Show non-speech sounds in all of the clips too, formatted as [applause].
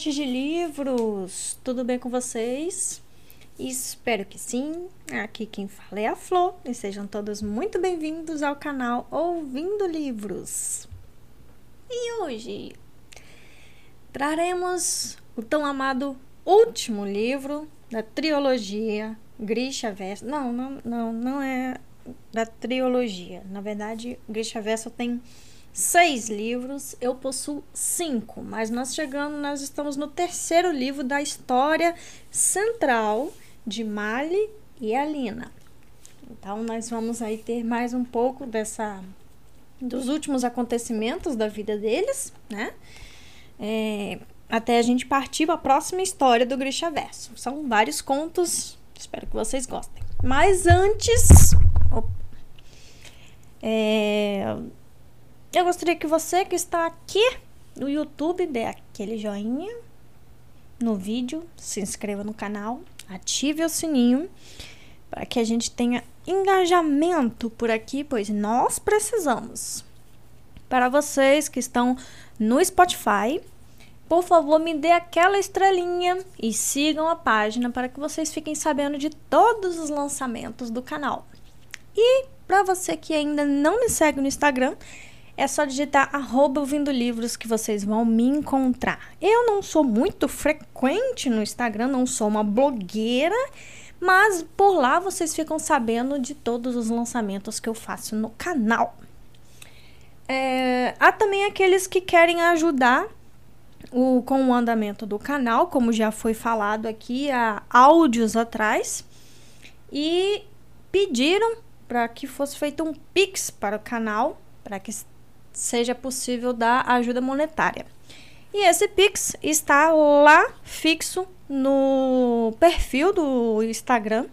amantes de livros! Tudo bem com vocês? Espero que sim. Aqui quem fala é a Flor e sejam todos muito bem-vindos ao canal Ouvindo Livros. E hoje traremos o tão amado último livro da trilogia Grisha Verso. Não, não, não, não é da trilogia. Na verdade, Grisha Verso tem seis livros, eu possuo cinco, mas nós chegamos, nós estamos no terceiro livro da história central de Mali e Alina. Então nós vamos aí ter mais um pouco dessa dos últimos acontecimentos da vida deles, né? É, até a gente partir para a próxima história do Grisha Verso. São vários contos, espero que vocês gostem. Mas antes, é, eu gostaria que você que está aqui no YouTube dê aquele joinha no vídeo, se inscreva no canal, ative o sininho para que a gente tenha engajamento por aqui, pois nós precisamos. Para vocês que estão no Spotify, por favor, me dê aquela estrelinha e sigam a página para que vocês fiquem sabendo de todos os lançamentos do canal. E para você que ainda não me segue no Instagram, é só digitar arroba ouvindo livros que vocês vão me encontrar. Eu não sou muito frequente no Instagram, não sou uma blogueira, mas por lá vocês ficam sabendo de todos os lançamentos que eu faço no canal. É, há também aqueles que querem ajudar o, com o andamento do canal, como já foi falado aqui há áudios atrás, e pediram para que fosse feito um pix para o canal, para que seja possível dar ajuda monetária. E esse Pix está lá fixo no perfil do Instagram.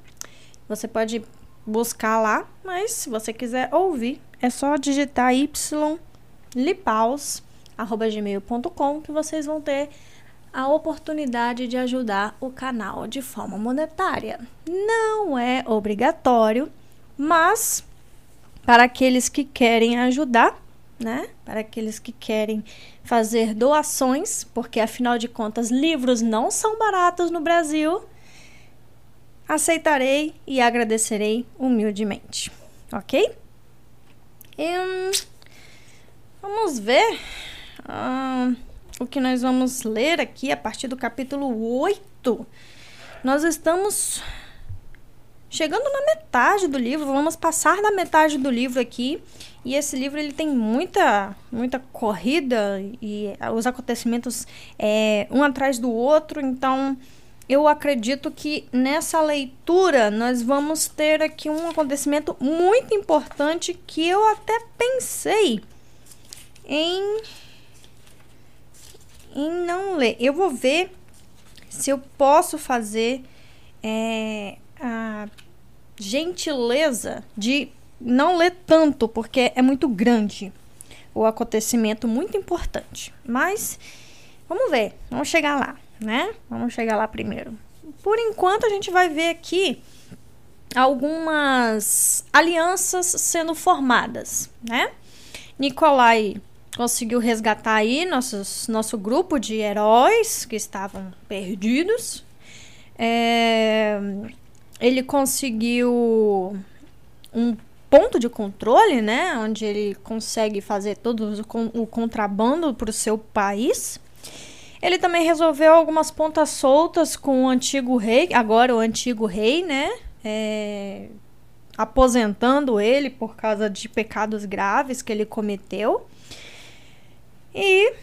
Você pode buscar lá, mas se você quiser ouvir, é só digitar ylipaus@gmail.com que vocês vão ter a oportunidade de ajudar o canal de forma monetária. Não é obrigatório, mas para aqueles que querem ajudar, né? Para aqueles que querem fazer doações, porque afinal de contas, livros não são baratos no Brasil. Aceitarei e agradecerei humildemente, ok? E, hum, vamos ver hum, o que nós vamos ler aqui a partir do capítulo 8. Nós estamos chegando na metade do livro, vamos passar da metade do livro aqui e esse livro ele tem muita, muita corrida e os acontecimentos é, um atrás do outro. Então, eu acredito que nessa leitura nós vamos ter aqui um acontecimento muito importante que eu até pensei em, em não ler. Eu vou ver se eu posso fazer é, a gentileza de não lê tanto, porque é muito grande o acontecimento, muito importante. Mas vamos ver, vamos chegar lá, né? Vamos chegar lá primeiro. Por enquanto, a gente vai ver aqui algumas alianças sendo formadas, né? Nicolai conseguiu resgatar aí nossos, nosso grupo de heróis que estavam perdidos. É, ele conseguiu um ponto de controle, né, onde ele consegue fazer todo o contrabando para o seu país. Ele também resolveu algumas pontas soltas com o antigo rei, agora o antigo rei, né, é, aposentando ele por causa de pecados graves que ele cometeu. E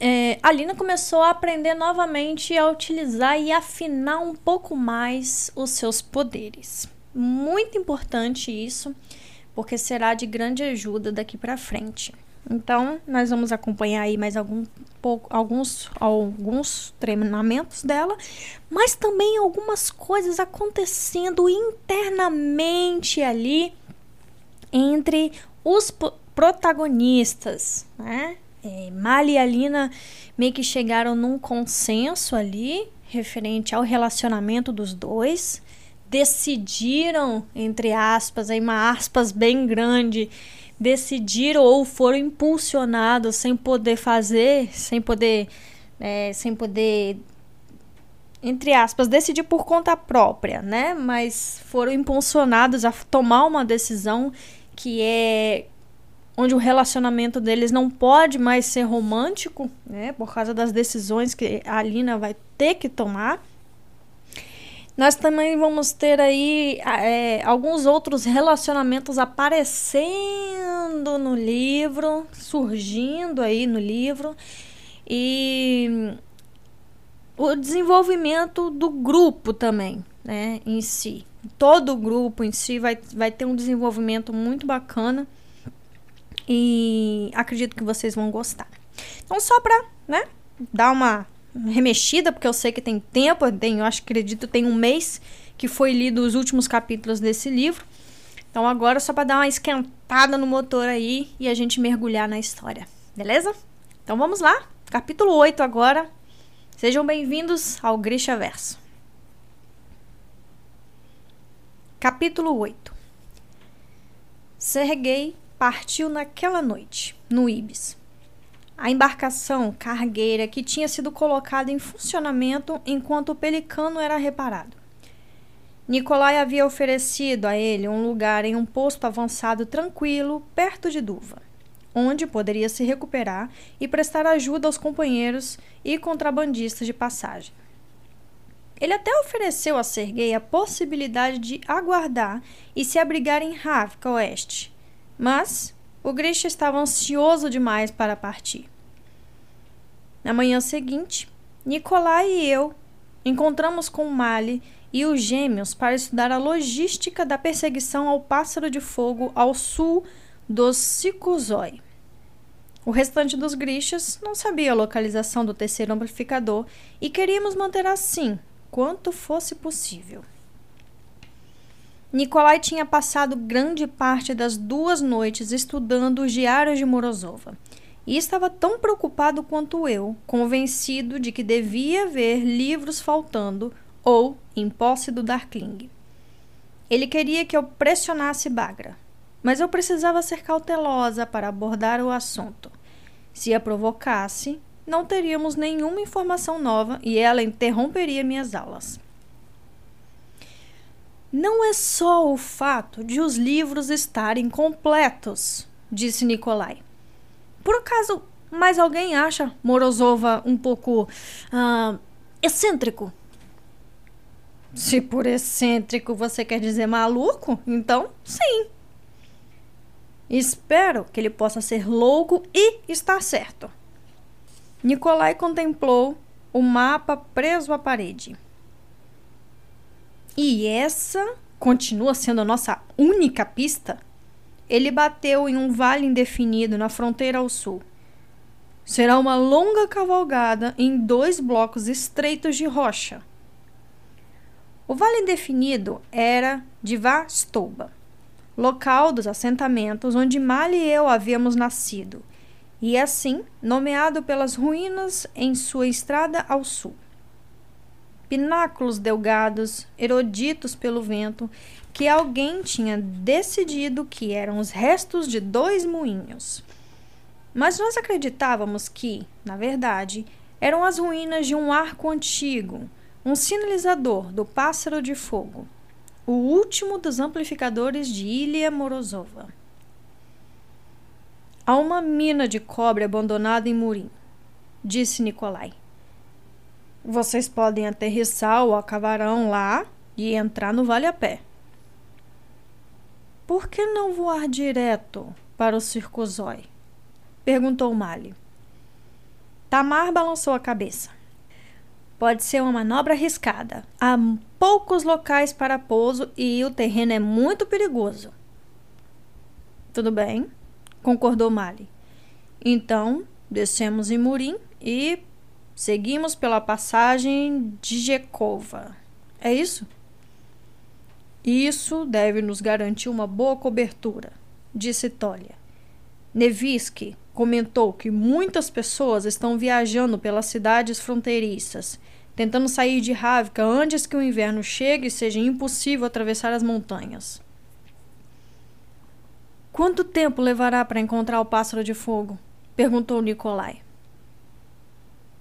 é, a Lina começou a aprender novamente a utilizar e afinar um pouco mais os seus poderes. Muito importante isso, porque será de grande ajuda daqui para frente. Então, nós vamos acompanhar aí mais algum, pouco, alguns, alguns treinamentos dela, mas também algumas coisas acontecendo internamente ali entre os protagonistas, né? É, Mali e Alina meio que chegaram num consenso ali referente ao relacionamento dos dois decidiram, entre aspas, aí uma aspas bem grande, decidiram ou foram impulsionados sem poder fazer, sem poder é, sem poder, entre aspas, decidir por conta própria, né? Mas foram impulsionados a tomar uma decisão que é onde o relacionamento deles não pode mais ser romântico, né? Por causa das decisões que a Alina vai ter que tomar. Nós também vamos ter aí é, alguns outros relacionamentos aparecendo no livro, surgindo aí no livro. E o desenvolvimento do grupo também, né, em si. Todo o grupo em si vai, vai ter um desenvolvimento muito bacana e acredito que vocês vão gostar. Então, só para né, dar uma remexida, porque eu sei que tem tempo, tem, eu acho, acredito, tem um mês que foi lido os últimos capítulos desse livro. Então agora só para dar uma esquentada no motor aí e a gente mergulhar na história, beleza? Então vamos lá, capítulo 8 agora. Sejam bem-vindos ao Grisha Verso. Capítulo 8 Sergei partiu naquela noite, no Ibis a embarcação cargueira que tinha sido colocada em funcionamento enquanto o pelicano era reparado. Nicolai havia oferecido a ele um lugar em um posto avançado tranquilo, perto de Duva, onde poderia se recuperar e prestar ajuda aos companheiros e contrabandistas de passagem. Ele até ofereceu a Sergei a possibilidade de aguardar e se abrigar em Ravka Oeste, mas o Grisha estava ansioso demais para partir. Na manhã seguinte, Nicolai e eu encontramos com Mali e os gêmeos para estudar a logística da perseguição ao pássaro de fogo ao sul dos Sikuzoi. O restante dos Grishas não sabia a localização do terceiro amplificador e queríamos manter assim, quanto fosse possível. Nikolai tinha passado grande parte das duas noites estudando os diários de Morozova e estava tão preocupado quanto eu, convencido de que devia haver livros faltando ou em posse do Darkling. Ele queria que eu pressionasse Bagra, mas eu precisava ser cautelosa para abordar o assunto. Se a provocasse, não teríamos nenhuma informação nova e ela interromperia minhas aulas. Não é só o fato de os livros estarem completos, disse Nikolai. Por acaso, mais alguém acha Morozova um pouco uh, excêntrico? Se por excêntrico você quer dizer maluco, então sim. Espero que ele possa ser louco e estar certo. Nikolai contemplou o mapa preso à parede. E essa continua sendo a nossa única pista? Ele bateu em um vale indefinido na fronteira ao sul. Será uma longa cavalgada em dois blocos estreitos de rocha. O vale indefinido era de Vastouba, local dos assentamentos onde Mali e eu havíamos nascido, e assim nomeado pelas ruínas em sua estrada ao sul pináculos delgados, eruditos pelo vento, que alguém tinha decidido que eram os restos de dois moinhos. Mas nós acreditávamos que, na verdade, eram as ruínas de um arco antigo, um sinalizador do pássaro de fogo, o último dos amplificadores de Ilha Morozova. Há uma mina de cobre abandonada em Murim, disse Nikolai. Vocês podem aterrissar o acavarão lá e entrar no vale a pé. Por que não voar direto para o Circozói? Perguntou Mali. Tamar balançou a cabeça. Pode ser uma manobra arriscada. Há poucos locais para pouso e o terreno é muito perigoso. Tudo bem, concordou Mali. Então, descemos em Murim e Seguimos pela passagem de Jekova. É isso? Isso deve nos garantir uma boa cobertura, disse Tolia. Neviski comentou que muitas pessoas estão viajando pelas cidades fronteiriças, tentando sair de Ravka antes que o inverno chegue e seja impossível atravessar as montanhas. Quanto tempo levará para encontrar o pássaro de fogo? perguntou Nikolai.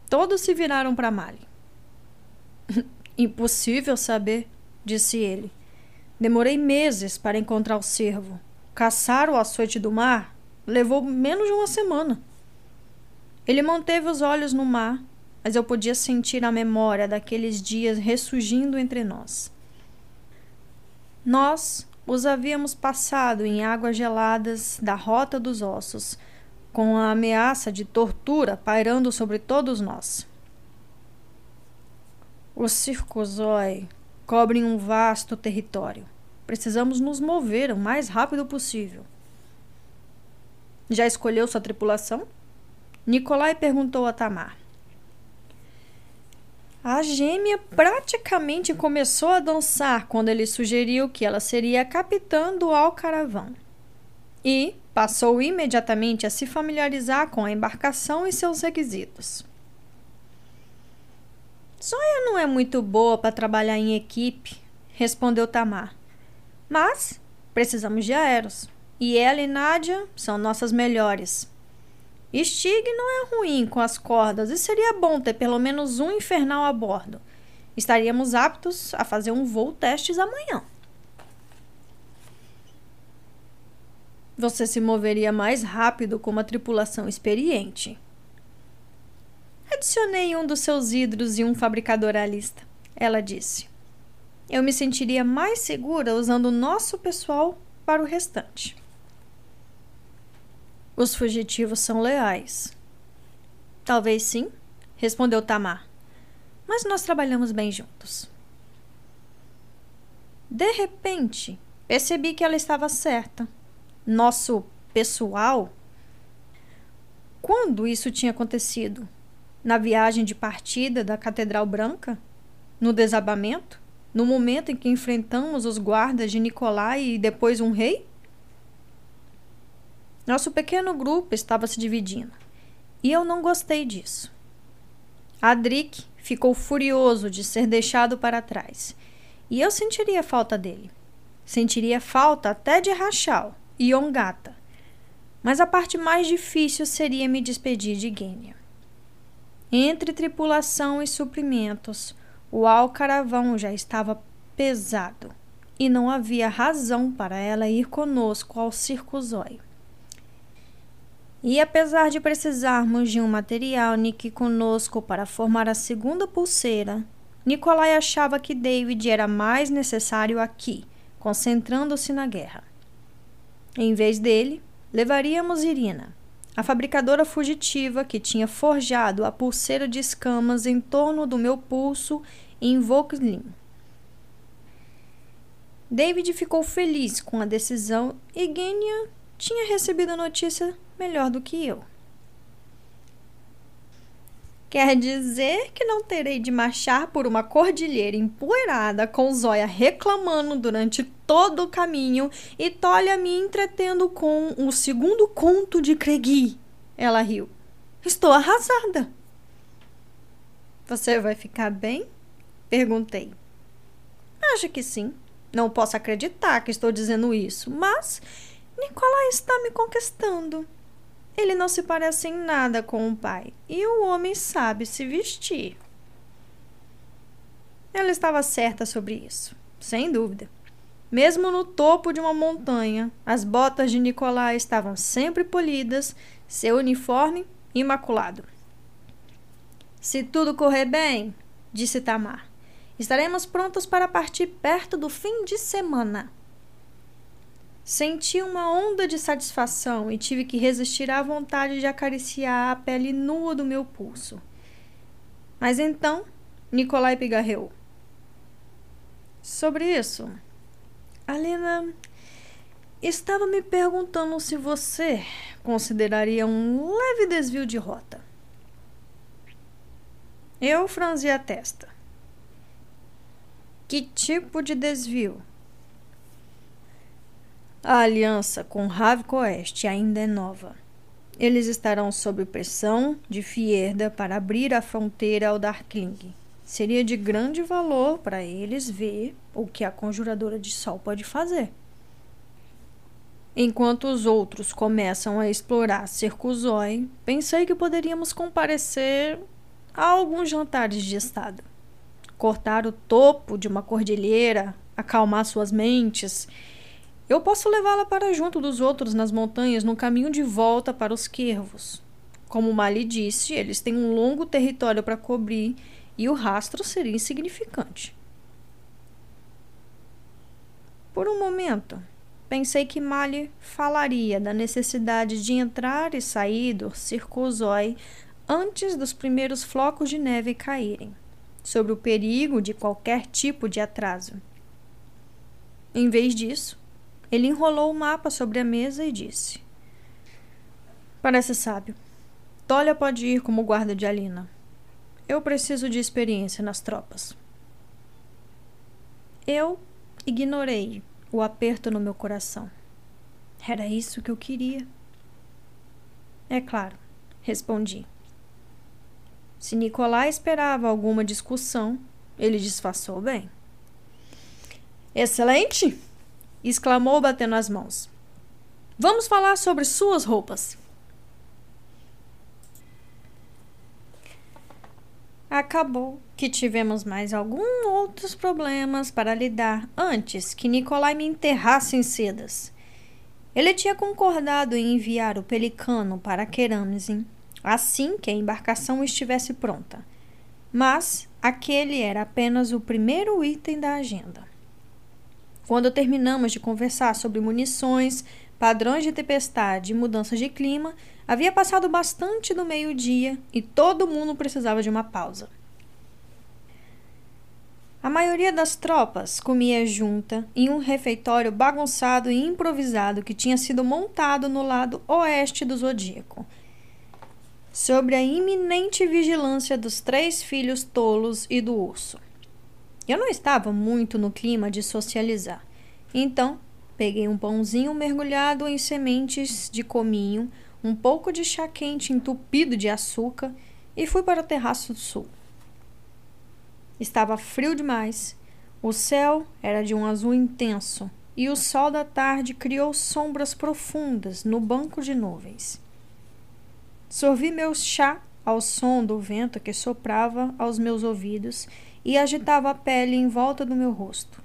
Todos se viraram para Mali. [laughs] Impossível saber, disse ele. Demorei meses para encontrar o cervo. Caçar o açoite do mar levou menos de uma semana. Ele manteve os olhos no mar, mas eu podia sentir a memória daqueles dias ressurgindo entre nós. Nós os havíamos passado em águas geladas da Rota dos Ossos, com a ameaça de tortura pairando sobre todos nós. Os circozói cobrem um vasto território. Precisamos nos mover o mais rápido possível. Já escolheu sua tripulação? Nicolai perguntou a Tamar. A gêmea praticamente começou a dançar quando ele sugeriu que ela seria capitã do Alcaravão. E passou imediatamente a se familiarizar com a embarcação e seus requisitos. Zoya não é muito boa para trabalhar em equipe, respondeu Tamar. Mas precisamos de aeros. E ela e Nádia são nossas melhores. Stig não é ruim com as cordas e seria bom ter pelo menos um infernal a bordo. Estaríamos aptos a fazer um voo testes amanhã. Você se moveria mais rápido com uma tripulação experiente. Adicionei um dos seus hidros e um fabricador à lista, ela disse. Eu me sentiria mais segura usando o nosso pessoal para o restante. Os fugitivos são leais. Talvez sim, respondeu Tamar. Mas nós trabalhamos bem juntos. De repente, percebi que ela estava certa. Nosso pessoal. Quando isso tinha acontecido? Na viagem de partida da Catedral Branca? No desabamento? No momento em que enfrentamos os guardas de Nicolai e depois um rei? Nosso pequeno grupo estava se dividindo e eu não gostei disso. Adric ficou furioso de ser deixado para trás e eu sentiria falta dele. Sentiria falta até de Rachel e Ongata. Mas a parte mais difícil seria me despedir de Gênia. Entre tripulação e suprimentos, o alcaravão já estava pesado e não havia razão para ela ir conosco ao Circo Zóio. E apesar de precisarmos de um material Nick conosco para formar a segunda pulseira, Nikolai achava que David era mais necessário aqui, concentrando-se na guerra. Em vez dele, levaríamos Irina, a fabricadora fugitiva que tinha forjado a pulseira de escamas em torno do meu pulso em Vauquelin. David ficou feliz com a decisão e Genia tinha recebido a notícia melhor do que eu. Quer dizer que não terei de marchar por uma cordilheira empoeirada com Zóia reclamando durante todo o caminho e Tolia me entretendo com o segundo conto de Cregui. Ela riu. Estou arrasada. Você vai ficar bem? Perguntei. Acho que sim. Não posso acreditar que estou dizendo isso, mas Nicolai está me conquistando. Ele não se parece em nada com o pai e o homem sabe se vestir. Ela estava certa sobre isso, sem dúvida. Mesmo no topo de uma montanha, as botas de Nicolai estavam sempre polidas, seu uniforme imaculado. Se tudo correr bem, disse Tamar, estaremos prontos para partir perto do fim de semana. Senti uma onda de satisfação e tive que resistir à vontade de acariciar a pele nua do meu pulso. Mas então, Nicolai pigarreou. Sobre isso, Alena estava me perguntando se você consideraria um leve desvio de rota. Eu franzi a testa. Que tipo de desvio? A aliança com Oeste ainda é nova. Eles estarão sob pressão de Fierda para abrir a fronteira ao Darkling. Seria de grande valor para eles ver o que a Conjuradora de Sol pode fazer. Enquanto os outros começam a explorar Circuzói, pensei que poderíamos comparecer a alguns jantares de estado. Cortar o topo de uma cordilheira, acalmar suas mentes. Eu posso levá-la para junto dos outros nas montanhas no caminho de volta para os Quervos. Como Mali disse, eles têm um longo território para cobrir e o rastro seria insignificante. Por um momento, pensei que Mali falaria da necessidade de entrar e sair do Circozói antes dos primeiros flocos de neve caírem, sobre o perigo de qualquer tipo de atraso. Em vez disso, ele enrolou o mapa sobre a mesa e disse: Parece sábio. Tolia pode ir como guarda de Alina. Eu preciso de experiência nas tropas. Eu ignorei o aperto no meu coração. Era isso que eu queria. É claro, respondi. Se Nicolai esperava alguma discussão, ele disfarçou bem. Excelente! Exclamou batendo as mãos. Vamos falar sobre suas roupas. Acabou que tivemos mais alguns outros problemas para lidar antes que Nicolai me enterrasse em sedas. Ele tinha concordado em enviar o pelicano para Keramzin assim que a embarcação estivesse pronta. Mas aquele era apenas o primeiro item da agenda. Quando terminamos de conversar sobre munições, padrões de tempestade e mudanças de clima, havia passado bastante do meio-dia e todo mundo precisava de uma pausa. A maioria das tropas comia junta em um refeitório bagunçado e improvisado que tinha sido montado no lado oeste do Zodíaco, sobre a iminente vigilância dos três filhos tolos e do urso. Eu não estava muito no clima de socializar, então peguei um pãozinho mergulhado em sementes de cominho, um pouco de chá quente entupido de açúcar e fui para o terraço do sul. Estava frio demais. O céu era de um azul intenso e o sol da tarde criou sombras profundas no banco de nuvens. Sorvi meu chá ao som do vento que soprava aos meus ouvidos e agitava a pele em volta do meu rosto.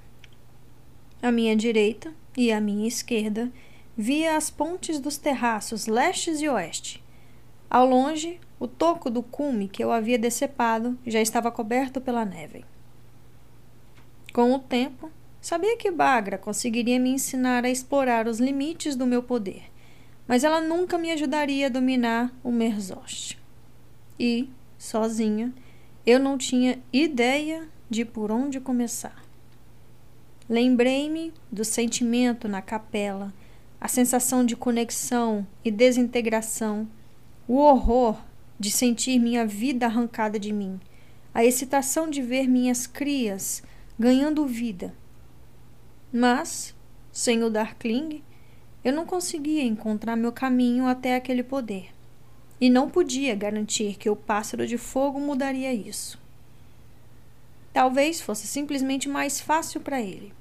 À minha direita e à minha esquerda via as pontes dos terraços lestes e oeste. Ao longe, o toco do cume que eu havia decepado já estava coberto pela neve. Com o tempo, sabia que Bagra conseguiria me ensinar a explorar os limites do meu poder mas ela nunca me ajudaria a dominar o Merzost. E, sozinha, eu não tinha ideia de por onde começar. Lembrei-me do sentimento na capela, a sensação de conexão e desintegração, o horror de sentir minha vida arrancada de mim, a excitação de ver minhas crias ganhando vida. Mas, sem o Darkling, eu não conseguia encontrar meu caminho até aquele poder. E não podia garantir que o pássaro de fogo mudaria isso. Talvez fosse simplesmente mais fácil para ele.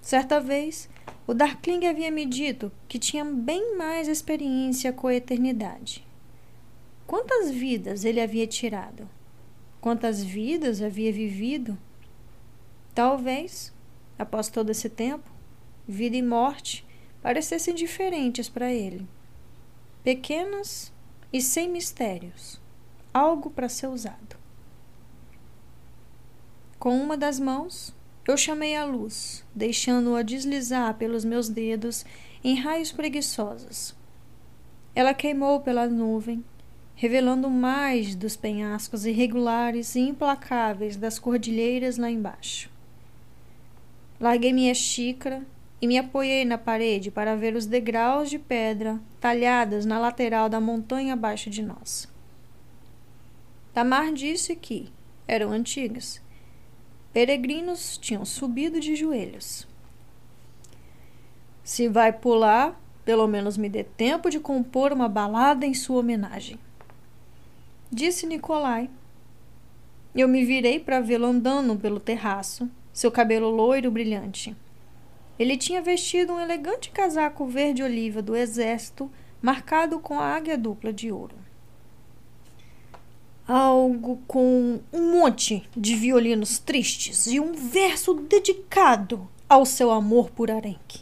Certa vez, o Darkling havia me dito que tinha bem mais experiência com a eternidade. Quantas vidas ele havia tirado? Quantas vidas havia vivido? Talvez, após todo esse tempo, vida e morte parecessem diferentes para ele. Pequenas e sem mistérios, algo para ser usado. Com uma das mãos, eu chamei a luz, deixando-a deslizar pelos meus dedos em raios preguiçosos. Ela queimou pela nuvem, revelando mais dos penhascos irregulares e implacáveis das cordilheiras lá embaixo. Larguei minha xícara e me apoiei na parede para ver os degraus de pedra talhadas na lateral da montanha abaixo de nós. Tamar disse que eram antigas. Peregrinos tinham subido de joelhos. Se vai pular, pelo menos me dê tempo de compor uma balada em sua homenagem. Disse Nicolai. Eu me virei para vê-lo andando pelo terraço, seu cabelo loiro brilhante. Ele tinha vestido um elegante casaco verde oliva do exército, marcado com a águia dupla de ouro. algo com um monte de violinos tristes e um verso dedicado ao seu amor por Arenque.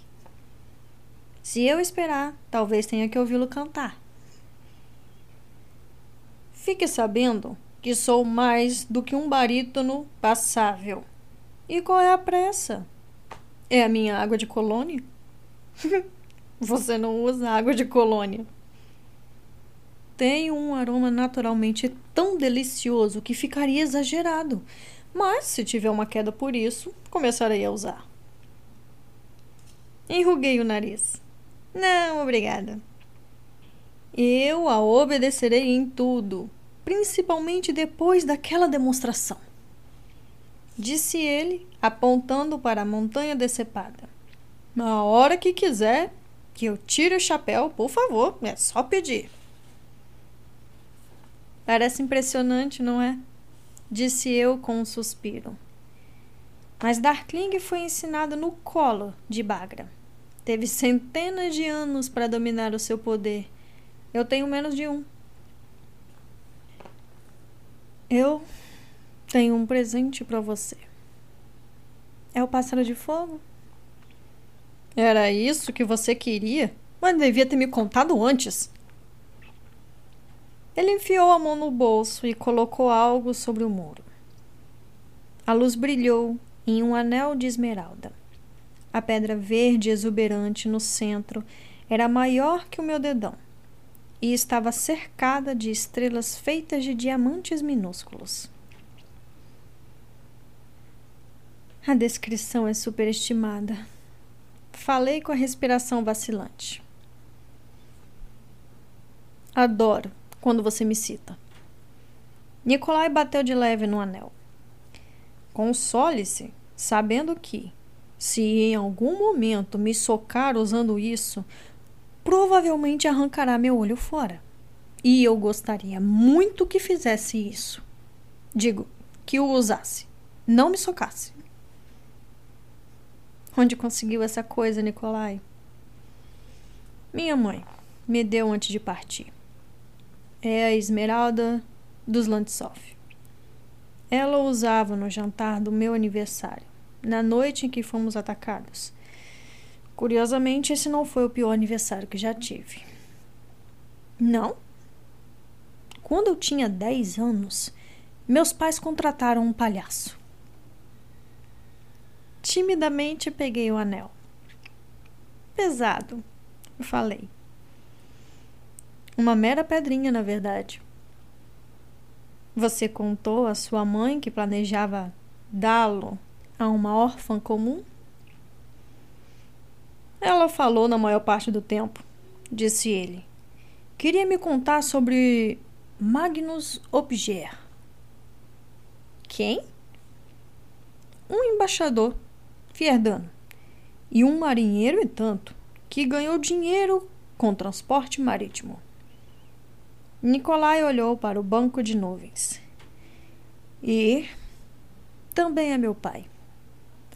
Se eu esperar, talvez tenha que ouvi-lo cantar. Fique sabendo que sou mais do que um barítono passável. E qual é a pressa? É a minha água de colônia? [laughs] Você não usa água de colônia. Tem um aroma naturalmente tão delicioso que ficaria exagerado. Mas, se tiver uma queda por isso, começarei a usar. Enruguei o nariz. Não, obrigada. Eu a obedecerei em tudo, principalmente depois daquela demonstração. Disse ele, apontando para a montanha decepada. Na hora que quiser que eu tire o chapéu, por favor, é só pedir. Parece impressionante, não é? Disse eu com um suspiro. Mas Darkling foi ensinado no colo de Bagra. Teve centenas de anos para dominar o seu poder. Eu tenho menos de um. Eu tenho um presente para você. É o pássaro de fogo? Era isso que você queria? Mas devia ter me contado antes. Ele enfiou a mão no bolso e colocou algo sobre o muro. A luz brilhou em um anel de esmeralda. A pedra verde exuberante no centro era maior que o meu dedão e estava cercada de estrelas feitas de diamantes minúsculos. A descrição é superestimada. Falei com a respiração vacilante. Adoro quando você me cita. Nicolai bateu de leve no anel. Console-se, sabendo que, se em algum momento me socar usando isso, provavelmente arrancará meu olho fora. E eu gostaria muito que fizesse isso. Digo, que o usasse, não me socasse. Onde conseguiu essa coisa, Nicolai? Minha mãe me deu antes de partir. É a esmeralda dos Lantsov. Ela usava no jantar do meu aniversário na noite em que fomos atacados. Curiosamente, esse não foi o pior aniversário que já tive. Não? Quando eu tinha 10 anos, meus pais contrataram um palhaço. Timidamente peguei o anel. Pesado, eu falei. Uma mera pedrinha, na verdade. Você contou à sua mãe que planejava dá-lo a uma órfã comum? Ela falou na maior parte do tempo, disse ele. Queria me contar sobre Magnus Obger. Quem? Um embaixador, Fierdano, e um marinheiro e tanto, que ganhou dinheiro com transporte marítimo. Nicolai olhou para o banco de nuvens. E também é meu pai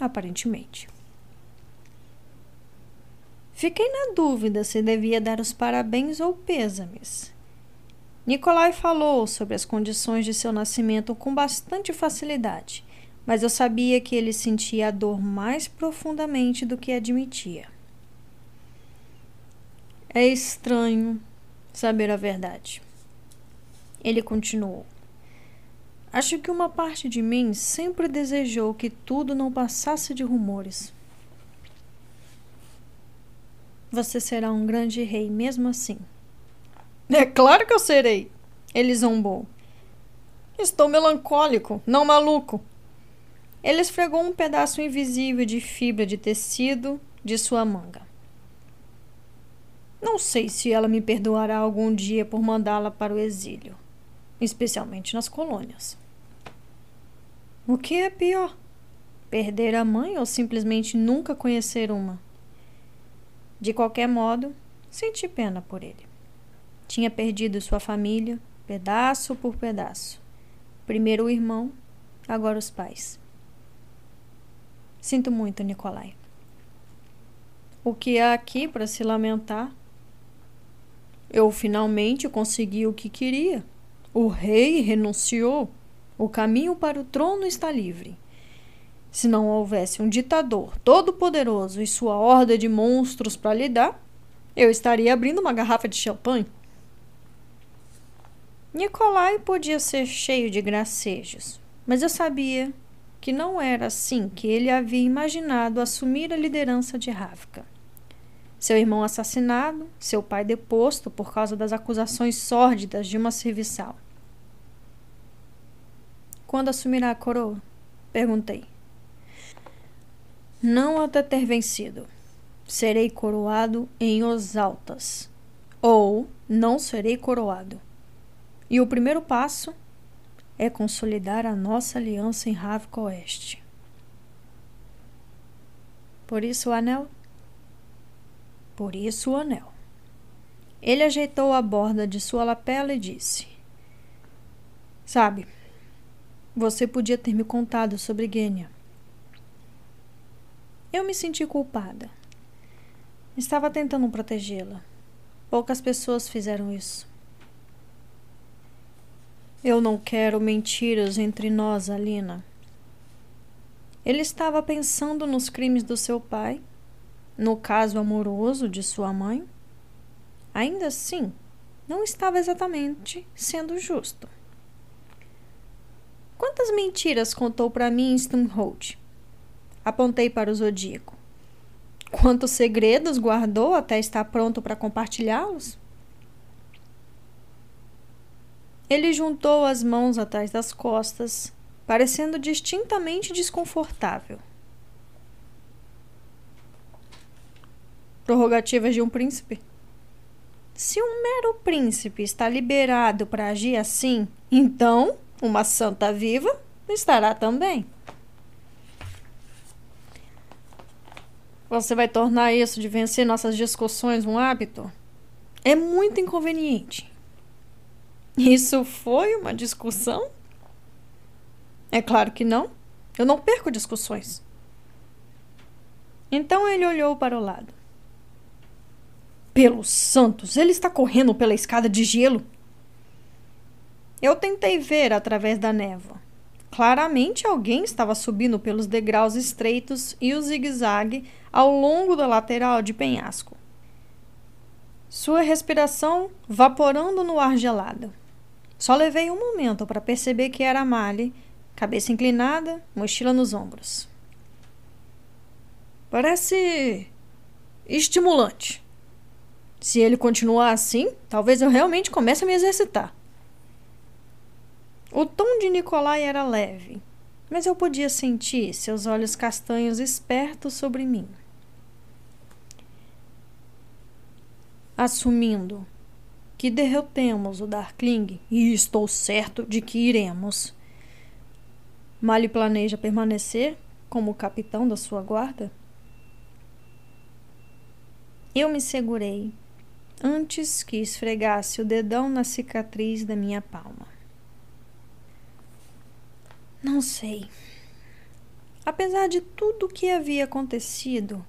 aparentemente. Fiquei na dúvida se devia dar os parabéns ou pêsames. Nicolai falou sobre as condições de seu nascimento com bastante facilidade, mas eu sabia que ele sentia a dor mais profundamente do que admitia. É estranho saber a verdade. Ele continuou. Acho que uma parte de mim sempre desejou que tudo não passasse de rumores. Você será um grande rei mesmo assim. É claro que eu serei, ele zombou. Estou melancólico, não maluco. Ele esfregou um pedaço invisível de fibra de tecido de sua manga. Não sei se ela me perdoará algum dia por mandá-la para o exílio, especialmente nas colônias. O que é pior? Perder a mãe ou simplesmente nunca conhecer uma? De qualquer modo, senti pena por ele. Tinha perdido sua família, pedaço por pedaço. Primeiro o irmão, agora os pais. Sinto muito, Nicolai. O que há aqui para se lamentar? Eu finalmente consegui o que queria. O rei renunciou. O caminho para o trono está livre. Se não houvesse um ditador todo-poderoso e sua horda de monstros para lidar, eu estaria abrindo uma garrafa de champanhe. Nicolai podia ser cheio de gracejos, mas eu sabia que não era assim que ele havia imaginado assumir a liderança de Ravka. Seu irmão assassinado, seu pai deposto por causa das acusações sórdidas de uma serviçal. Quando assumirá a coroa? Perguntei. Não até ter vencido. Serei coroado em Osaltas. Ou não serei coroado. E o primeiro passo é consolidar a nossa aliança em Ravka Oeste. Por isso o anel? Por isso o anel. Ele ajeitou a borda de sua lapela e disse: Sabe, você podia ter me contado sobre Gênia. Eu me senti culpada. Estava tentando protegê-la. Poucas pessoas fizeram isso. Eu não quero mentiras entre nós, Alina. Ele estava pensando nos crimes do seu pai, no caso amoroso de sua mãe. Ainda assim, não estava exatamente sendo justo. Quantas mentiras contou para mim em Stumhold? Apontei para o zodíaco. Quantos segredos guardou até estar pronto para compartilhá-los? Ele juntou as mãos atrás das costas, parecendo distintamente desconfortável. Prorrogativas de um príncipe? Se um mero príncipe está liberado para agir assim, então uma santa viva estará também. Você vai tornar isso de vencer nossas discussões um hábito? É muito inconveniente. Isso foi uma discussão? É claro que não. Eu não perco discussões. Então ele olhou para o lado. Pelos santos, ele está correndo pela escada de gelo. Eu tentei ver através da névoa. Claramente alguém estava subindo pelos degraus estreitos e o zigue-zague ao longo da lateral de penhasco. Sua respiração vaporando no ar gelado. Só levei um momento para perceber que era Mali, cabeça inclinada, mochila nos ombros. Parece estimulante. Se ele continuar assim, talvez eu realmente comece a me exercitar. O tom de Nicolai era leve, mas eu podia sentir seus olhos castanhos espertos sobre mim. Assumindo que derrotemos o Darkling, e estou certo de que iremos. Mali planeja permanecer como capitão da sua guarda? Eu me segurei antes que esfregasse o dedão na cicatriz da minha palma. Não sei. Apesar de tudo o que havia acontecido,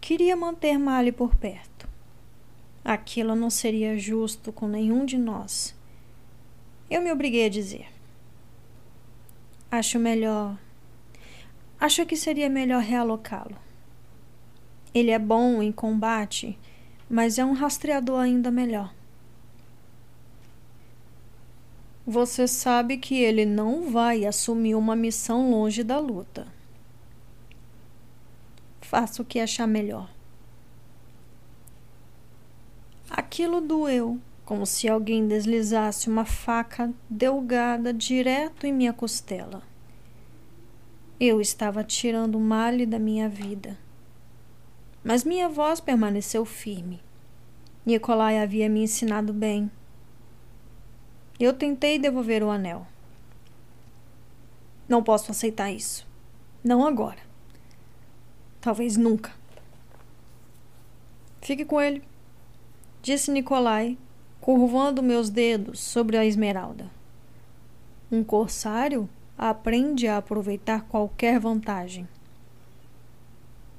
queria manter Mali por perto. Aquilo não seria justo com nenhum de nós. Eu me obriguei a dizer. Acho melhor. Acho que seria melhor realocá-lo. Ele é bom em combate, mas é um rastreador ainda melhor. Você sabe que ele não vai assumir uma missão longe da luta. Faça o que achar melhor. Aquilo doeu, como se alguém deslizasse uma faca delgada direto em minha costela. Eu estava tirando o malhe da minha vida. Mas minha voz permaneceu firme. Nicolai havia me ensinado bem. Eu tentei devolver o anel. Não posso aceitar isso. Não agora. Talvez nunca. Fique com ele, disse Nicolai, curvando meus dedos sobre a esmeralda. Um corsário aprende a aproveitar qualquer vantagem.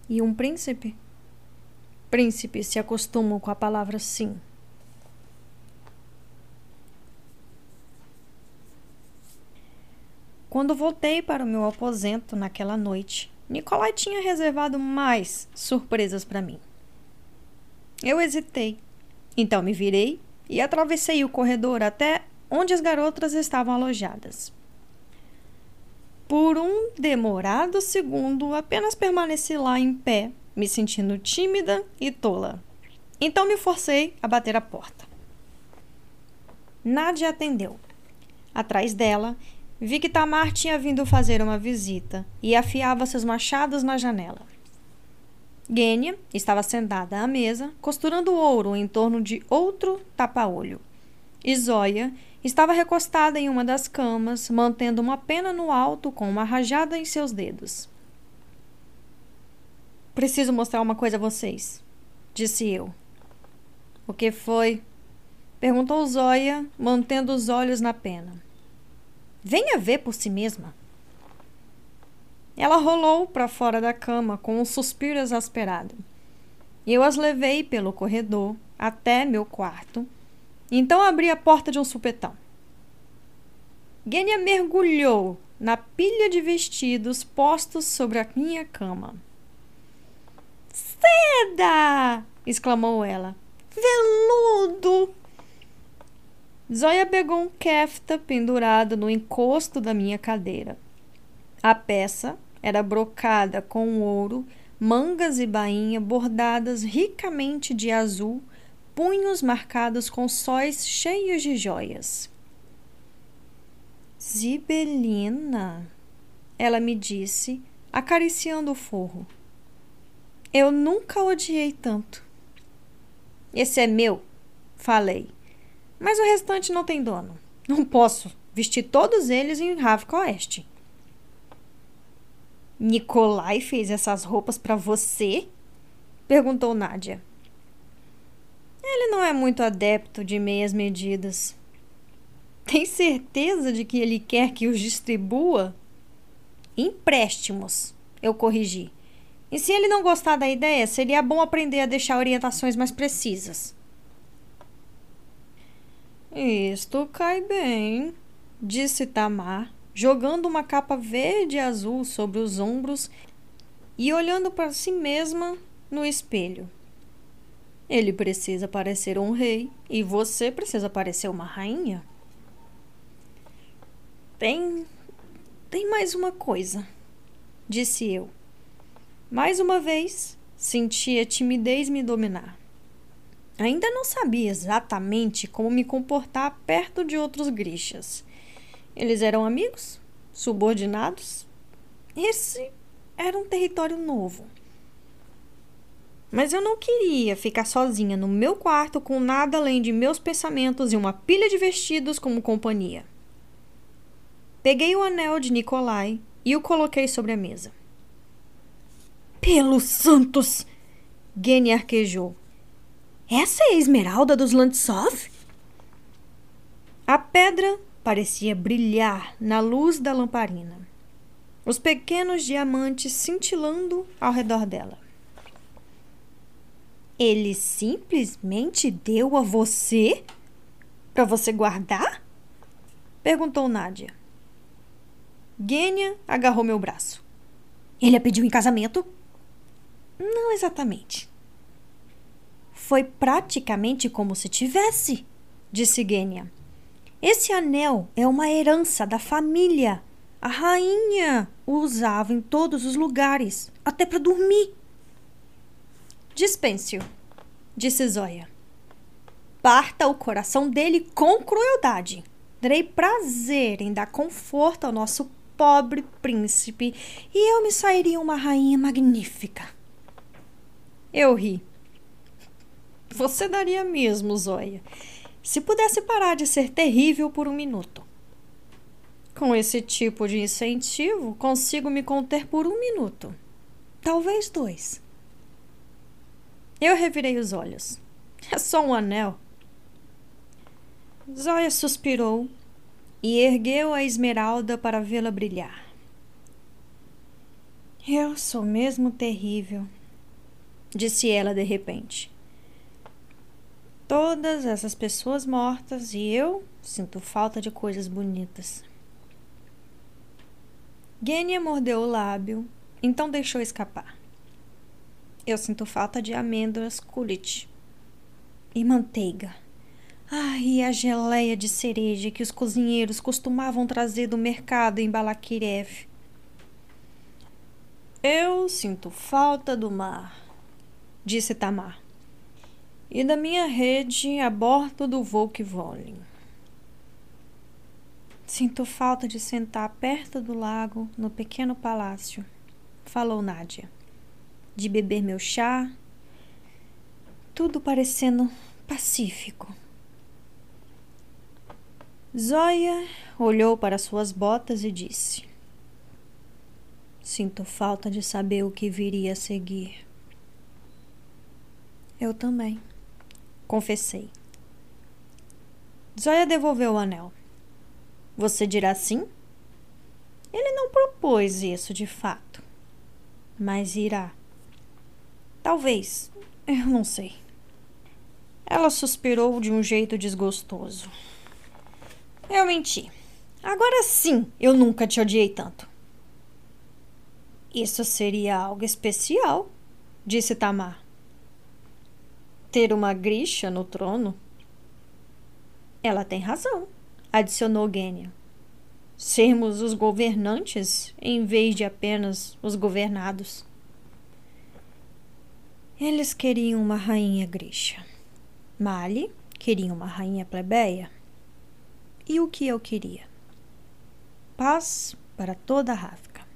E um príncipe? Príncipes se acostumam com a palavra sim. Quando voltei para o meu aposento naquela noite, Nicolai tinha reservado mais surpresas para mim. Eu hesitei. Então me virei e atravessei o corredor até onde as garotas estavam alojadas. Por um demorado segundo, apenas permaneci lá em pé, me sentindo tímida e tola. Então me forcei a bater a porta. Nádia atendeu. Atrás dela, vi que Tamar tinha vindo fazer uma visita e afiava seus machados na janela. Gênia estava sentada à mesa, costurando ouro em torno de outro tapa-olho. Zóia estava recostada em uma das camas, mantendo uma pena no alto com uma rajada em seus dedos. Preciso mostrar uma coisa a vocês, disse eu. O que foi? Perguntou Zóia, mantendo os olhos na pena. Venha ver por si mesma. Ela rolou para fora da cama com um suspiro exasperado. Eu as levei pelo corredor até meu quarto. Então abri a porta de um supetão. Gênia mergulhou na pilha de vestidos postos sobre a minha cama. Seda! exclamou ela. Veludo! Zóia pegou um kefta pendurado no encosto da minha cadeira. A peça era brocada com ouro, mangas e bainha bordadas ricamente de azul, punhos marcados com sóis cheios de joias. Zibelina, ela me disse, acariciando o forro. Eu nunca odiei tanto. Esse é meu, falei mas o restante não tem dono. Não posso vestir todos eles em Ravka Oeste. Nikolai fez essas roupas para você? perguntou Nádia. Ele não é muito adepto de meias medidas. Tem certeza de que ele quer que os distribua? Empréstimos, eu corrigi. E se ele não gostar da ideia, seria bom aprender a deixar orientações mais precisas. Isto cai bem, disse Tamar, jogando uma capa verde e azul sobre os ombros e olhando para si mesma no espelho. Ele precisa parecer um rei e você precisa parecer uma rainha. Tem. tem mais uma coisa, disse eu. Mais uma vez, senti a timidez me dominar. Ainda não sabia exatamente como me comportar perto de outros grixas. Eles eram amigos? Subordinados? Esse era um território novo. Mas eu não queria ficar sozinha no meu quarto com nada além de meus pensamentos e uma pilha de vestidos como companhia. Peguei o anel de Nikolai e o coloquei sobre a mesa. Pelos santos! Gene arquejou. Essa é a esmeralda dos Lantsov? A pedra parecia brilhar na luz da lamparina, os pequenos diamantes cintilando ao redor dela. Ele simplesmente deu a você? Para você guardar? Perguntou Nádia. Gênia agarrou meu braço. Ele a pediu em casamento? Não exatamente. Foi praticamente como se tivesse, disse Gênia. Esse anel é uma herança da família. A rainha o usava em todos os lugares, até para dormir. Dispense-o, disse Zóia. Parta o coração dele com crueldade. Terei prazer em dar conforto ao nosso pobre príncipe e eu me sairia uma rainha magnífica. Eu ri. Você daria mesmo, Zóia, se pudesse parar de ser terrível por um minuto. Com esse tipo de incentivo, consigo me conter por um minuto. Talvez dois. Eu revirei os olhos. É só um anel. Zóia suspirou e ergueu a esmeralda para vê-la brilhar. Eu sou mesmo terrível, disse ela de repente todas essas pessoas mortas e eu sinto falta de coisas bonitas. Gênia mordeu o lábio, então deixou escapar. Eu sinto falta de amêndoas kulit e manteiga. Ah, e a geleia de cereja que os cozinheiros costumavam trazer do mercado em Balakirev. Eu sinto falta do mar, disse Tamar, e da minha rede a bordo do Volkswagen. Sinto falta de sentar perto do lago no pequeno palácio, falou Nádia, de beber meu chá, tudo parecendo pacífico. Zóia olhou para suas botas e disse: Sinto falta de saber o que viria a seguir. Eu também, confessei. Zóia devolveu o anel. Você dirá sim? Ele não propôs isso de fato, mas irá. Talvez, eu não sei. Ela suspirou de um jeito desgostoso. Eu menti. Agora sim, eu nunca te odiei tanto. Isso seria algo especial, disse Tamar. Ter uma grixa no trono? Ela tem razão, adicionou Gênia. Sermos os governantes em vez de apenas os governados. Eles queriam uma rainha grixa. Mali queria uma rainha plebeia e o que eu queria. Paz para toda a Ráfica.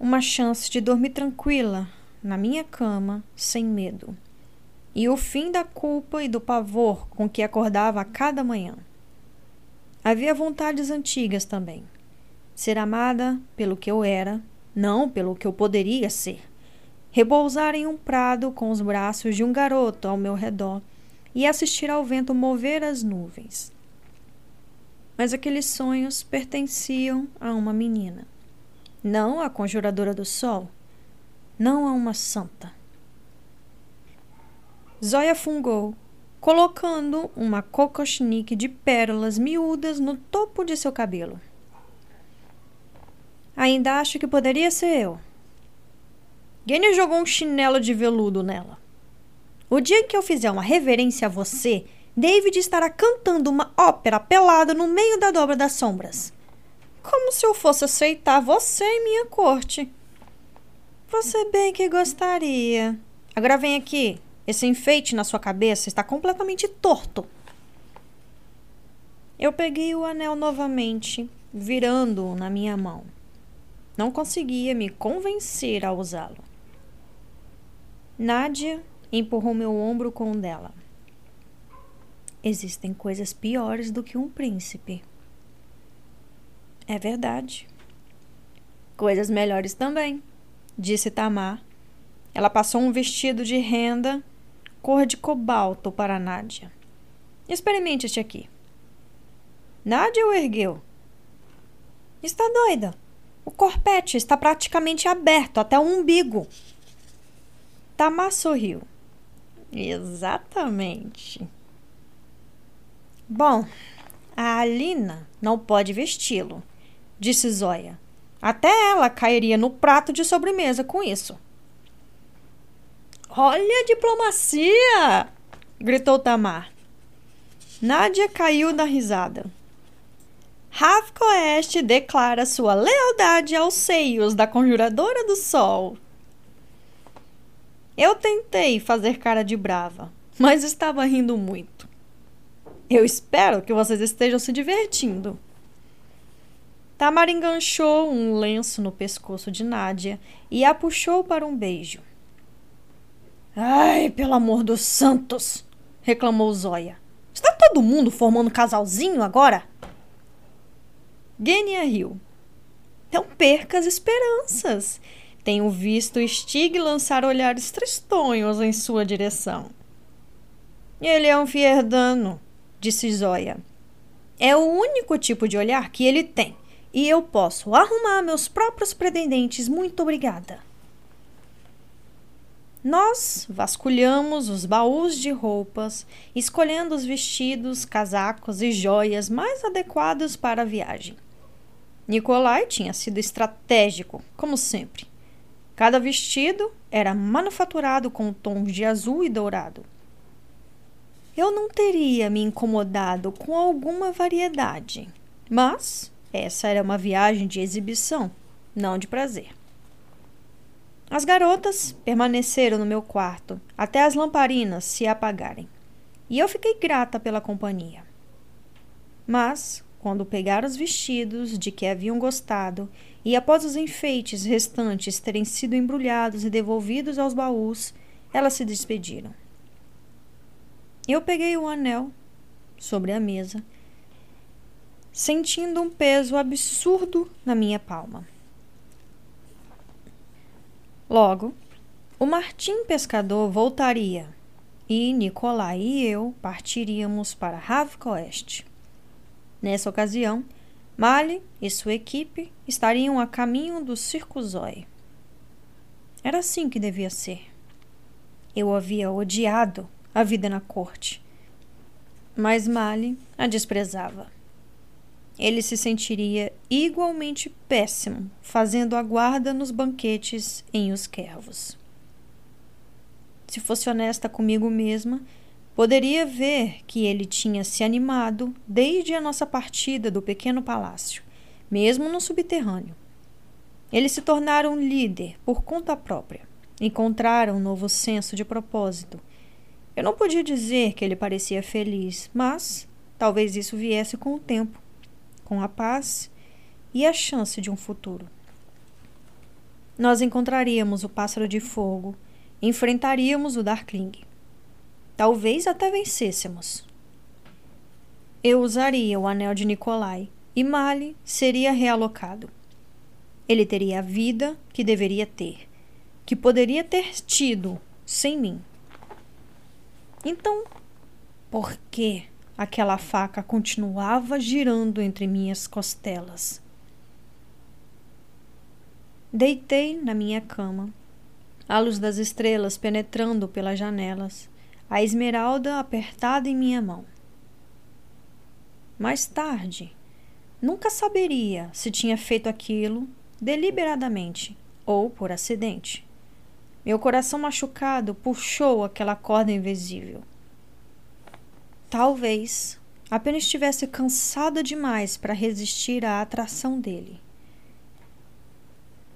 Uma chance de dormir tranquila na minha cama, sem medo. E o fim da culpa e do pavor com que acordava a cada manhã. Havia vontades antigas também. Ser amada pelo que eu era, não pelo que eu poderia ser. Repousar em um prado com os braços de um garoto ao meu redor e assistir ao vento mover as nuvens mas aqueles sonhos pertenciam a uma menina, não à conjuradora do sol, não a uma santa. Zóia fungou, colocando uma kokoshnik de pérolas miúdas no topo de seu cabelo. Ainda acho que poderia ser eu. Gênio jogou um chinelo de veludo nela. O dia que eu fizer uma reverência a você, David estará cantando uma ópera pelado no meio da dobra das sombras. Como se eu fosse aceitar você em minha corte. Você bem que gostaria. Agora vem aqui. Esse enfeite na sua cabeça está completamente torto. Eu peguei o anel novamente, virando-o na minha mão. Não conseguia me convencer a usá-lo. Nádia empurrou meu ombro com o dela. Existem coisas piores do que um príncipe. É verdade. Coisas melhores também, disse Tamar. Ela passou um vestido de renda cor de cobalto para Nádia. Experimente este aqui. Nádia o ergueu. Está doida. O corpete está praticamente aberto até o umbigo. Tamar sorriu. Exatamente. Bom, a Alina não pode vesti-lo, disse Zóia. Até ela cairia no prato de sobremesa com isso. Olha a diplomacia! gritou Tamar. Nádia caiu da risada. Ravka Oeste declara sua lealdade aos seios da conjuradora do sol. Eu tentei fazer cara de brava, mas estava rindo muito. Eu espero que vocês estejam se divertindo. Tamar enganchou um lenço no pescoço de Nádia e a puxou para um beijo. Ai, pelo amor dos santos! reclamou Zóia. Está todo mundo formando casalzinho agora? Gênia riu. Não perca as esperanças. Tenho visto Stig lançar olhares tristonhos em sua direção. Ele é um fierdano, disse Zóia. É o único tipo de olhar que ele tem, e eu posso arrumar meus próprios pretendentes. Muito obrigada. Nós vasculhamos os baús de roupas, escolhendo os vestidos, casacos e joias mais adequados para a viagem. Nicolai tinha sido estratégico, como sempre. Cada vestido era manufaturado com tons de azul e dourado. Eu não teria me incomodado com alguma variedade, mas essa era uma viagem de exibição, não de prazer. As garotas permaneceram no meu quarto até as lamparinas se apagarem, e eu fiquei grata pela companhia. Mas, quando pegaram os vestidos de que haviam gostado e após os enfeites restantes terem sido embrulhados e devolvidos aos baús, elas se despediram. Eu peguei o anel sobre a mesa, sentindo um peso absurdo na minha palma. Logo, o Martim pescador voltaria e Nicolai e eu partiríamos para Havcoeste. Nessa ocasião, Mali e sua equipe estariam a caminho do Circo Zói. Era assim que devia ser. Eu havia odiado a vida na corte, mas Mali a desprezava. Ele se sentiria igualmente péssimo fazendo a guarda nos banquetes em Os Quervos. Se fosse honesta comigo mesma, poderia ver que ele tinha se animado desde a nossa partida do pequeno palácio, mesmo no subterrâneo. Ele se tornara um líder por conta própria, encontrara um novo senso de propósito. Eu não podia dizer que ele parecia feliz, mas talvez isso viesse com o tempo com a paz e a chance de um futuro. Nós encontraríamos o pássaro de fogo, enfrentaríamos o Darkling. Talvez até vencêssemos. Eu usaria o anel de Nikolai e Mali seria realocado. Ele teria a vida que deveria ter, que poderia ter tido sem mim. Então, por que aquela faca continuava girando entre minhas costelas. Deitei na minha cama, a luz das estrelas penetrando pelas janelas, a esmeralda apertada em minha mão. Mais tarde, nunca saberia se tinha feito aquilo deliberadamente ou por acidente. Meu coração machucado puxou aquela corda invisível. Talvez apenas estivesse cansada demais para resistir à atração dele.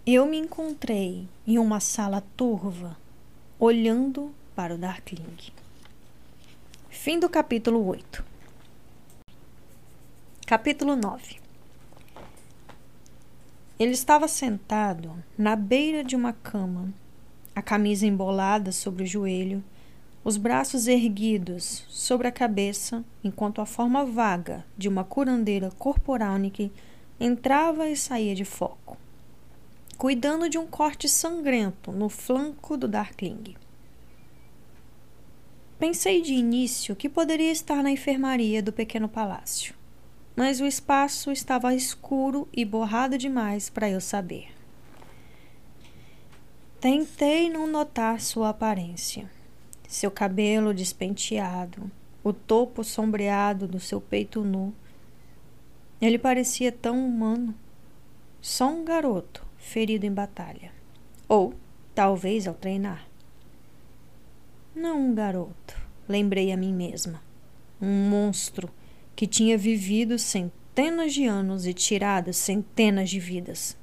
Eu me encontrei em uma sala turva, olhando para o Darkling. Fim do capítulo 8. Capítulo 9. Ele estava sentado na beira de uma cama, a camisa embolada sobre o joelho os braços erguidos sobre a cabeça, enquanto a forma vaga de uma curandeira corporalnique entrava e saía de foco, cuidando de um corte sangrento no flanco do Darkling. Pensei de início que poderia estar na enfermaria do pequeno palácio, mas o espaço estava escuro e borrado demais para eu saber. Tentei não notar sua aparência seu cabelo despenteado, o topo sombreado do seu peito nu. Ele parecia tão humano. Só um garoto ferido em batalha. Ou, talvez, ao treinar. Não um garoto, lembrei a mim mesma. Um monstro que tinha vivido centenas de anos e tirado centenas de vidas.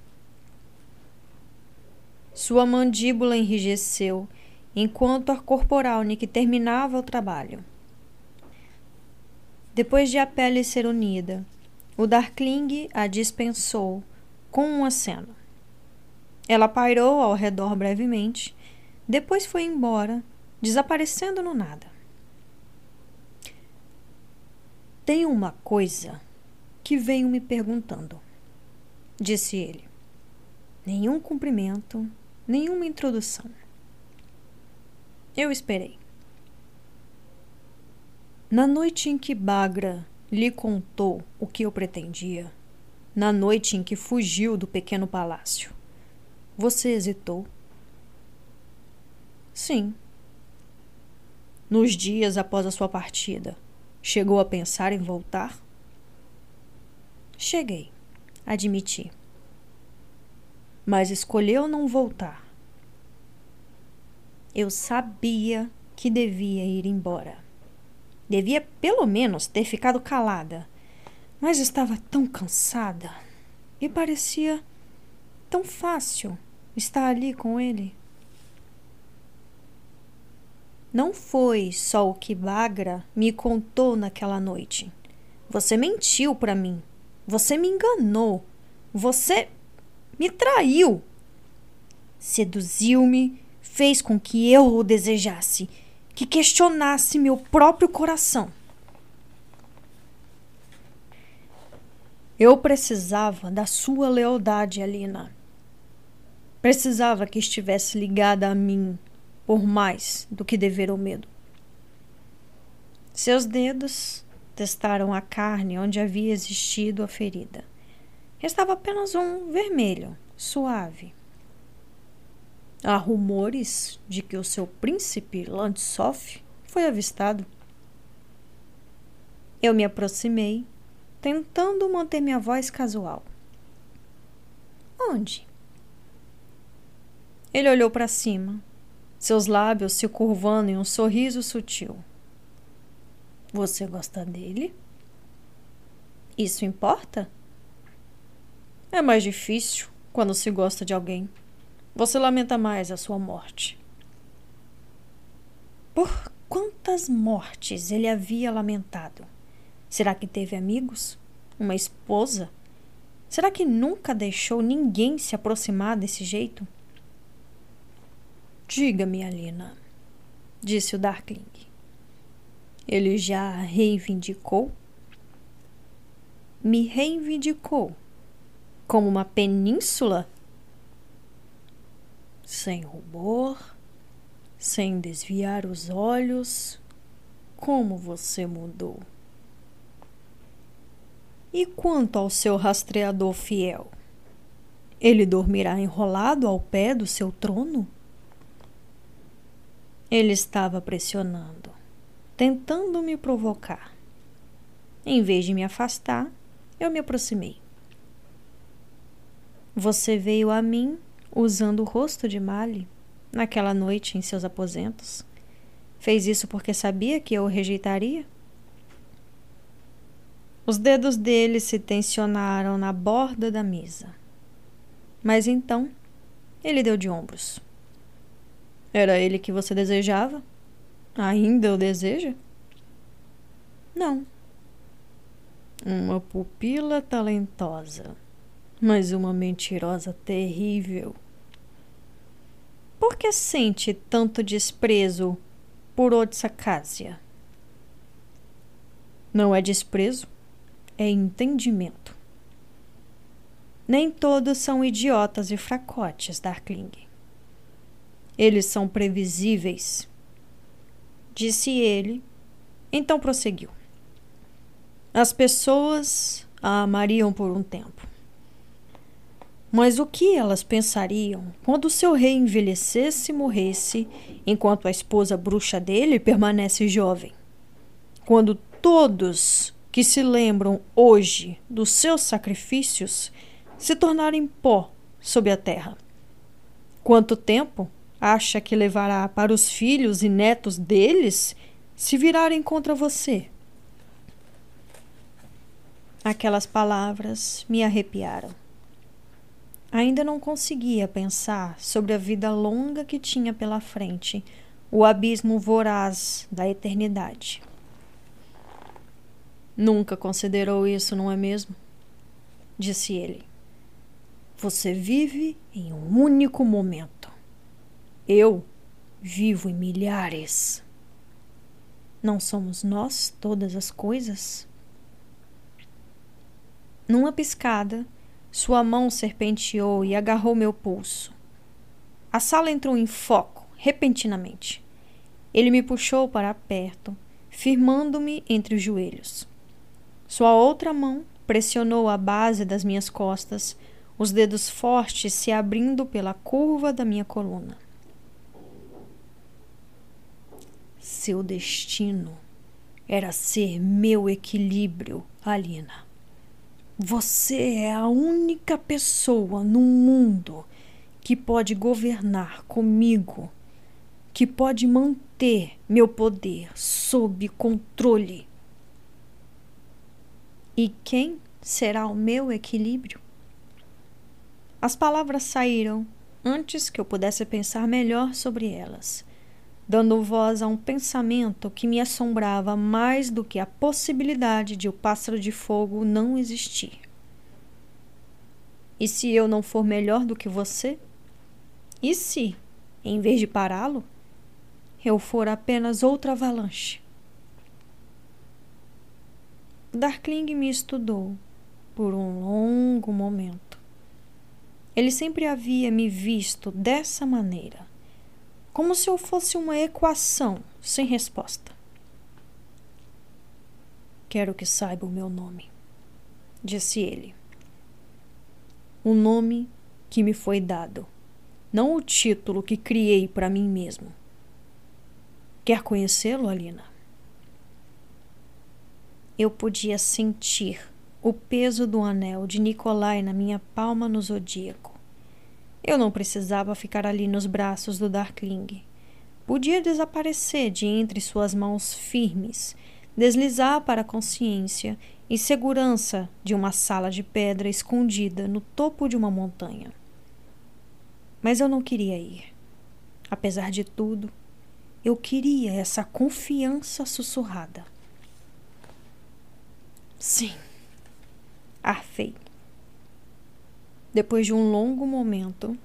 Sua mandíbula enrijeceu enquanto a corporal Nick terminava o trabalho. Depois de a pele ser unida, o Darkling a dispensou com um aceno. Ela pairou ao redor brevemente, depois foi embora, desaparecendo no nada. Tem uma coisa que venho me perguntando, disse ele. Nenhum cumprimento, nenhuma introdução. Eu esperei. Na noite em que Bagra lhe contou o que eu pretendia, na noite em que fugiu do pequeno palácio, você hesitou? Sim. Nos dias após a sua partida, chegou a pensar em voltar? Cheguei, admiti. Mas escolheu não voltar. Eu sabia que devia ir embora. Devia pelo menos ter ficado calada, mas estava tão cansada e parecia tão fácil estar ali com ele. Não foi só o que Bagra me contou naquela noite. Você mentiu para mim. Você me enganou. Você me traiu. Seduziu-me, fez com que eu o desejasse, que questionasse meu próprio coração. Eu precisava da sua lealdade, Alina. Precisava que estivesse ligada a mim por mais do que dever ou medo. Seus dedos testaram a carne onde havia existido a ferida. Restava apenas um vermelho, suave. Há rumores de que o seu príncipe Landsoff foi avistado. Eu me aproximei, tentando manter minha voz casual. Onde? Ele olhou para cima, seus lábios se curvando em um sorriso sutil. Você gosta dele? Isso importa? É mais difícil quando se gosta de alguém. Você lamenta mais a sua morte. Por quantas mortes ele havia lamentado? Será que teve amigos? Uma esposa? Será que nunca deixou ninguém se aproximar desse jeito? Diga-me, Alina, disse o Darkling. Ele já reivindicou? Me reivindicou como uma península sem rubor, sem desviar os olhos. Como você mudou? E quanto ao seu rastreador fiel? Ele dormirá enrolado ao pé do seu trono? Ele estava pressionando, tentando me provocar. Em vez de me afastar, eu me aproximei. Você veio a mim usando o rosto de Mali naquela noite em seus aposentos? Fez isso porque sabia que eu o rejeitaria? Os dedos dele se tensionaram na borda da mesa. Mas então ele deu de ombros. Era ele que você desejava? Ainda o deseja? Não. Uma pupila talentosa mas uma mentirosa terrível. Por que sente tanto desprezo por Otsakasia? Não é desprezo, é entendimento. Nem todos são idiotas e fracotes, Darkling. Eles são previsíveis. Disse ele, então prosseguiu. As pessoas a amariam por um tempo. Mas o que elas pensariam quando seu rei envelhecesse e morresse, enquanto a esposa bruxa dele permanece jovem? Quando todos que se lembram hoje dos seus sacrifícios se tornarem pó sob a terra? Quanto tempo acha que levará para os filhos e netos deles se virarem contra você? Aquelas palavras me arrepiaram. Ainda não conseguia pensar sobre a vida longa que tinha pela frente, o abismo voraz da eternidade. Nunca considerou isso, não é mesmo? Disse ele. Você vive em um único momento. Eu vivo em milhares. Não somos nós todas as coisas? Numa piscada, sua mão serpenteou e agarrou meu pulso. A sala entrou em foco, repentinamente. Ele me puxou para perto, firmando-me entre os joelhos. Sua outra mão pressionou a base das minhas costas, os dedos fortes se abrindo pela curva da minha coluna. Seu destino era ser meu equilíbrio, Alina. Você é a única pessoa no mundo que pode governar comigo, que pode manter meu poder sob controle. E quem será o meu equilíbrio? As palavras saíram antes que eu pudesse pensar melhor sobre elas, dando voz a um pensamento que me assombrava mais do que a possibilidade de o pássaro de fogo não existir. E se eu não for melhor do que você? E se, em vez de pará-lo, eu for apenas outra avalanche? Darkling me estudou por um longo momento. Ele sempre havia me visto dessa maneira, como se eu fosse uma equação sem resposta. Quero que saiba o meu nome, disse ele. O nome que me foi dado não o título que criei para mim mesmo. Quer conhecê-lo, Alina? Eu podia sentir o peso do anel de Nikolai na minha palma no zodíaco. Eu não precisava ficar ali nos braços do Darkling. Podia desaparecer de entre suas mãos firmes, deslizar para a consciência e segurança de uma sala de pedra escondida no topo de uma montanha. Mas eu não queria ir. Apesar de tudo, eu queria essa confiança sussurrada. Sim, arfei. Depois de um longo momento,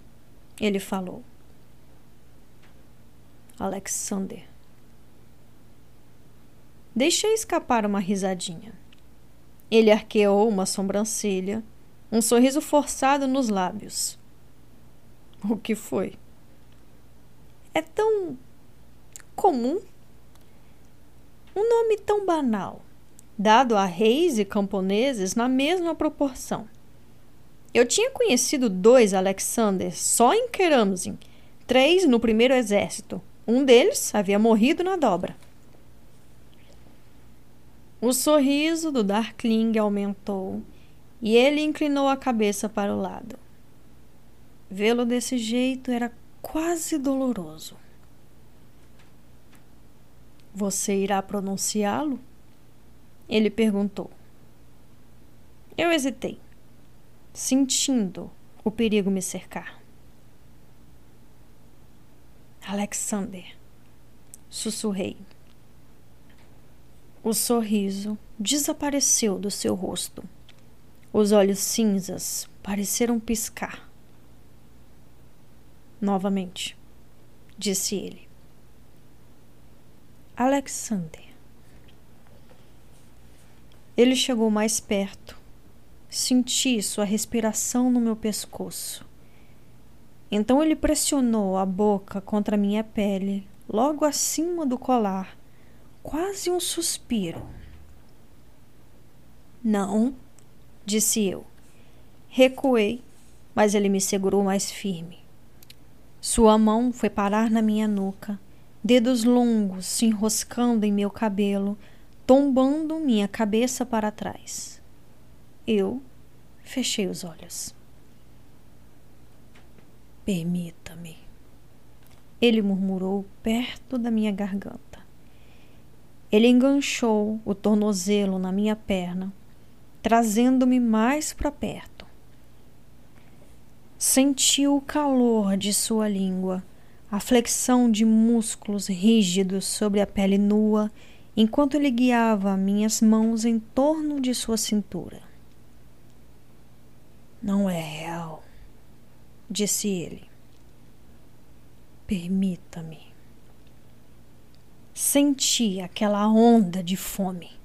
ele falou: Alexander. Deixei escapar uma risadinha. Ele arqueou uma sobrancelha, um sorriso forçado nos lábios. O que foi? É tão comum. Um nome tão banal, dado a reis e camponeses na mesma proporção. Eu tinha conhecido dois Alexanders só em Keramzin, três no primeiro exército. Um deles havia morrido na dobra. O sorriso do Darkling aumentou e ele inclinou a cabeça para o lado. Vê-lo desse jeito era quase doloroso. Você irá pronunciá-lo? Ele perguntou. Eu hesitei, sentindo o perigo me cercar. Alexander, sussurrei. O sorriso desapareceu do seu rosto. Os olhos cinzas pareceram piscar novamente, disse ele. Alexander. Ele chegou mais perto. Senti sua respiração no meu pescoço. Então ele pressionou a boca contra minha pele, logo acima do colar, quase um suspiro. Não, disse eu. Recuei, mas ele me segurou mais firme. Sua mão foi parar na minha nuca, dedos longos se enroscando em meu cabelo, tombando minha cabeça para trás. Eu fechei os olhos. Permita-me. Ele murmurou perto da minha garganta. Ele enganchou o tornozelo na minha perna, trazendo-me mais para perto. Sentiu o calor de sua língua, a flexão de músculos rígidos sobre a pele nua, enquanto ele guiava minhas mãos em torno de sua cintura. Não é real, disse ele. Permita-me. Senti aquela onda de fome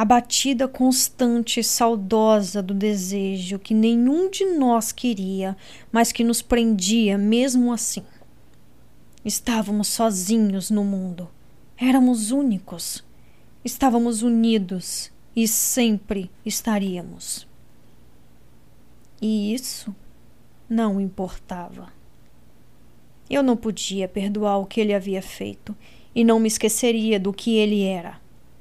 a batida constante e saudosa do desejo que nenhum de nós queria, mas que nos prendia mesmo assim. Estávamos sozinhos no mundo. Éramos únicos. Estávamos unidos e sempre estaríamos. E isso não importava. Eu não podia perdoar o que ele havia feito e não me esqueceria do que ele era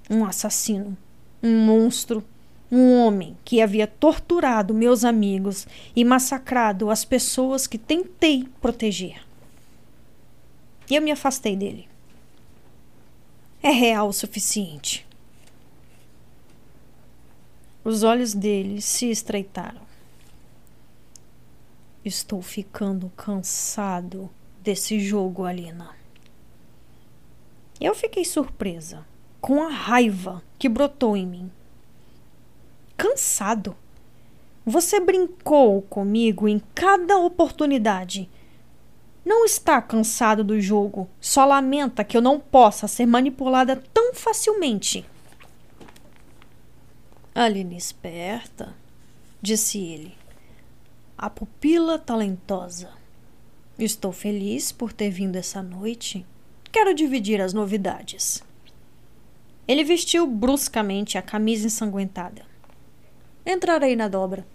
um assassino um monstro, Um homem que havia torturado meus amigos e massacrado as pessoas que tentei proteger. E eu me afastei dele. É real o suficiente. Os olhos dele se estreitaram. Estou ficando cansado desse jogo, Alina. Eu fiquei surpresa com a raiva que brotou em mim. Cansado. Você brincou comigo em cada oportunidade. Não está cansado do jogo, só lamenta que eu não possa ser manipulada tão facilmente. Aline esperta, disse ele. A pupila talentosa. Estou feliz por ter vindo essa noite. Quero dividir as novidades. Ele vestiu bruscamente a camisa ensanguentada. Entrarei na dobra.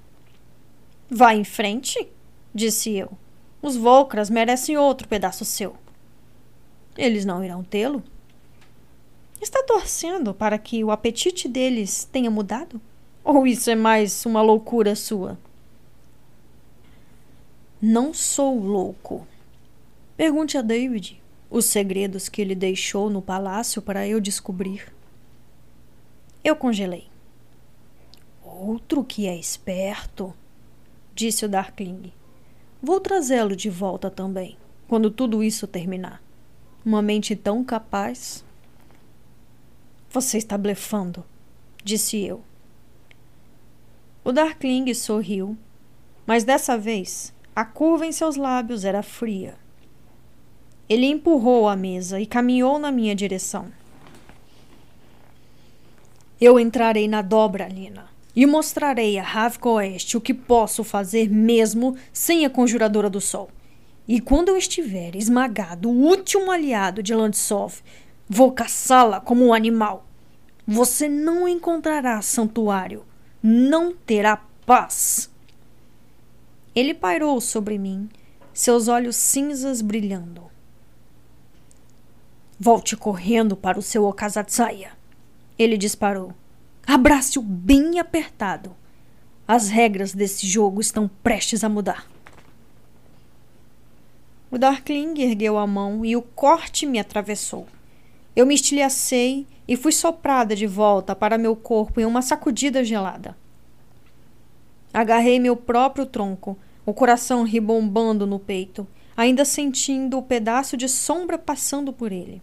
Vá em frente, disse eu. Os Volcras merecem outro pedaço seu. Eles não irão tê-lo? Está torcendo para que o apetite deles tenha mudado? Ou isso é mais uma loucura sua? Não sou louco. Pergunte a David os segredos que ele deixou no palácio para eu descobrir. Eu congelei. Outro que é esperto, disse o Darkling. Vou trazê-lo de volta também, quando tudo isso terminar. Uma mente tão capaz. Você está blefando, disse eu. O Darkling sorriu, mas dessa vez a curva em seus lábios era fria. Ele empurrou a mesa e caminhou na minha direção. Eu entrarei na dobra, Lina, e mostrarei a Ravka Oeste o que posso fazer mesmo sem a Conjuradora do Sol. E quando eu estiver esmagado, o último aliado de Landsov, vou caçá-la como um animal. Você não encontrará santuário, não terá paz. Ele pairou sobre mim, seus olhos cinzas brilhando. Volte correndo para o seu Okazatsaya. Ele disparou. Abrace-o bem apertado. As regras desse jogo estão prestes a mudar. O Darkling ergueu a mão e o corte me atravessou. Eu me estilhacei e fui soprada de volta para meu corpo em uma sacudida gelada. Agarrei meu próprio tronco, o coração ribombando no peito, ainda sentindo o pedaço de sombra passando por ele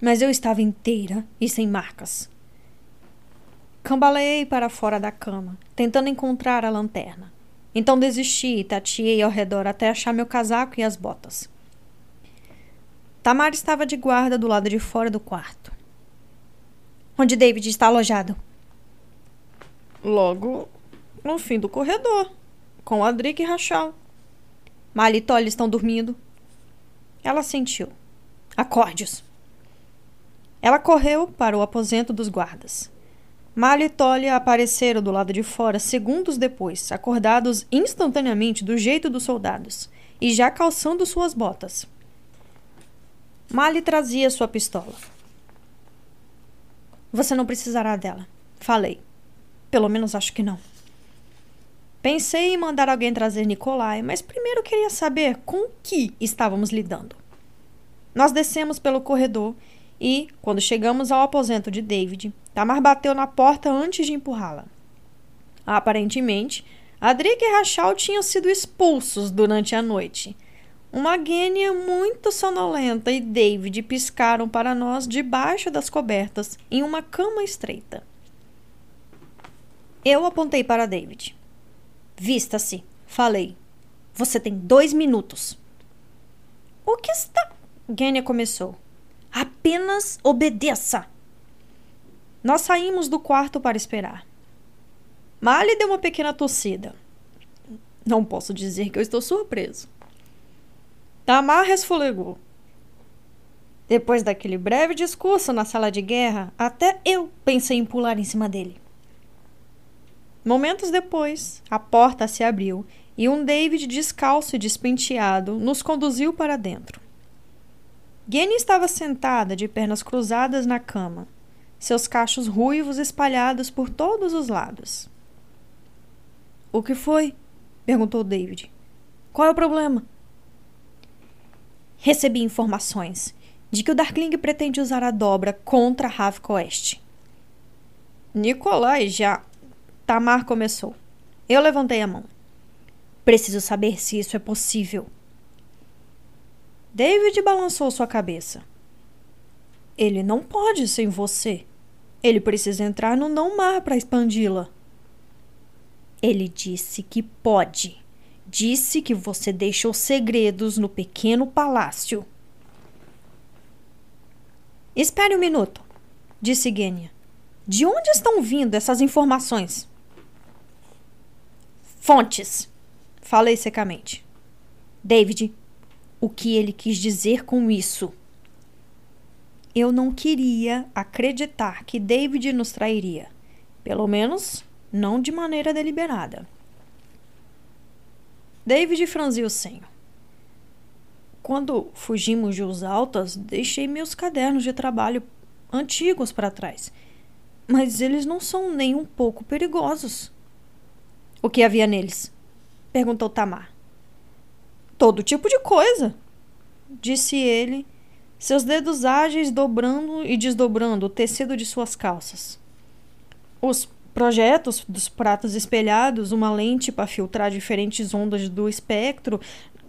mas eu estava inteira e sem marcas. Cambaleei para fora da cama, tentando encontrar a lanterna. Então desisti e tateei ao redor até achar meu casaco e as botas. Tamar estava de guarda do lado de fora do quarto. Onde David está alojado? Logo no fim do corredor, com Adric e Rachel. Mali e Tolly estão dormindo. Ela sentiu. Acorde-os. Ela correu para o aposento dos guardas. Malha e Tolia apareceram do lado de fora segundos depois, acordados instantaneamente do jeito dos soldados, e já calçando suas botas. Mali trazia sua pistola. Você não precisará dela, falei. Pelo menos acho que não. Pensei em mandar alguém trazer Nikolai, mas primeiro queria saber com que estávamos lidando. Nós descemos pelo corredor e, quando chegamos ao aposento de David, Tamar bateu na porta antes de empurrá-la. Aparentemente, Adric e Rachel tinham sido expulsos durante a noite. Uma Gênia muito sonolenta e David piscaram para nós debaixo das cobertas, em uma cama estreita. Eu apontei para David. Vista-se, falei. Você tem dois minutos. O que está. Gênia começou. Apenas obedeça. Nós saímos do quarto para esperar. Mali deu uma pequena tossida. Não posso dizer que eu estou surpreso. Tamar resfolegou. Depois daquele breve discurso na sala de guerra, até eu pensei em pular em cima dele. Momentos depois, a porta se abriu e um David descalço e despenteado nos conduziu para dentro. Jenny estava sentada de pernas cruzadas na cama. seus cachos ruivos espalhados por todos os lados. O que foi? perguntou David. Qual é o problema? Recebi informações de que o Darkling pretende usar a dobra contra Ravka Oeste. Nicolai já. Tamar começou. Eu levantei a mão. Preciso saber se isso é possível. David balançou sua cabeça. Ele não pode sem você. Ele precisa entrar no não-mar para expandi-la. Ele disse que pode. Disse que você deixou segredos no pequeno palácio. Espere um minuto, disse Gênia. De onde estão vindo essas informações? Fontes, falei secamente. David, o que ele quis dizer com isso? Eu não queria acreditar que David nos trairia. Pelo menos, não de maneira deliberada. David franziu o senho. Quando fugimos de Os Altas, deixei meus cadernos de trabalho antigos para trás. Mas eles não são nem um pouco perigosos. O que havia neles? perguntou Tamar. Todo tipo de coisa, disse ele, seus dedos ágeis dobrando e desdobrando o tecido de suas calças. Os projetos dos pratos espelhados, uma lente para filtrar diferentes ondas do espectro,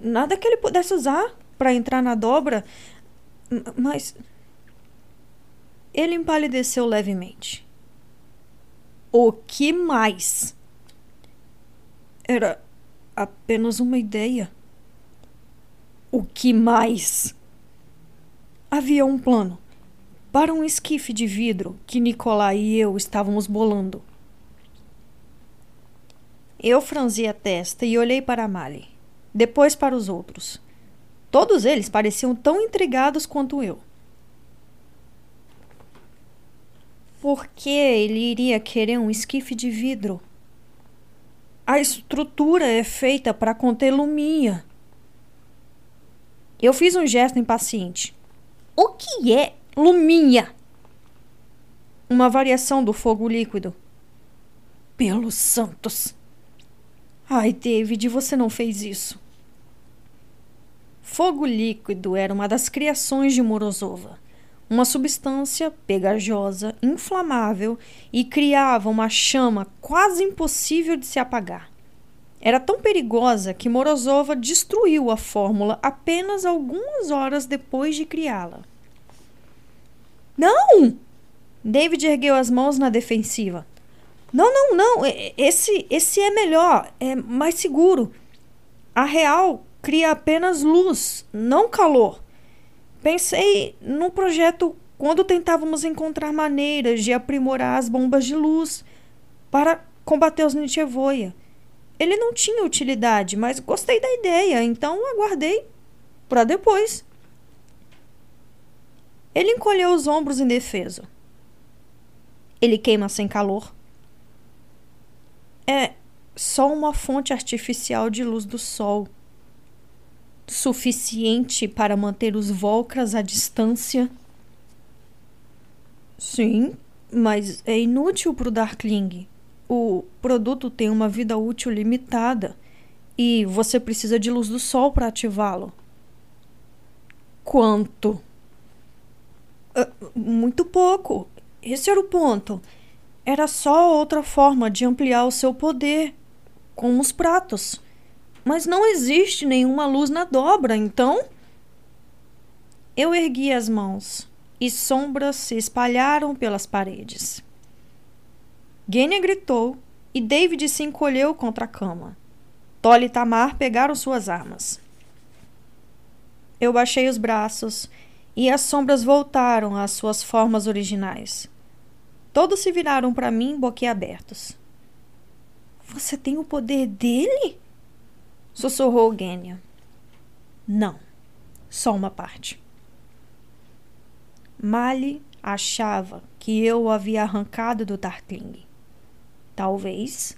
nada que ele pudesse usar para entrar na dobra, mas ele empalideceu levemente. O que mais? Era apenas uma ideia. O que mais? Havia um plano para um esquife de vidro que Nicolai e eu estávamos bolando. Eu franzi a testa e olhei para Mali, depois para os outros. Todos eles pareciam tão intrigados quanto eu. Por que ele iria querer um esquife de vidro? A estrutura é feita para conter lumia. Eu fiz um gesto impaciente. O que é lumia? Uma variação do fogo líquido. Pelos santos! Ai, David, você não fez isso. Fogo líquido era uma das criações de Morozova, uma substância pegajosa, inflamável e criava uma chama quase impossível de se apagar. Era tão perigosa que Morozova destruiu a fórmula apenas algumas horas depois de criá-la. Não! David ergueu as mãos na defensiva. Não, não, não. Esse, esse é melhor, é mais seguro. A real cria apenas luz, não calor. Pensei no projeto quando tentávamos encontrar maneiras de aprimorar as bombas de luz para combater os Nietzschevoia. Ele não tinha utilidade, mas gostei da ideia, então aguardei para depois. Ele encolheu os ombros indefeso. Ele queima sem calor é só uma fonte artificial de luz do sol, suficiente para manter os Volcras à distância. Sim, mas é inútil para o Darkling. O produto tem uma vida útil limitada e você precisa de luz do sol para ativá-lo. Quanto? Uh, muito pouco. Esse era o ponto. Era só outra forma de ampliar o seu poder, como os pratos. Mas não existe nenhuma luz na dobra, então. Eu ergui as mãos e sombras se espalharam pelas paredes. Gênia gritou e David se encolheu contra a cama. Tolly e Tamar pegaram suas armas. Eu baixei os braços e as sombras voltaram às suas formas originais. Todos se viraram para mim boquiabertos. Você tem o poder dele? Sussurrou Gênia. Não, só uma parte. Mali achava que eu o havia arrancado do Darkling. Talvez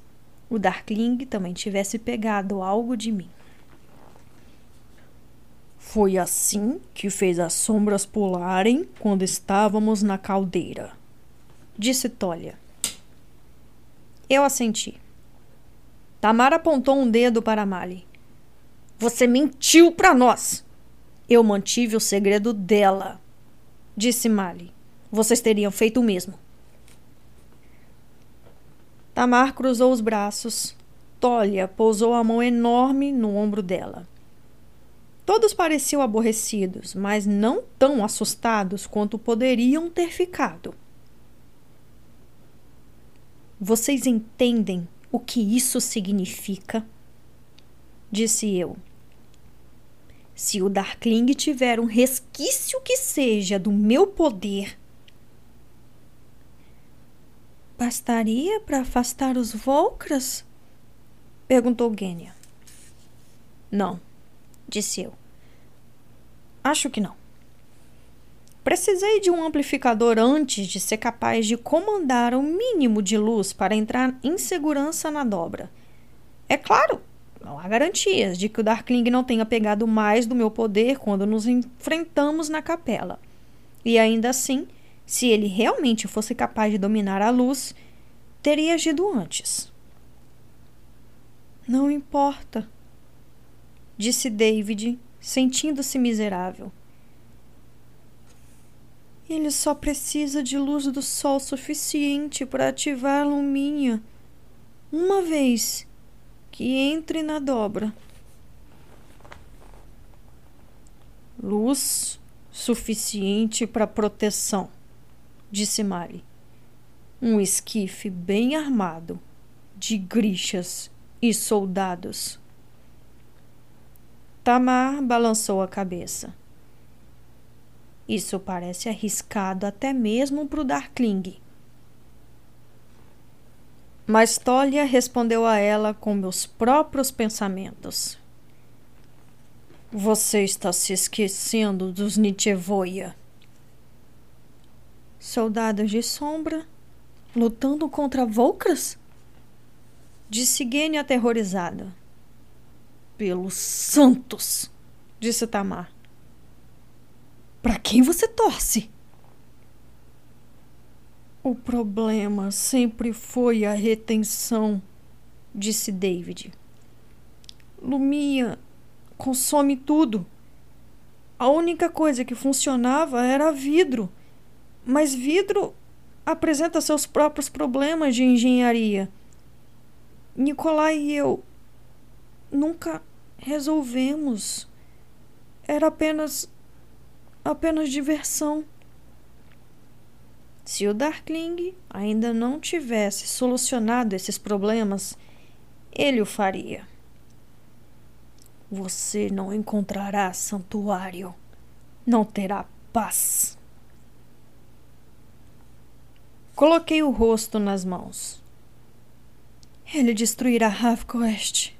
o Darkling também tivesse pegado algo de mim. Foi assim que fez as sombras pularem quando estávamos na caldeira disse Tolia. Eu assenti. Tamara apontou um dedo para Mali. Você mentiu para nós. Eu mantive o segredo dela, disse Mali. Vocês teriam feito o mesmo. Tamar cruzou os braços. Tolia pousou a mão enorme no ombro dela. Todos pareciam aborrecidos, mas não tão assustados quanto poderiam ter ficado. Vocês entendem o que isso significa? Disse eu. Se o Darkling tiver um resquício que seja do meu poder, bastaria para afastar os Volcras? Perguntou Genya. Não, disse eu. Acho que não. Precisei de um amplificador antes de ser capaz de comandar o mínimo de luz para entrar em segurança na dobra. É claro não há garantias de que o Darkling não tenha pegado mais do meu poder quando nos enfrentamos na capela. E ainda assim, se ele realmente fosse capaz de dominar a luz, teria agido antes. Não importa, disse David, sentindo-se miserável. Ele só precisa de luz do sol suficiente para ativar a luminha. Uma vez que entre na dobra. Luz suficiente para proteção, disse Mari. Um esquife bem armado, de grixas e soldados. Tamar balançou a cabeça. Isso parece arriscado até mesmo para o Darkling. Mas Tolia respondeu a ela com meus próprios pensamentos. Você está se esquecendo dos Nietzschevoia. Soldados de sombra lutando contra Volcras? Disse Gene aterrorizada. Pelos santos, disse Tamar. Para quem você torce? O problema sempre foi a retenção, disse David. Lumia consome tudo. A única coisa que funcionava era vidro. Mas vidro apresenta seus próprios problemas de engenharia. Nicolai e eu nunca resolvemos. Era apenas apenas diversão. Se o Darkling ainda não tivesse solucionado esses problemas, ele o faria. Você não encontrará santuário. Não terá paz. Coloquei o rosto nas mãos. Ele destruirá Ravquest.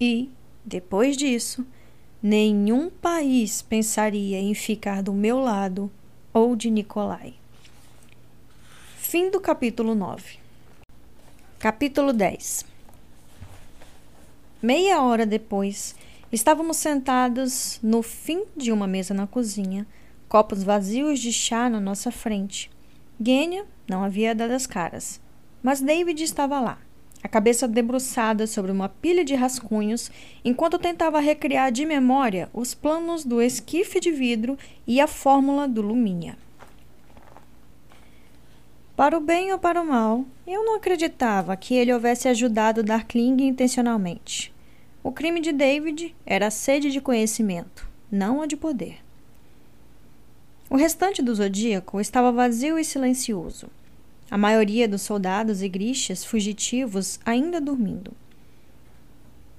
E, depois disso, nenhum país pensaria em ficar do meu lado ou de Nicolai. Fim do capítulo 9. Capítulo 10. Meia hora depois, estávamos sentados no fim de uma mesa na cozinha, copos vazios de chá na nossa frente. Gênia não havia dado as caras, mas David estava lá, a cabeça debruçada sobre uma pilha de rascunhos, enquanto tentava recriar de memória os planos do esquife de vidro e a fórmula do Luminha. Para o bem ou para o mal, eu não acreditava que ele houvesse ajudado Darkling intencionalmente. O crime de David era a sede de conhecimento, não a de poder. O restante do zodíaco estava vazio e silencioso a maioria dos soldados e grixas fugitivos ainda dormindo.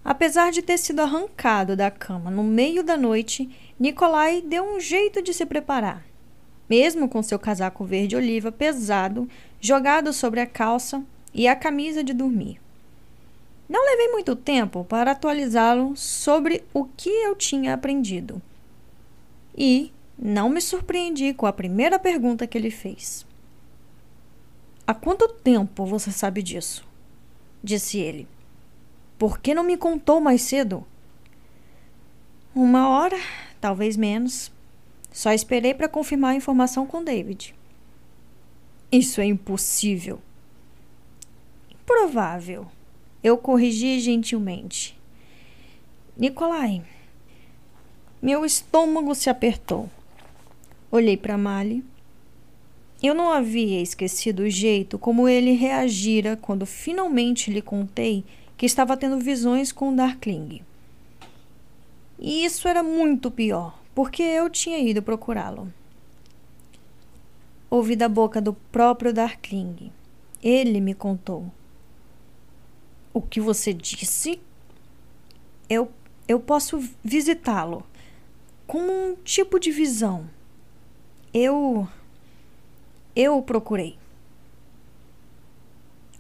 Apesar de ter sido arrancado da cama no meio da noite, Nikolai deu um jeito de se preparar. Mesmo com seu casaco verde-oliva pesado jogado sobre a calça e a camisa de dormir. Não levei muito tempo para atualizá-lo sobre o que eu tinha aprendido. E não me surpreendi com a primeira pergunta que ele fez. Há quanto tempo você sabe disso? Disse ele. Por que não me contou mais cedo? Uma hora, talvez menos. Só esperei para confirmar a informação com David. Isso é impossível. Improvável. Eu corrigi gentilmente. Nicolai, meu estômago se apertou. Olhei para Mali. Eu não havia esquecido o jeito como ele reagira quando finalmente lhe contei que estava tendo visões com Darkling. E isso era muito pior, porque eu tinha ido procurá-lo. Ouvi da boca do próprio Darkling. Ele me contou. O que você disse? Eu, eu posso visitá-lo como um tipo de visão. Eu. Eu o procurei.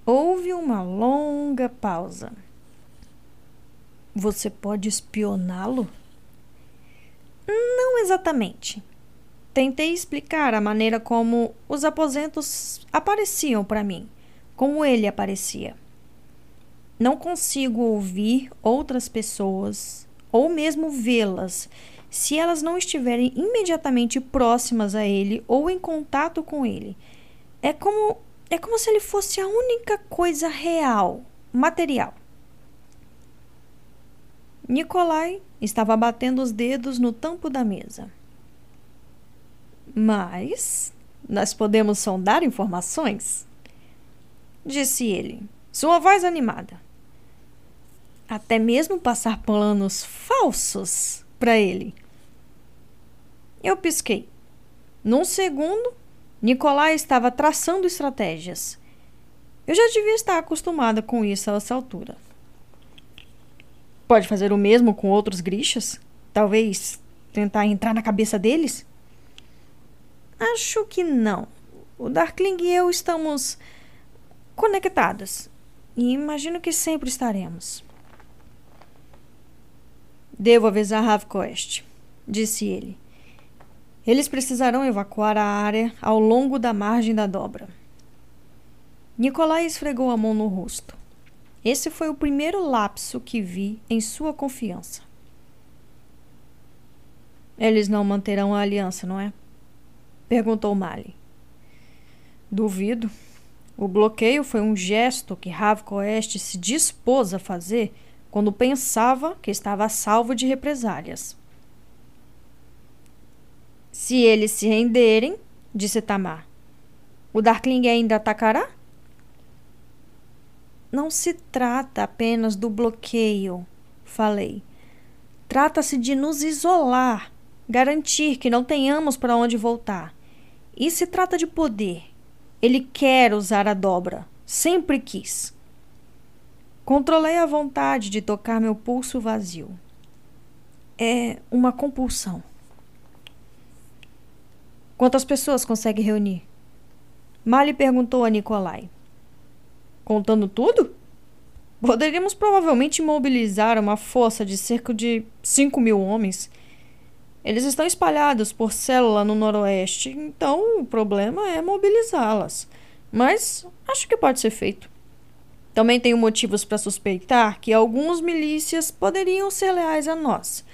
Houve uma longa pausa. Você pode espioná-lo? Não exatamente. Tentei explicar a maneira como os aposentos apareciam para mim, como ele aparecia. Não consigo ouvir outras pessoas ou mesmo vê-las se elas não estiverem imediatamente próximas a ele ou em contato com ele. É como é como se ele fosse a única coisa real, material. Nikolai estava batendo os dedos no tampo da mesa. Mas nós podemos sondar informações? Disse ele, sua voz animada. Até mesmo passar planos falsos para ele. Eu pisquei. Num segundo, Nicolai estava traçando estratégias. Eu já devia estar acostumada com isso a essa altura. Pode fazer o mesmo com outros grixas? Talvez tentar entrar na cabeça deles? Acho que não. O Darkling e eu estamos conectados. E imagino que sempre estaremos. Devo avisar Ravquest, disse ele. Eles precisarão evacuar a área ao longo da margem da dobra. Nicolai esfregou a mão no rosto. Esse foi o primeiro lapso que vi em sua confiança. Eles não manterão a aliança, não é? Perguntou Mali. Duvido. O bloqueio foi um gesto que Ravcoeste se dispôs a fazer quando pensava que estava a salvo de represálias. Se eles se renderem, disse Tamar, o Darkling ainda atacará? Não se trata apenas do bloqueio, falei. Trata-se de nos isolar, garantir que não tenhamos para onde voltar. E se trata de poder. Ele quer usar a dobra, sempre quis. Controlei a vontade de tocar meu pulso vazio. É uma compulsão. Quantas pessoas consegue reunir? Mali perguntou a Nicolai. Contando tudo? Poderíamos provavelmente mobilizar uma força de cerca de 5 mil homens. Eles estão espalhados por célula no noroeste, então o problema é mobilizá-las. Mas acho que pode ser feito. Também tenho motivos para suspeitar que alguns milícias poderiam ser leais a nós.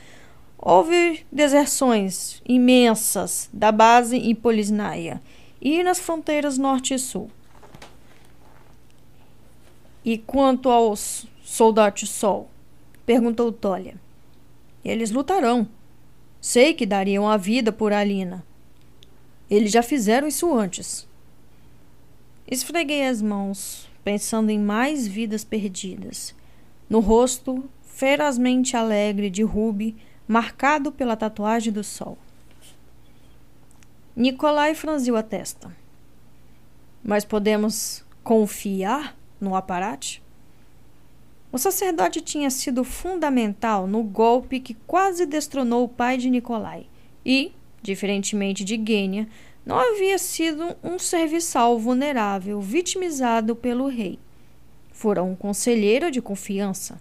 Houve deserções imensas da base em Polisnaia e nas fronteiras norte e sul. E quanto aos soldados Sol? perguntou Tolia. Eles lutarão. Sei que dariam a vida por Alina. Eles já fizeram isso antes. Esfreguei as mãos pensando em mais vidas perdidas. No rosto, ferozmente alegre de Ruby, marcado pela tatuagem do sol. Nicolai franziu a testa. Mas podemos confiar no aparate? O sacerdote tinha sido fundamental no golpe que quase destronou o pai de Nicolai e, diferentemente de Gênia, não havia sido um serviçal vulnerável vitimizado pelo rei. Fora um conselheiro de confiança.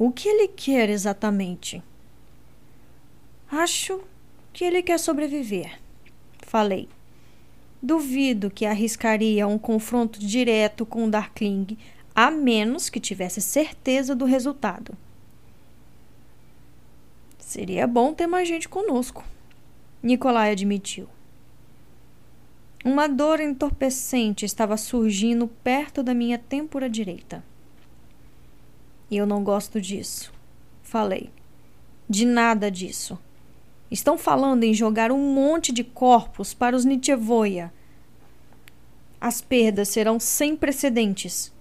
O que ele quer exatamente? Acho que ele quer sobreviver, falei. Duvido que arriscaria um confronto direto com Darkling, a menos que tivesse certeza do resultado. Seria bom ter mais gente conosco, Nicolai admitiu. Uma dor entorpecente estava surgindo perto da minha têmpora direita. Eu não gosto disso, falei. De nada disso. Estão falando em jogar um monte de corpos para os Nietzschevoia. As perdas serão sem precedentes.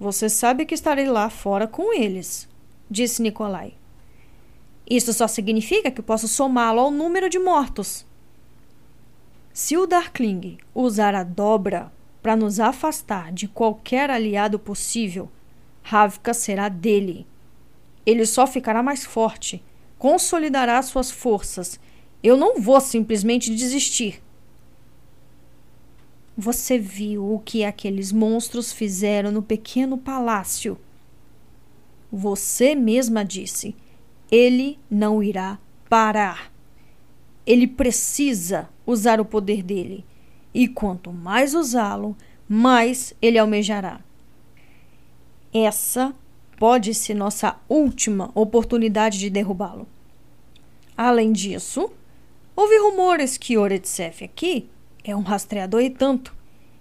Você sabe que estarei lá fora com eles, disse Nikolai. Isso só significa que posso somá-lo ao número de mortos. Se o Darkling usar a dobra para nos afastar de qualquer aliado possível, Ravka será dele. Ele só ficará mais forte, consolidará suas forças. Eu não vou simplesmente desistir. Você viu o que aqueles monstros fizeram no pequeno palácio? Você mesma disse ele não irá parar. Ele precisa usar o poder dele. E quanto mais usá-lo, mais ele almejará. Essa pode ser nossa última oportunidade de derrubá-lo. Além disso, houve rumores que Oretsef aqui é um rastreador e tanto.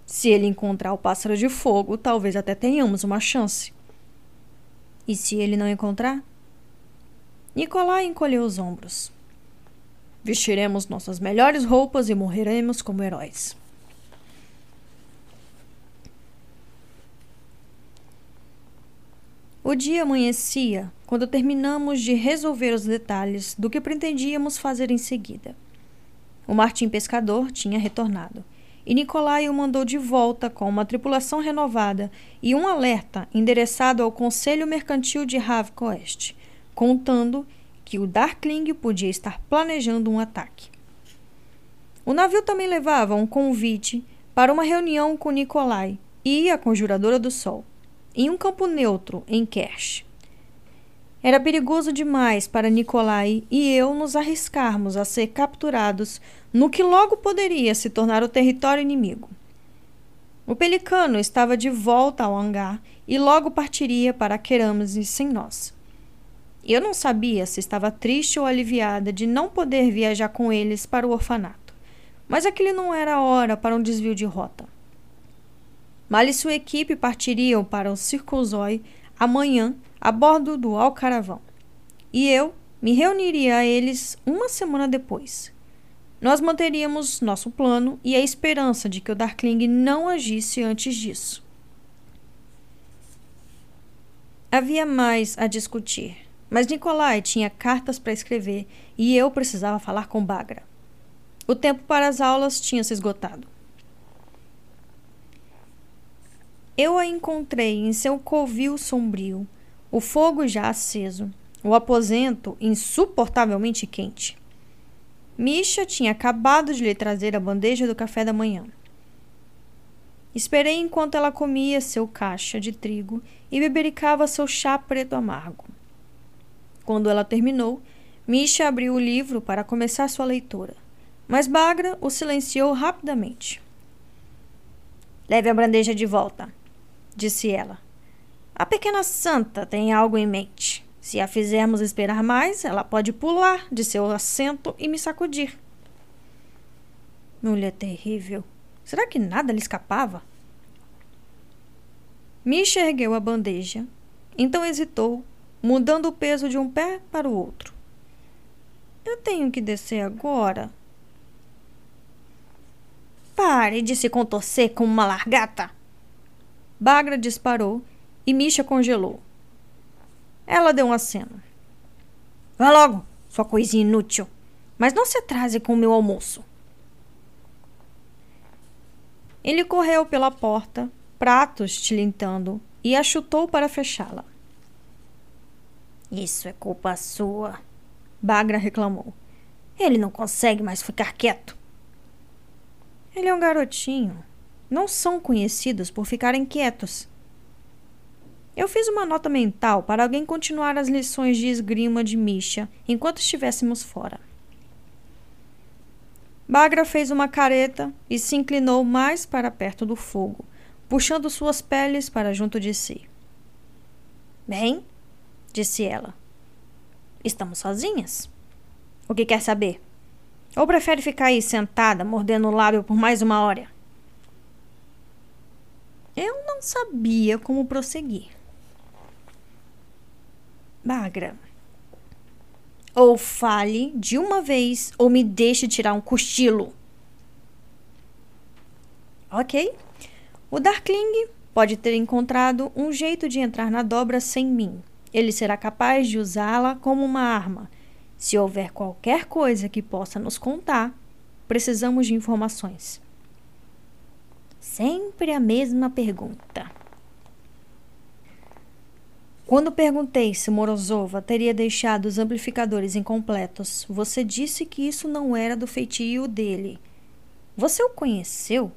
Se ele encontrar o pássaro de fogo, talvez até tenhamos uma chance. E se ele não encontrar? Nicolai encolheu os ombros. Vestiremos nossas melhores roupas e morreremos como heróis. O dia amanhecia quando terminamos de resolver os detalhes do que pretendíamos fazer em seguida. O Martim Pescador tinha retornado e Nicolai o mandou de volta com uma tripulação renovada e um alerta endereçado ao Conselho Mercantil de Ravcoeste contando que o Darkling podia estar planejando um ataque. O navio também levava um convite para uma reunião com Nikolai e a Conjuradora do Sol, em um campo neutro em Kersh. Era perigoso demais para Nikolai e eu nos arriscarmos a ser capturados no que logo poderia se tornar o território inimigo. O pelicano estava de volta ao hangar e logo partiria para Kerâmese sem nós. Eu não sabia se estava triste ou aliviada de não poder viajar com eles para o orfanato, mas aquele não era a hora para um desvio de rota. Mal e sua equipe partiriam para o Circuzói amanhã a bordo do Alcaravão, e eu me reuniria a eles uma semana depois. Nós manteríamos nosso plano e a esperança de que o Darkling não agisse antes disso. Havia mais a discutir mas Nikolai tinha cartas para escrever e eu precisava falar com Bagra. O tempo para as aulas tinha se esgotado. Eu a encontrei em seu covil sombrio, o fogo já aceso, o aposento insuportavelmente quente. Misha tinha acabado de lhe trazer a bandeja do café da manhã. Esperei enquanto ela comia seu caixa de trigo e bebericava seu chá preto amargo. Quando ela terminou, Misha abriu o livro para começar sua leitura, mas Bagra o silenciou rapidamente. Leve a bandeja de volta, disse ela. A pequena santa tem algo em mente. Se a fizermos esperar mais, ela pode pular de seu assento e me sacudir. Mulher terrível. Será que nada lhe escapava? Misha ergueu a bandeja, então hesitou mudando o peso de um pé para o outro. Eu tenho que descer agora. Pare de se contorcer como uma largata. Bagra disparou e Misha congelou. Ela deu um aceno. Vá logo, sua coisinha inútil. Mas não se atrase com o meu almoço. Ele correu pela porta, pratos tilintando, e a chutou para fechá-la. Isso é culpa sua, Bagra reclamou. Ele não consegue mais ficar quieto. Ele é um garotinho. Não são conhecidos por ficarem quietos. Eu fiz uma nota mental para alguém continuar as lições de esgrima de Misha enquanto estivéssemos fora. Bagra fez uma careta e se inclinou mais para perto do fogo, puxando suas peles para junto de si. Bem, disse ela. Estamos sozinhas. O que quer saber? Ou prefere ficar aí sentada, mordendo o lábio por mais uma hora? Eu não sabia como prosseguir. Bagra. Ou fale de uma vez, ou me deixe tirar um cochilo. Ok. O Darkling pode ter encontrado um jeito de entrar na dobra sem mim. Ele será capaz de usá-la como uma arma. Se houver qualquer coisa que possa nos contar, precisamos de informações. Sempre a mesma pergunta. Quando perguntei se Morozova teria deixado os amplificadores incompletos, você disse que isso não era do feitio dele. Você o conheceu?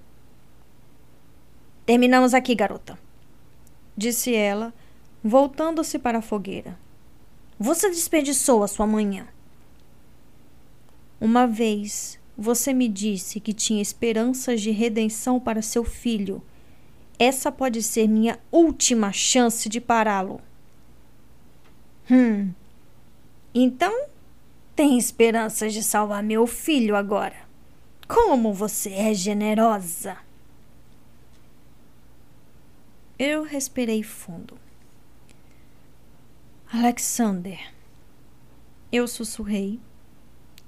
Terminamos aqui, garota, disse ela, voltando-se para a fogueira. Você desperdiçou a sua manhã. Uma vez você me disse que tinha esperanças de redenção para seu filho. Essa pode ser minha última chance de pará-lo. Hum. Então, tem esperanças de salvar meu filho agora. Como você é generosa! Eu respirei fundo. Alexander. Eu sussurrei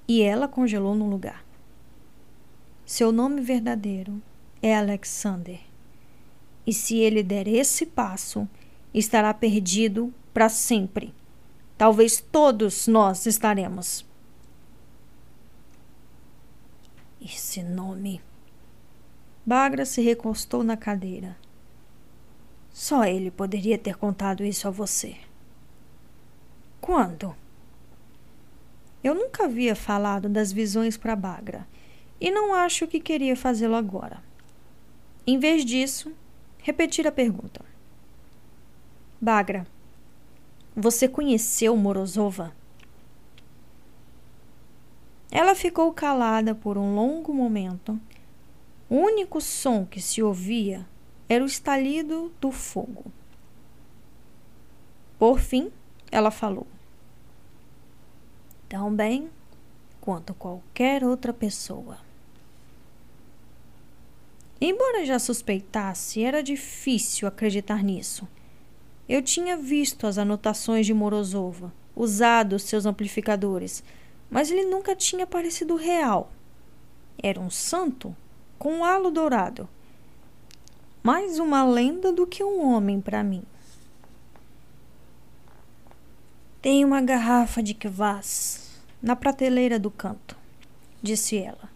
e ela congelou no lugar. Seu nome verdadeiro é Alexander. E se ele der esse passo, estará perdido para sempre. Talvez todos nós estaremos. Esse nome. Bagra se recostou na cadeira. Só ele poderia ter contado isso a você. Quando? Eu nunca havia falado das visões para Bagra e não acho que queria fazê-lo agora. Em vez disso, repetir a pergunta. Bagra, você conheceu Morozova? Ela ficou calada por um longo momento. O único som que se ouvia era o estalido do fogo. Por fim, ela falou: Tão bem quanto qualquer outra pessoa. Embora já suspeitasse, era difícil acreditar nisso. Eu tinha visto as anotações de Morozova, usado seus amplificadores, mas ele nunca tinha parecido real. Era um santo com um halo dourado mais uma lenda do que um homem para mim. Tem uma garrafa de kvass na prateleira do canto, disse ela,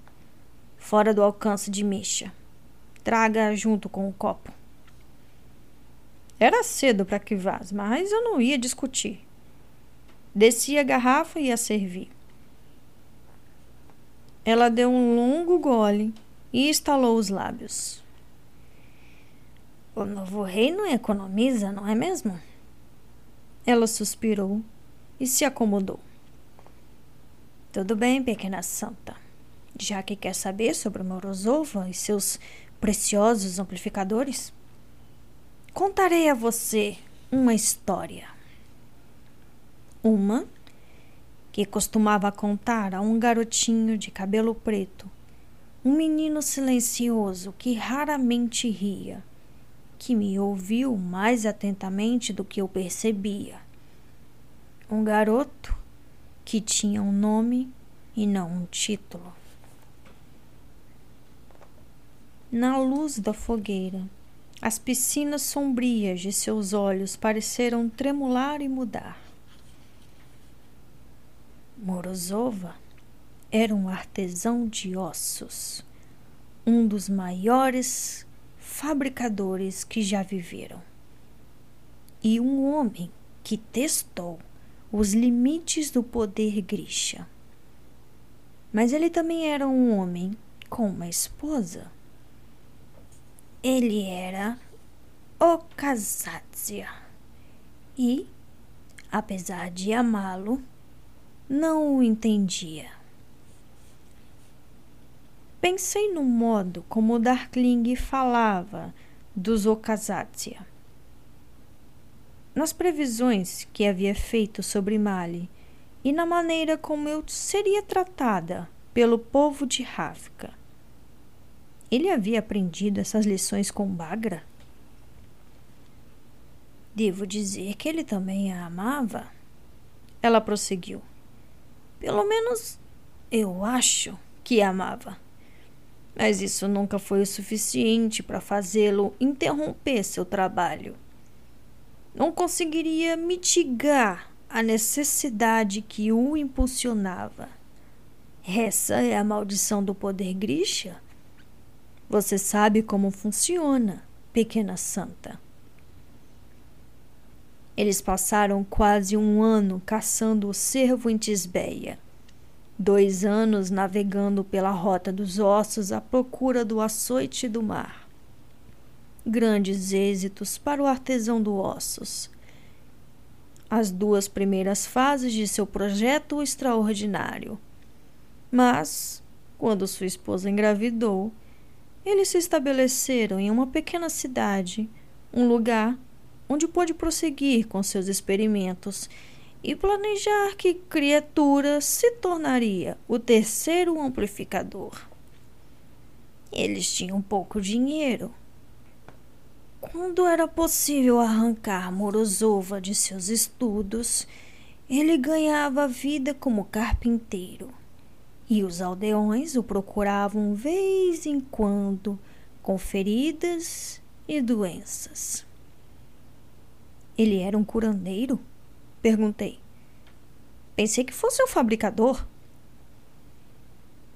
fora do alcance de Misha. Traga junto com o copo. Era cedo para kvass, mas eu não ia discutir. Desci a garrafa e a servi. Ela deu um longo gole e estalou os lábios. O novo rei não economiza, não é mesmo? Ela suspirou e se acomodou. Tudo bem, pequena santa. Já que quer saber sobre Morozova e seus preciosos amplificadores, contarei a você uma história. Uma que costumava contar a um garotinho de cabelo preto, um menino silencioso que raramente ria que me ouviu mais atentamente do que eu percebia. Um garoto que tinha um nome e não um título. Na luz da fogueira, as piscinas sombrias de seus olhos pareceram tremular e mudar. Morozova era um artesão de ossos, um dos maiores fabricadores que já viveram. E um homem que testou os limites do poder Grisha. Mas ele também era um homem com uma esposa. Ele era Okazatsia. E, apesar de amá-lo, não o entendia. Pensei no modo como Darkling falava dos Okazatsia. Nas previsões que havia feito sobre Mali e na maneira como eu seria tratada pelo povo de Ravka. Ele havia aprendido essas lições com Bagra? Devo dizer que ele também a amava. Ela prosseguiu. Pelo menos eu acho que a amava. Mas isso nunca foi o suficiente para fazê-lo interromper seu trabalho. Não conseguiria mitigar a necessidade que o impulsionava. Essa é a maldição do poder Grisha? Você sabe como funciona, pequena santa. Eles passaram quase um ano caçando o cervo em Tisbeia. Dois anos navegando pela rota dos ossos à procura do açoite do mar. Grandes êxitos para o artesão do ossos. As duas primeiras fases de seu projeto extraordinário. Mas, quando sua esposa engravidou, eles se estabeleceram em uma pequena cidade, um lugar onde pôde prosseguir com seus experimentos e planejar que criatura se tornaria o terceiro amplificador. Eles tinham pouco dinheiro. Quando era possível arrancar Morozova de seus estudos, ele ganhava vida como carpinteiro e os aldeões o procuravam vez em quando com feridas e doenças. Ele era um curandeiro? Perguntei. Pensei que fosse um fabricador.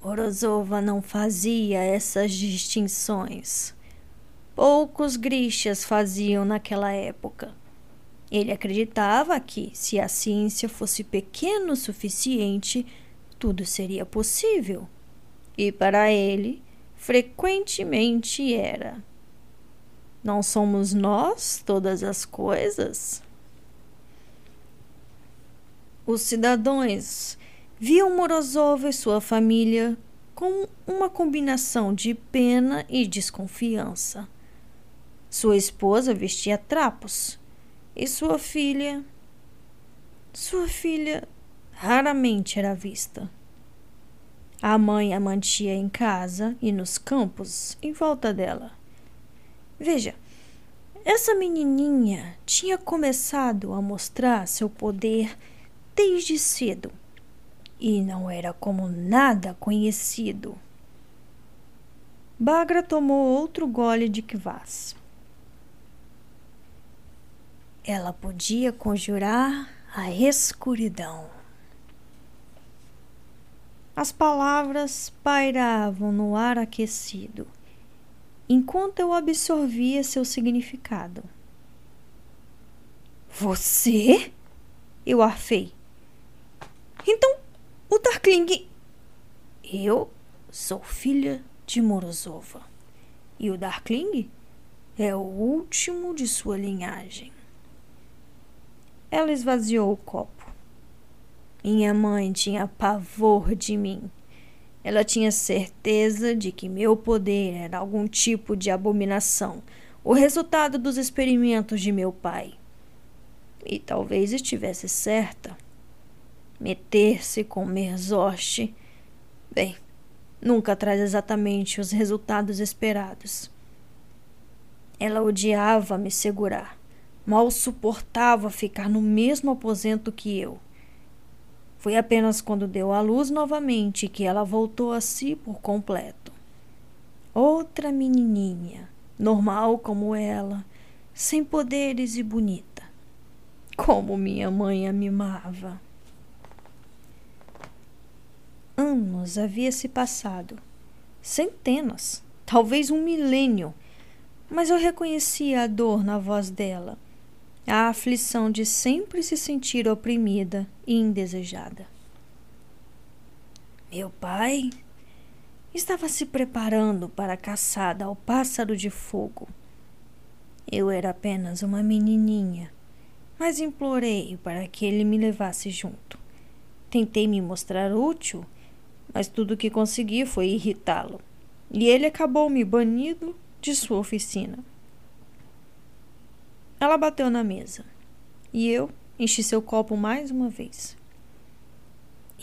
Orozova não fazia essas distinções. Poucos grixas faziam naquela época. Ele acreditava que, se a ciência fosse pequeno o suficiente, tudo seria possível. E para ele, frequentemente era. Não somos nós todas as coisas? Os cidadãos viam Morozov e sua família com uma combinação de pena e desconfiança. Sua esposa vestia trapos e sua filha. Sua filha raramente era vista. A mãe a mantinha em casa e nos campos em volta dela. Veja, essa menininha tinha começado a mostrar seu poder desde cedo e não era como nada conhecido. Bagra tomou outro gole de kvass. Ela podia conjurar a escuridão. As palavras pairavam no ar aquecido, enquanto eu absorvia seu significado. Você? Eu arfei. Então, o Darkling. Eu sou filha de Morozova. E o Darkling é o último de sua linhagem. Ela esvaziou o copo. Minha mãe tinha pavor de mim. Ela tinha certeza de que meu poder era algum tipo de abominação, o resultado dos experimentos de meu pai. E talvez estivesse certa. Meter-se com Merzoste, bem, nunca traz exatamente os resultados esperados. Ela odiava me segurar, mal suportava ficar no mesmo aposento que eu. Foi apenas quando deu à luz novamente que ela voltou a si por completo. Outra menininha, normal como ela, sem poderes e bonita. Como minha mãe a mimava. Anos havia se passado, centenas, talvez um milênio, mas eu reconhecia a dor na voz dela a aflição de sempre se sentir oprimida e indesejada. Meu pai estava se preparando para a caçada ao pássaro de fogo. Eu era apenas uma menininha, mas implorei para que ele me levasse junto. Tentei me mostrar útil, mas tudo o que consegui foi irritá-lo, e ele acabou me banido de sua oficina. Ela bateu na mesa e eu enchi seu copo mais uma vez.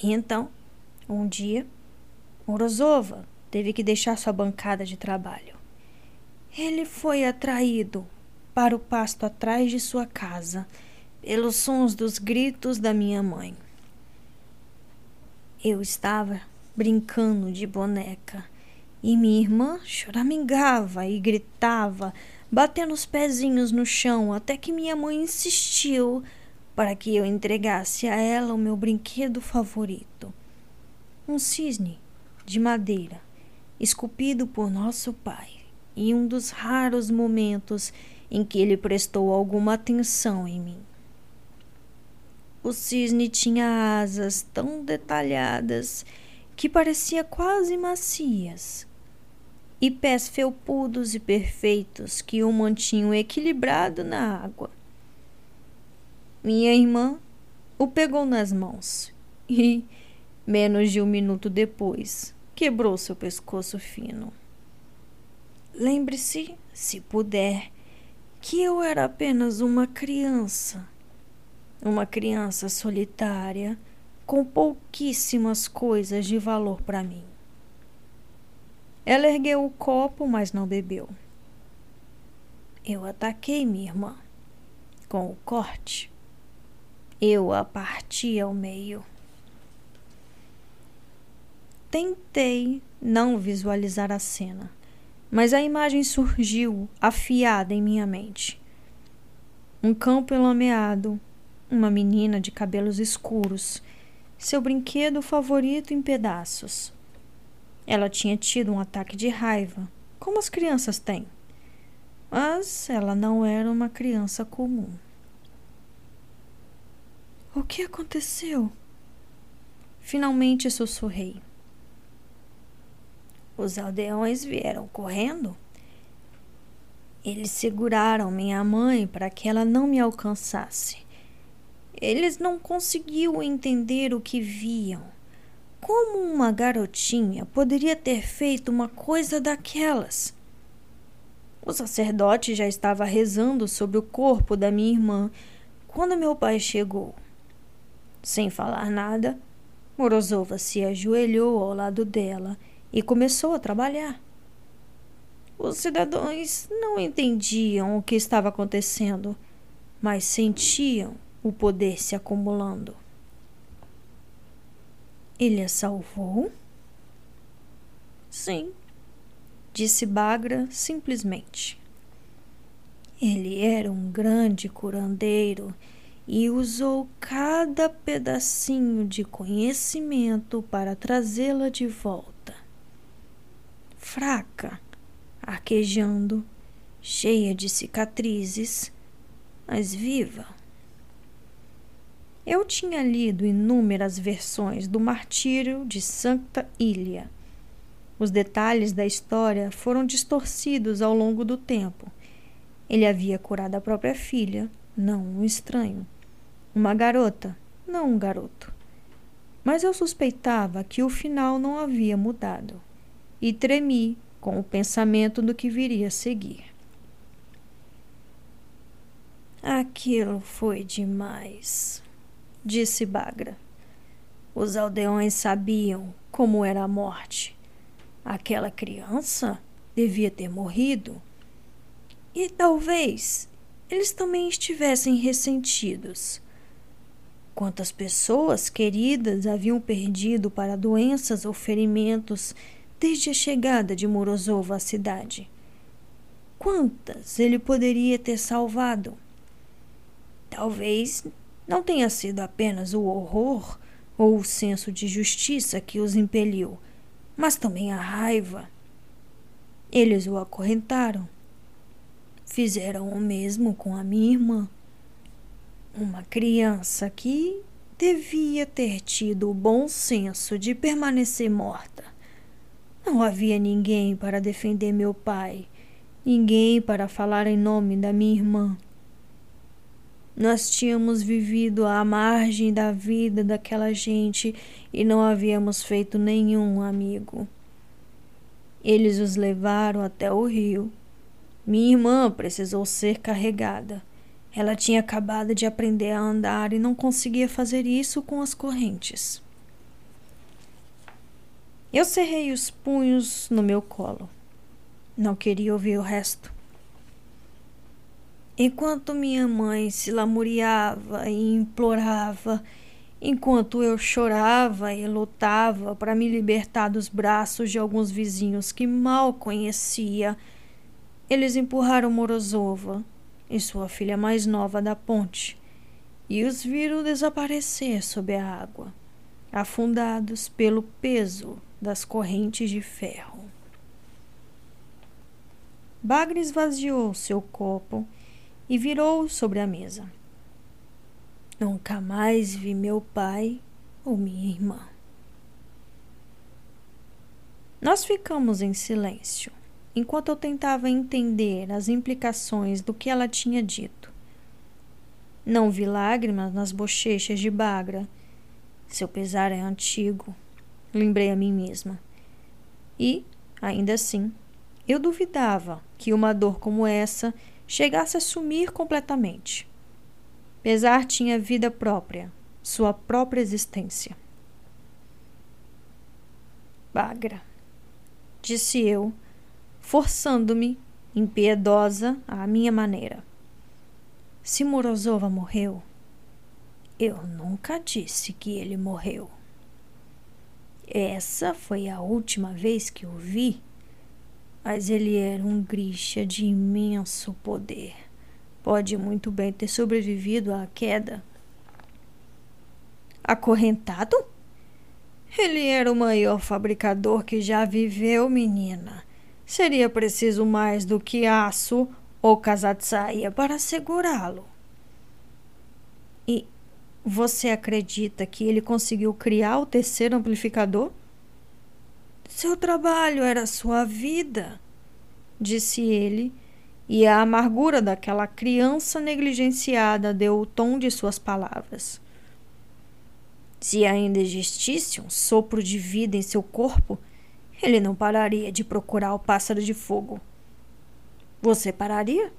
E então, um dia, Morozova teve que deixar sua bancada de trabalho. Ele foi atraído para o pasto atrás de sua casa pelos sons dos gritos da minha mãe. Eu estava brincando de boneca e minha irmã choramingava e gritava, batendo os pezinhos no chão, até que minha mãe insistiu para que eu entregasse a ela o meu brinquedo favorito. Um cisne de madeira, esculpido por nosso pai, em um dos raros momentos em que ele prestou alguma atenção em mim. O cisne tinha asas tão detalhadas que parecia quase macias, e pés felpudos e perfeitos que o mantinham equilibrado na água. Minha irmã o pegou nas mãos e, menos de um minuto depois, quebrou seu pescoço fino. Lembre-se, se puder, que eu era apenas uma criança. Uma criança solitária com pouquíssimas coisas de valor para mim. Ela ergueu o copo, mas não bebeu. Eu ataquei minha irmã com o corte. Eu a parti ao meio. Tentei não visualizar a cena, mas a imagem surgiu afiada em minha mente. Um campo enlameado, uma menina de cabelos escuros, seu brinquedo favorito em pedaços ela tinha tido um ataque de raiva, como as crianças têm. Mas ela não era uma criança comum. O que aconteceu? Finalmente sussurrei. Os aldeões vieram correndo. Eles seguraram minha mãe para que ela não me alcançasse. Eles não conseguiam entender o que viam. Como uma garotinha poderia ter feito uma coisa daquelas? O sacerdote já estava rezando sobre o corpo da minha irmã quando meu pai chegou. Sem falar nada, Morozova se ajoelhou ao lado dela e começou a trabalhar. Os cidadãos não entendiam o que estava acontecendo, mas sentiam o poder se acumulando. Ele a salvou? Sim, disse Bagra simplesmente. Ele era um grande curandeiro e usou cada pedacinho de conhecimento para trazê-la de volta. Fraca, arquejando, cheia de cicatrizes, mas viva. Eu tinha lido inúmeras versões do martírio de Santa Ilha. Os detalhes da história foram distorcidos ao longo do tempo. Ele havia curado a própria filha, não um estranho. Uma garota, não um garoto. Mas eu suspeitava que o final não havia mudado. E tremi com o pensamento do que viria a seguir. Aquilo foi demais disse Bagra. Os aldeões sabiam como era a morte. Aquela criança devia ter morrido. E talvez eles também estivessem ressentidos. Quantas pessoas queridas haviam perdido para doenças ou ferimentos desde a chegada de Morozov à cidade? Quantas ele poderia ter salvado? Talvez não tenha sido apenas o horror ou o senso de justiça que os impeliu, mas também a raiva. Eles o acorrentaram. Fizeram o mesmo com a minha irmã. Uma criança que devia ter tido o bom senso de permanecer morta. Não havia ninguém para defender meu pai, ninguém para falar em nome da minha irmã. Nós tínhamos vivido à margem da vida daquela gente e não havíamos feito nenhum amigo. Eles os levaram até o rio. Minha irmã precisou ser carregada. Ela tinha acabado de aprender a andar e não conseguia fazer isso com as correntes. Eu cerrei os punhos no meu colo. Não queria ouvir o resto. Enquanto minha mãe se lamuriava e implorava, enquanto eu chorava e lutava para me libertar dos braços de alguns vizinhos que mal conhecia, eles empurraram Morozova e sua filha mais nova da ponte e os viram desaparecer sob a água, afundados pelo peso das correntes de ferro. Bagre esvaziou seu copo e virou sobre a mesa. Nunca mais vi meu pai ou minha irmã. Nós ficamos em silêncio enquanto eu tentava entender as implicações do que ela tinha dito. Não vi lágrimas nas bochechas de Bagra. Seu pesar é antigo, lembrei a mim mesma. E, ainda assim, eu duvidava que uma dor como essa chegasse a sumir completamente. Pesar tinha vida própria, sua própria existência. Bagra, disse eu, forçando-me, impiedosa, à minha maneira. Se Morozova morreu, eu nunca disse que ele morreu. Essa foi a última vez que o vi mas ele era um Grisha de imenso poder. Pode muito bem ter sobrevivido à queda. Acorrentado? Ele era o maior fabricador que já viveu, menina. Seria preciso mais do que aço ou kazatsaia para segurá-lo. E você acredita que ele conseguiu criar o terceiro amplificador? Seu trabalho era sua vida, disse ele, e a amargura daquela criança negligenciada deu o tom de suas palavras. Se ainda existisse um sopro de vida em seu corpo, ele não pararia de procurar o pássaro de fogo. Você pararia?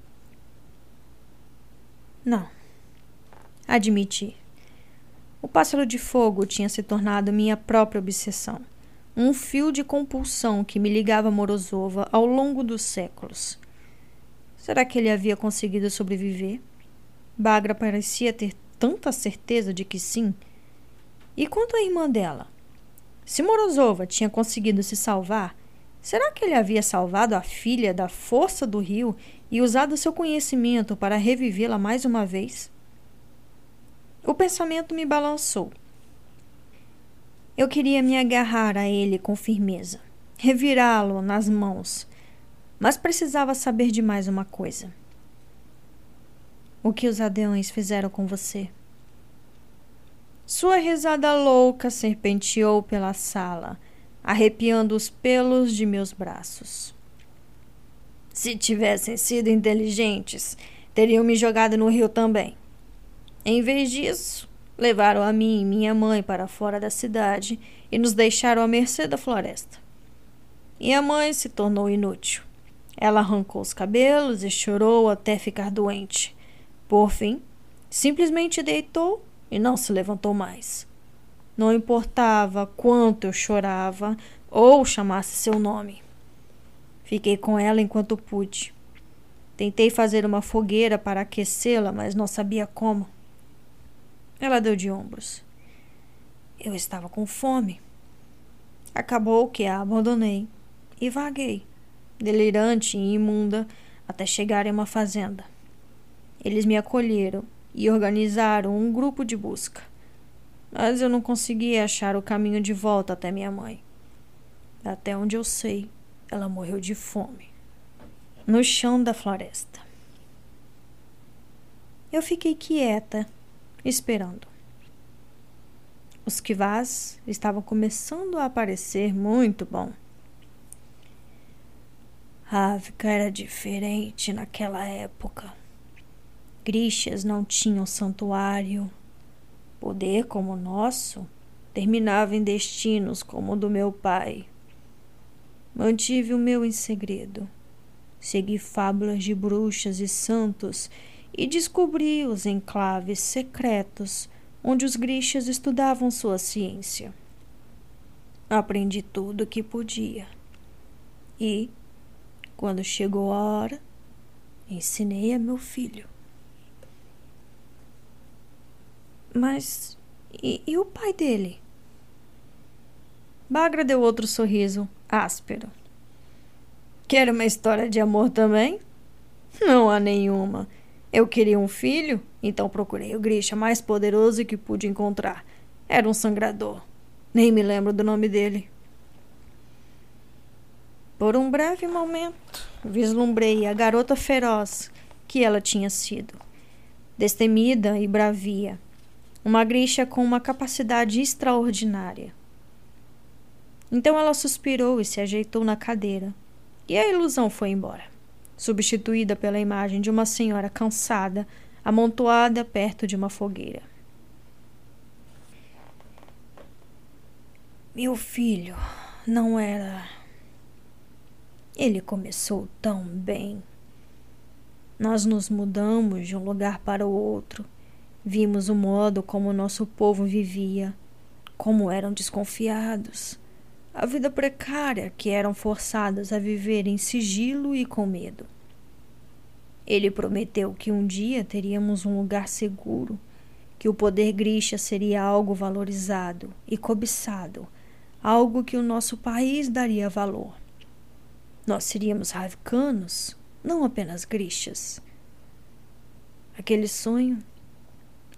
Não. Admiti. O pássaro de fogo tinha se tornado minha própria obsessão um fio de compulsão que me ligava a Morozova ao longo dos séculos. Será que ele havia conseguido sobreviver? Bagra parecia ter tanta certeza de que sim. E quanto à irmã dela? Se Morozova tinha conseguido se salvar, será que ele havia salvado a filha da força do rio e usado seu conhecimento para revivê-la mais uma vez? O pensamento me balançou. Eu queria me agarrar a ele com firmeza, revirá-lo nas mãos, mas precisava saber de mais uma coisa. O que os adeões fizeram com você? Sua risada louca serpenteou pela sala, arrepiando os pelos de meus braços. Se tivessem sido inteligentes, teriam me jogado no rio também. Em vez disso, Levaram a mim e minha mãe para fora da cidade e nos deixaram à mercê da floresta. Minha mãe se tornou inútil. Ela arrancou os cabelos e chorou até ficar doente. Por fim, simplesmente deitou e não se levantou mais. Não importava quanto eu chorava ou chamasse seu nome. Fiquei com ela enquanto pude. Tentei fazer uma fogueira para aquecê-la, mas não sabia como. Ela deu de ombros. Eu estava com fome. Acabou que a abandonei e vaguei, delirante e imunda, até chegar em uma fazenda. Eles me acolheram e organizaram um grupo de busca. Mas eu não conseguia achar o caminho de volta até minha mãe. Até onde eu sei, ela morreu de fome. No chão da floresta. Eu fiquei quieta esperando. Os kivás estavam começando a aparecer muito bom. Ávika era diferente naquela época. Grixas não tinham santuário. Poder como o nosso terminava em destinos como o do meu pai. Mantive o meu em segredo. Segui fábulas de bruxas e santos e descobri os enclaves secretos onde os grixas estudavam sua ciência. Aprendi tudo o que podia. E, quando chegou a hora, ensinei a meu filho. Mas e, e o pai dele? Bagra deu outro sorriso áspero. Quer uma história de amor também? Não há nenhuma. Eu queria um filho, então procurei o Grisha mais poderoso que pude encontrar. Era um sangrador. Nem me lembro do nome dele. Por um breve momento, vislumbrei a garota feroz que ela tinha sido. Destemida e bravia. Uma Grisha com uma capacidade extraordinária. Então ela suspirou e se ajeitou na cadeira. E a ilusão foi embora substituída pela imagem de uma senhora cansada, amontoada perto de uma fogueira. Meu filho não era. Ele começou tão bem. Nós nos mudamos de um lugar para o outro. Vimos o modo como nosso povo vivia, como eram desconfiados a vida precária que eram forçadas a viver em sigilo e com medo. Ele prometeu que um dia teríamos um lugar seguro, que o poder Grisha seria algo valorizado e cobiçado, algo que o nosso país daria valor. Nós seríamos ravicanos, não apenas Grishas. Aquele sonho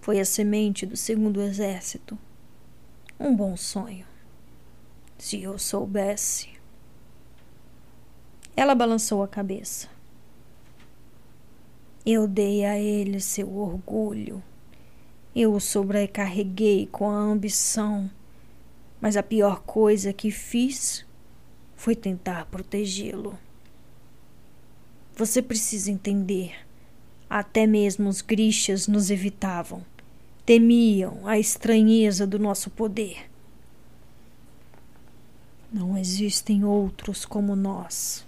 foi a semente do segundo exército. Um bom sonho. Se eu soubesse. Ela balançou a cabeça. Eu dei a ele seu orgulho. Eu o sobrecarreguei com a ambição. Mas a pior coisa que fiz foi tentar protegê-lo. Você precisa entender. Até mesmo os grixas nos evitavam. Temiam a estranheza do nosso poder. Não existem outros como nós.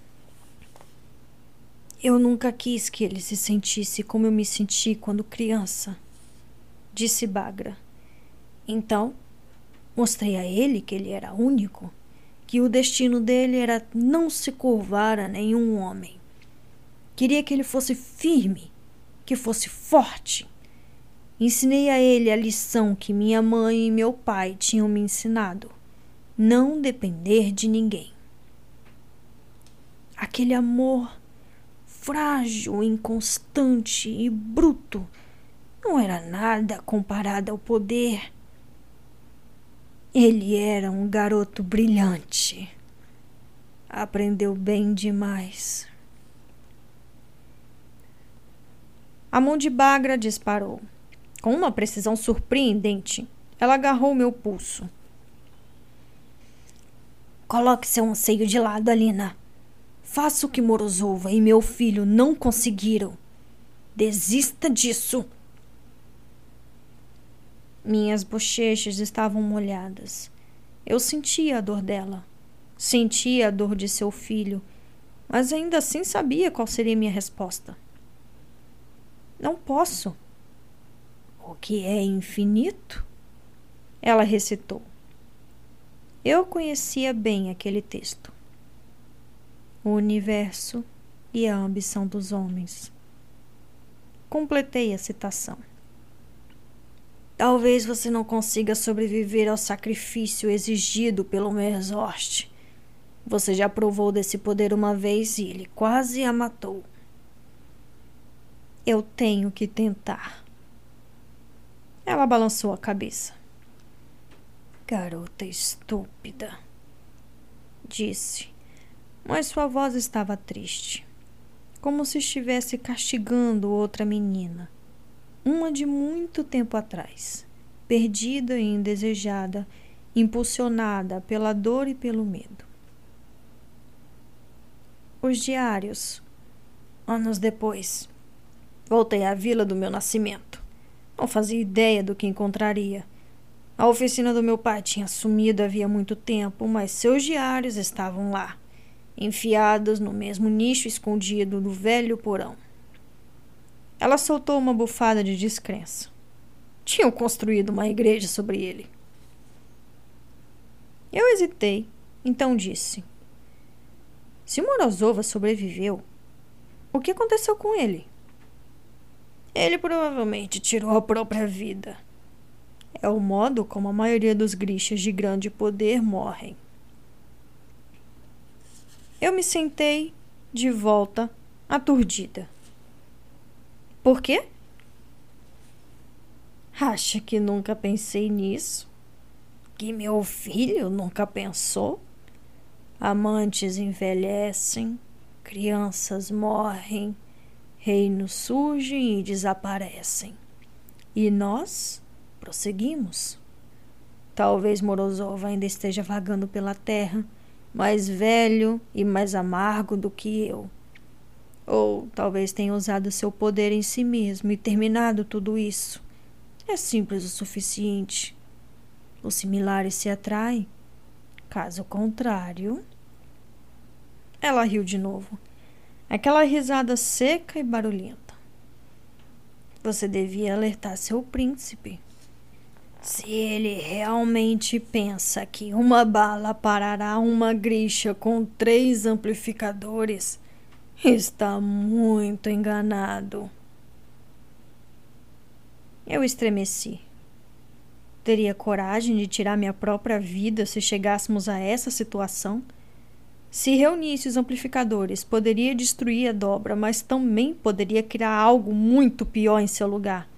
Eu nunca quis que ele se sentisse como eu me senti quando criança, disse Bagra. Então, mostrei a ele que ele era único, que o destino dele era não se curvar a nenhum homem. Queria que ele fosse firme, que fosse forte. Ensinei a ele a lição que minha mãe e meu pai tinham me ensinado não depender de ninguém. Aquele amor frágil, inconstante e bruto não era nada comparado ao poder. Ele era um garoto brilhante. Aprendeu bem demais. A mão de Bagra disparou. Com uma precisão surpreendente, ela agarrou meu pulso. Coloque seu anseio de lado, Alina. Faça o que Morozova e meu filho não conseguiram. Desista disso. Minhas bochechas estavam molhadas. Eu sentia a dor dela. Sentia a dor de seu filho, mas ainda assim sabia qual seria minha resposta. Não posso. O que é infinito? Ela recitou. Eu conhecia bem aquele texto. O universo e a ambição dos homens. Completei a citação. Talvez você não consiga sobreviver ao sacrifício exigido pelo Merzost. Você já provou desse poder uma vez e ele quase a matou. Eu tenho que tentar. Ela balançou a cabeça. Garota estúpida, disse, mas sua voz estava triste, como se estivesse castigando outra menina, uma de muito tempo atrás, perdida e indesejada, impulsionada pela dor e pelo medo. Os diários. Anos depois, voltei à vila do meu nascimento. Não fazia ideia do que encontraria a oficina do meu pai tinha sumido havia muito tempo, mas seus diários estavam lá, enfiados no mesmo nicho escondido do velho porão. Ela soltou uma bufada de descrença. Tinham construído uma igreja sobre ele. Eu hesitei, então disse: Se Morozova sobreviveu, o que aconteceu com ele? Ele provavelmente tirou a própria vida. É o modo como a maioria dos grixas de grande poder morrem. Eu me sentei de volta, aturdida. Por quê? Acha que nunca pensei nisso? Que meu filho nunca pensou? Amantes envelhecem, crianças morrem, reinos surgem e desaparecem. E nós prosseguimos. Talvez Morozov ainda esteja vagando pela terra, mais velho e mais amargo do que eu. Ou talvez tenha usado seu poder em si mesmo e terminado tudo isso. É simples o suficiente. Os similares se atraem. Caso contrário. Ela riu de novo. Aquela risada seca e barulhenta. Você devia alertar seu príncipe. Se ele realmente pensa que uma bala parará uma grixa com três amplificadores, está muito enganado. Eu estremeci. Teria coragem de tirar minha própria vida se chegássemos a essa situação? Se reunisse os amplificadores, poderia destruir a dobra, mas também poderia criar algo muito pior em seu lugar.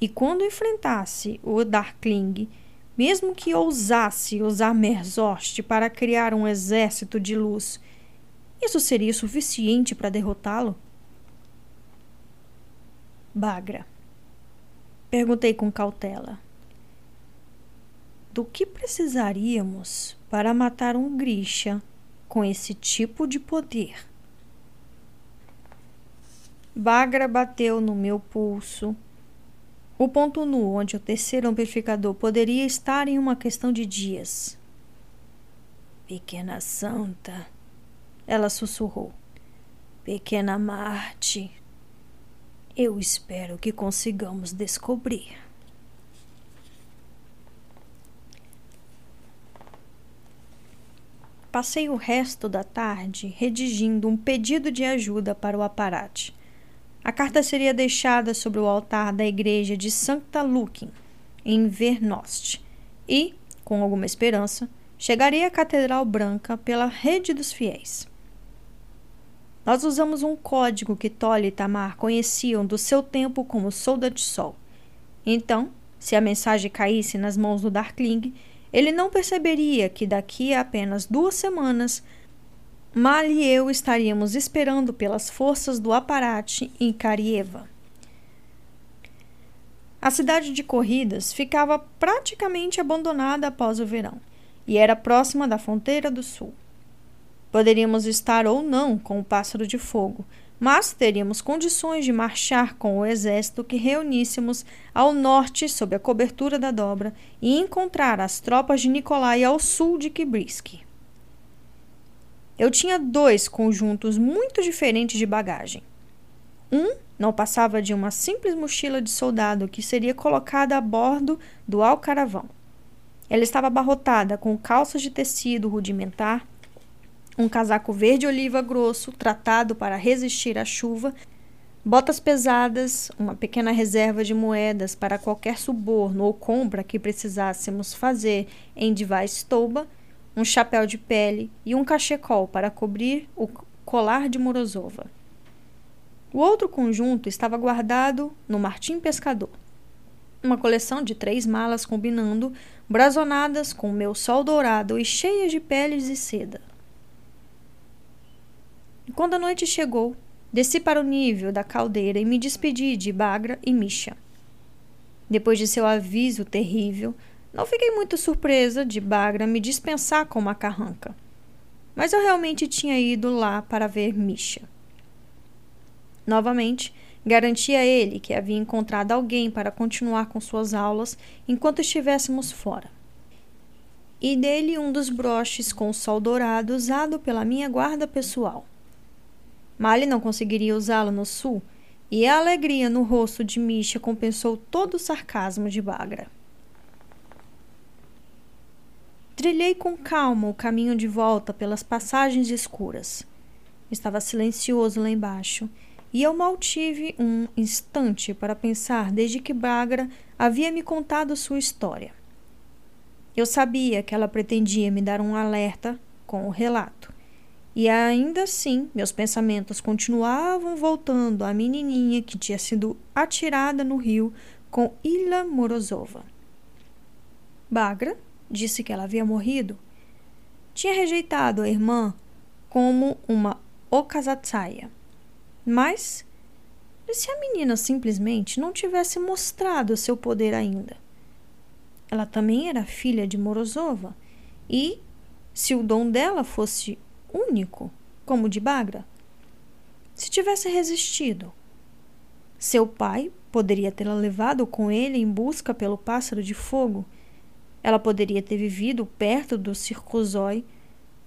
E quando enfrentasse o Darkling, mesmo que ousasse usar Merzost para criar um exército de luz, isso seria suficiente para derrotá-lo? Bagra. Perguntei com cautela. Do que precisaríamos para matar um Grisha com esse tipo de poder? Bagra bateu no meu pulso. O ponto nu onde o terceiro amplificador poderia estar em uma questão de dias. Pequena Santa, ela sussurrou. Pequena Marte, eu espero que consigamos descobrir. Passei o resto da tarde redigindo um pedido de ajuda para o aparate. A carta seria deixada sobre o altar da igreja de Santa Luquim, em Vernost, e, com alguma esperança, chegaria à Catedral Branca pela rede dos fiéis. Nós usamos um código que Tolle e Tamar conheciam do seu tempo como Solda de Sol. Então, se a mensagem caísse nas mãos do Darkling, ele não perceberia que daqui a apenas duas semanas, Mal e eu estaríamos esperando pelas forças do Aparate em Karieva. A cidade de corridas ficava praticamente abandonada após o verão e era próxima da fronteira do sul. Poderíamos estar ou não com o pássaro de fogo, mas teríamos condições de marchar com o exército que reuníssemos ao norte sob a cobertura da dobra e encontrar as tropas de Nikolai ao sul de Kibrisky. Eu tinha dois conjuntos muito diferentes de bagagem. Um não passava de uma simples mochila de soldado que seria colocada a bordo do alcaravão. Ela estava abarrotada com calças de tecido rudimentar, um casaco verde oliva grosso tratado para resistir à chuva, botas pesadas, uma pequena reserva de moedas para qualquer suborno ou compra que precisássemos fazer em Divaistoba, um chapéu de pele e um cachecol para cobrir o colar de Morozova. O outro conjunto estava guardado no Martim Pescador. Uma coleção de três malas combinando, brazonadas com meu sol dourado e cheias de peles e seda. Quando a noite chegou, desci para o nível da caldeira e me despedi de Bagra e Misha. Depois de seu aviso terrível, não fiquei muito surpresa de Bagra me dispensar com uma carranca. Mas eu realmente tinha ido lá para ver Misha. Novamente, garanti a ele que havia encontrado alguém para continuar com suas aulas enquanto estivéssemos fora. E dele um dos broches com o sol dourado usado pela minha guarda pessoal. Mali não conseguiria usá-lo no sul, e a alegria no rosto de Misha compensou todo o sarcasmo de Bagra. Trilhei com calma o caminho de volta pelas passagens escuras. Estava silencioso lá embaixo, e eu mal tive um instante para pensar desde que Bagra havia me contado sua história. Eu sabia que ela pretendia me dar um alerta com o relato. E ainda assim, meus pensamentos continuavam voltando à menininha que tinha sido atirada no rio com Ilha Morozova. Bagra disse que ela havia morrido. Tinha rejeitado a irmã como uma okazatsaya. Mas e se a menina simplesmente não tivesse mostrado seu poder ainda? Ela também era filha de Morozova e, se o dom dela fosse único, como o de Bagra, se tivesse resistido, seu pai poderia tê-la levado com ele em busca pelo pássaro de fogo ela poderia ter vivido perto do circozói,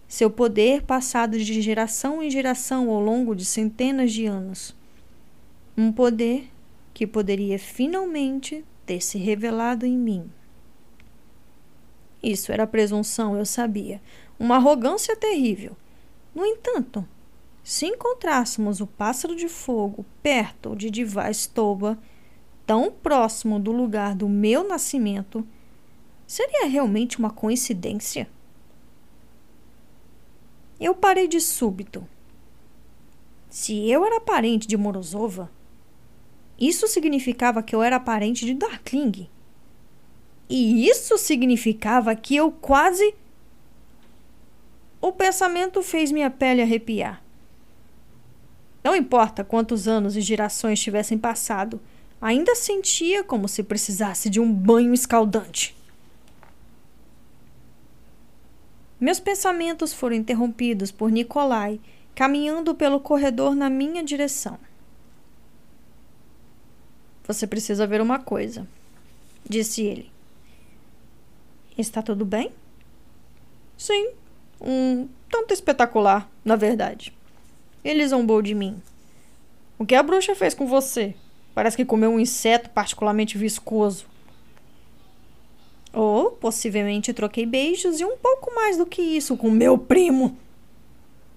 seu poder passado de geração em geração ao longo de centenas de anos. Um poder que poderia finalmente ter se revelado em mim. Isso era presunção, eu sabia, uma arrogância terrível. No entanto, se encontrássemos o pássaro de fogo perto de Divastoba, tão próximo do lugar do meu nascimento, Seria realmente uma coincidência? Eu parei de súbito. Se eu era parente de Morozova, isso significava que eu era parente de Darkling. E isso significava que eu quase. O pensamento fez minha pele arrepiar. Não importa quantos anos e gerações tivessem passado, ainda sentia como se precisasse de um banho escaldante. Meus pensamentos foram interrompidos por Nikolai caminhando pelo corredor na minha direção. Você precisa ver uma coisa, disse ele. Está tudo bem? Sim, um tanto espetacular, na verdade. Ele zombou de mim. O que a bruxa fez com você? Parece que comeu um inseto particularmente viscoso. Ou possivelmente troquei beijos e um pouco mais do que isso com meu primo.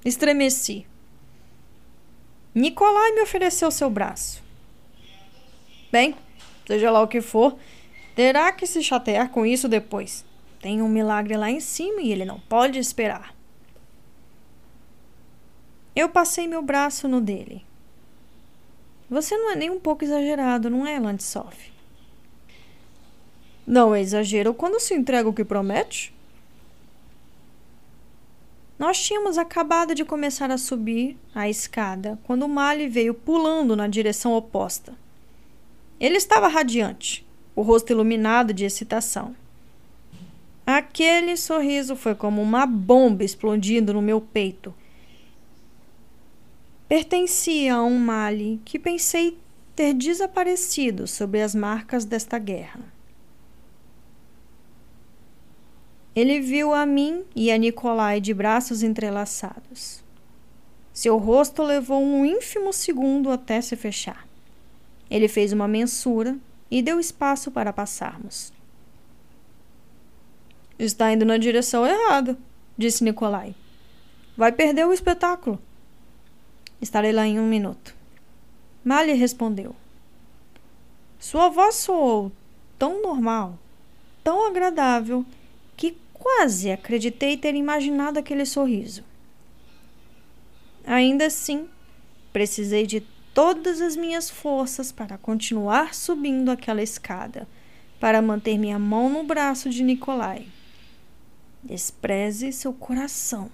Estremeci. Nicolai me ofereceu seu braço. Bem, seja lá o que for, terá que se chatear com isso depois. Tem um milagre lá em cima e ele não pode esperar. Eu passei meu braço no dele. Você não é nem um pouco exagerado, não é, Landssoff? Não é exagero quando se entrega o que promete? Nós tínhamos acabado de começar a subir a escada quando Mali veio pulando na direção oposta. Ele estava radiante, o rosto iluminado de excitação. Aquele sorriso foi como uma bomba explodindo no meu peito. Pertencia a um Mali que pensei ter desaparecido sob as marcas desta guerra. Ele viu a mim e a Nicolai de braços entrelaçados. Seu rosto levou um ínfimo segundo até se fechar. Ele fez uma mensura e deu espaço para passarmos. Está indo na direção errada, disse Nicolai. Vai perder o espetáculo. Estarei lá em um minuto. Mali respondeu. Sua voz soou tão normal, tão agradável, Quase acreditei ter imaginado aquele sorriso. Ainda assim, precisei de todas as minhas forças para continuar subindo aquela escada, para manter minha mão no braço de Nicolai. Despreze seu coração,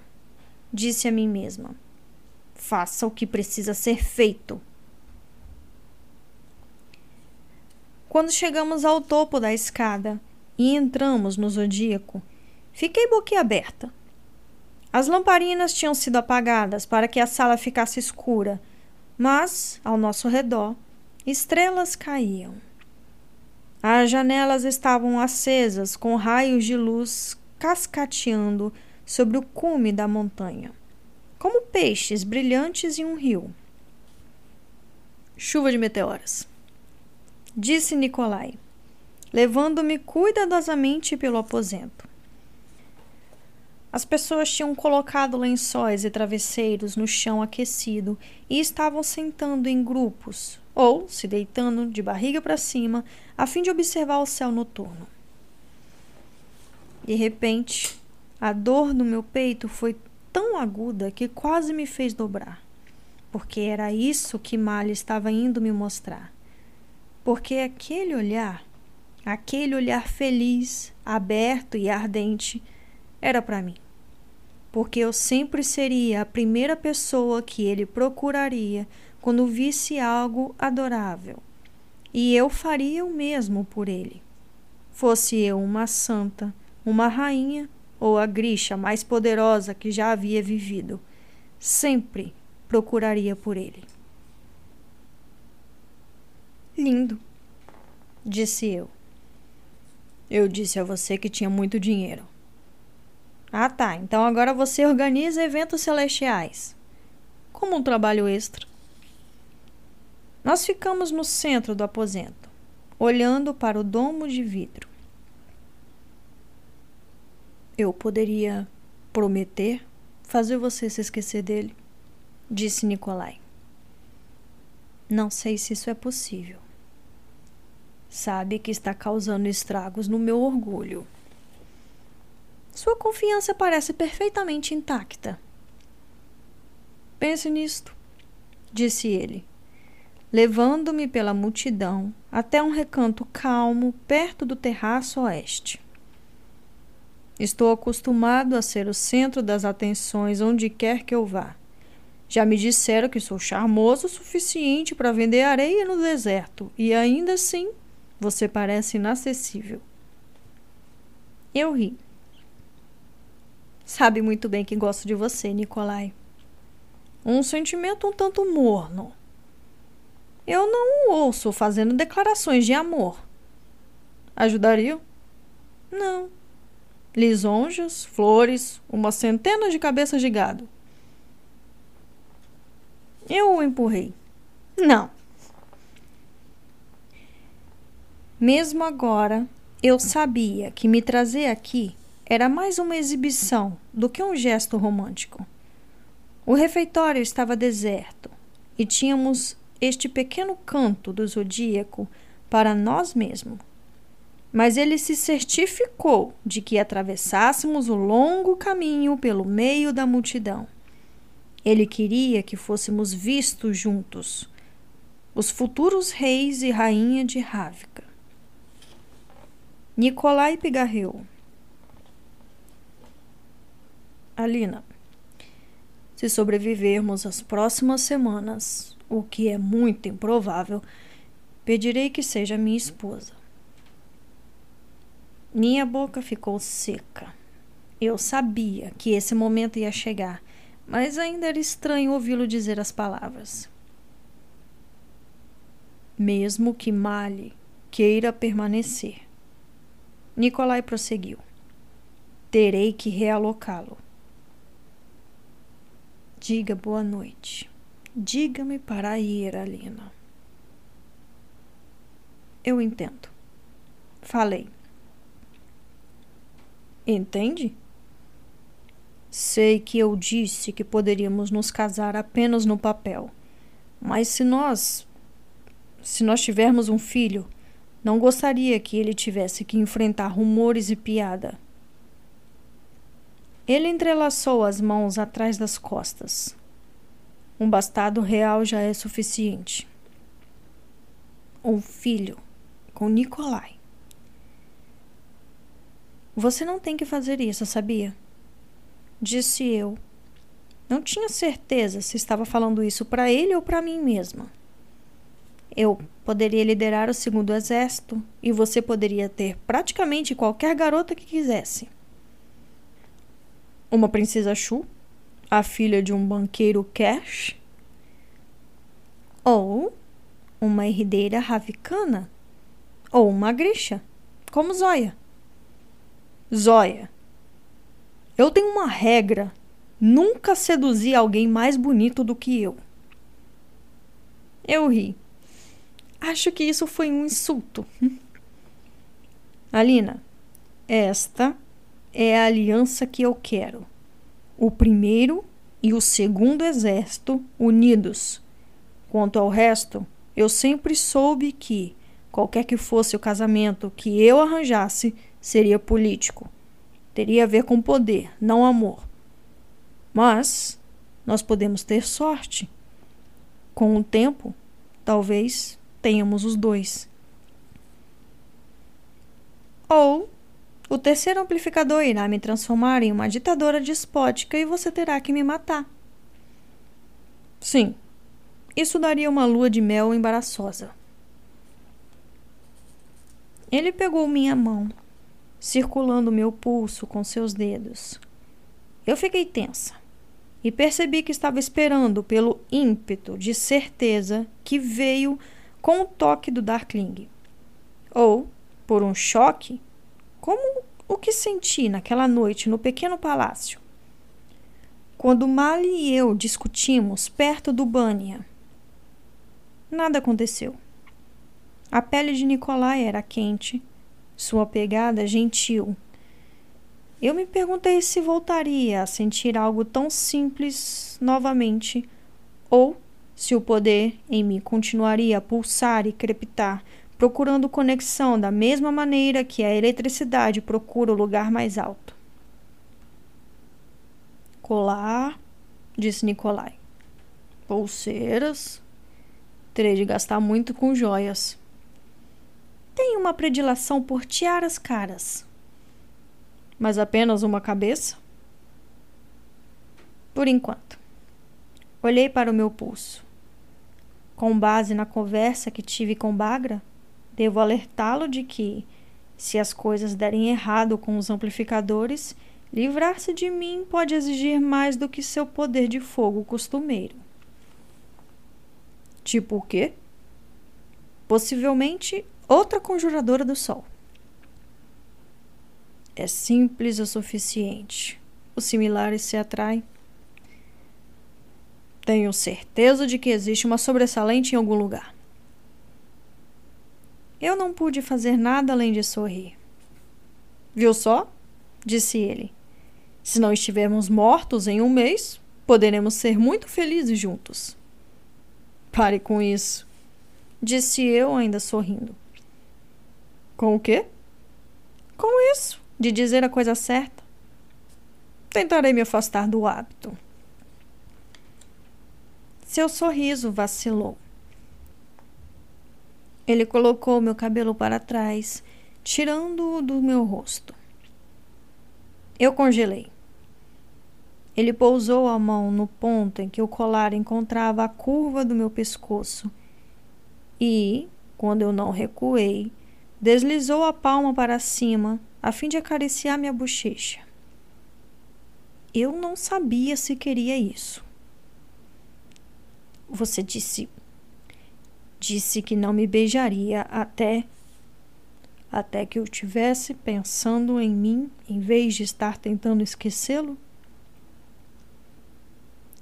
disse a mim mesma. Faça o que precisa ser feito. Quando chegamos ao topo da escada e entramos no zodíaco, Fiquei boquiaberta. As lamparinas tinham sido apagadas para que a sala ficasse escura, mas, ao nosso redor, estrelas caíam. As janelas estavam acesas com raios de luz cascateando sobre o cume da montanha, como peixes brilhantes em um rio. Chuva de meteoros, disse Nicolai, levando-me cuidadosamente pelo aposento. As pessoas tinham colocado lençóis e travesseiros no chão aquecido e estavam sentando em grupos ou se deitando de barriga para cima a fim de observar o céu noturno. De repente, a dor no meu peito foi tão aguda que quase me fez dobrar, porque era isso que Malha estava indo me mostrar. Porque aquele olhar, aquele olhar feliz, aberto e ardente, era para mim. Porque eu sempre seria a primeira pessoa que ele procuraria quando visse algo adorável. E eu faria o mesmo por ele. Fosse eu uma santa, uma rainha ou a grixa mais poderosa que já havia vivido, sempre procuraria por ele. Lindo, disse eu. Eu disse a você que tinha muito dinheiro. Ah, tá. Então agora você organiza eventos celestiais. Como um trabalho extra. Nós ficamos no centro do aposento, olhando para o domo de vidro. Eu poderia prometer fazer você se esquecer dele, disse Nicolai. Não sei se isso é possível. Sabe que está causando estragos no meu orgulho. Sua confiança parece perfeitamente intacta. Pense nisto, disse ele, levando-me pela multidão até um recanto calmo perto do terraço oeste. Estou acostumado a ser o centro das atenções onde quer que eu vá. Já me disseram que sou charmoso o suficiente para vender areia no deserto, e ainda assim você parece inacessível. Eu ri. Sabe muito bem que gosto de você, Nicolai. Um sentimento um tanto morno. Eu não o ouço fazendo declarações de amor. Ajudaria? Não. Lisonjas, flores, uma centena de cabeças de gado. Eu o empurrei. Não. Mesmo agora, eu sabia que me trazer aqui era mais uma exibição do que um gesto romântico. O refeitório estava deserto e tínhamos este pequeno canto do zodíaco para nós mesmos. Mas ele se certificou de que atravessássemos o longo caminho pelo meio da multidão. Ele queria que fôssemos vistos juntos, os futuros reis e rainha de Rávica. Nicolai pigarreou. Alina, se sobrevivermos às próximas semanas, o que é muito improvável, pedirei que seja minha esposa. Minha boca ficou seca. Eu sabia que esse momento ia chegar, mas ainda era estranho ouvi-lo dizer as palavras. Mesmo que Mali queira permanecer. Nicolai prosseguiu. Terei que realocá-lo. Diga boa noite. Diga-me para ir, Alina. Eu entendo. Falei. Entende? Sei que eu disse que poderíamos nos casar apenas no papel. Mas se nós. Se nós tivermos um filho, não gostaria que ele tivesse que enfrentar rumores e piada. Ele entrelaçou as mãos atrás das costas. Um bastardo real já é suficiente. Um filho com Nicolai. Você não tem que fazer isso, sabia? Disse eu. Não tinha certeza se estava falando isso para ele ou para mim mesma. Eu poderia liderar o segundo exército e você poderia ter praticamente qualquer garota que quisesse uma princesa Shu, a filha de um banqueiro Cash, ou uma herdeira ravicana, ou uma grisha, como Zóia. Zóia, eu tenho uma regra: nunca seduzir alguém mais bonito do que eu. Eu ri. Acho que isso foi um insulto. [laughs] Alina, esta é a aliança que eu quero. O primeiro e o segundo exército unidos. Quanto ao resto, eu sempre soube que, qualquer que fosse o casamento que eu arranjasse, seria político. Teria a ver com poder, não amor. Mas nós podemos ter sorte. Com o tempo, talvez tenhamos os dois. Ou o terceiro amplificador irá me transformar em uma ditadora despótica e você terá que me matar. Sim, isso daria uma lua de mel embaraçosa. Ele pegou minha mão, circulando meu pulso com seus dedos. Eu fiquei tensa e percebi que estava esperando pelo ímpeto de certeza que veio com o toque do Darkling. Ou por um choque, como o que senti naquela noite no pequeno palácio. Quando Mali e eu discutimos perto do Bania. Nada aconteceu. A pele de Nicolai era quente, sua pegada gentil eu me perguntei se voltaria a sentir algo tão simples novamente, ou se o poder em mim continuaria a pulsar e crepitar, procurando conexão da mesma maneira que a eletricidade procura o lugar mais alto. Colar, disse Nicolai. Pulseiras. Terei de gastar muito com joias. Tenho uma predileção por tiaras caras, mas apenas uma cabeça? Por enquanto. Olhei para o meu pulso. Com base na conversa que tive com Bagra, devo alertá-lo de que, se as coisas derem errado com os amplificadores, livrar-se de mim pode exigir mais do que seu poder de fogo costumeiro. Tipo o quê? Possivelmente outra conjuradora do sol. É simples o suficiente. Os similares se atraem. Tenho certeza de que existe uma sobressalente em algum lugar. Eu não pude fazer nada além de sorrir. Viu só? disse ele. Se não estivermos mortos em um mês, poderemos ser muito felizes juntos. Pare com isso, disse eu, ainda sorrindo. Com o quê? Com isso de dizer a coisa certa. Tentarei me afastar do hábito. Seu sorriso vacilou. Ele colocou meu cabelo para trás, tirando-o do meu rosto. Eu congelei. Ele pousou a mão no ponto em que o colar encontrava a curva do meu pescoço e, quando eu não recuei, deslizou a palma para cima a fim de acariciar minha bochecha. Eu não sabia se queria isso. Você disse. Disse que não me beijaria até. Até que eu tivesse pensando em mim em vez de estar tentando esquecê-lo?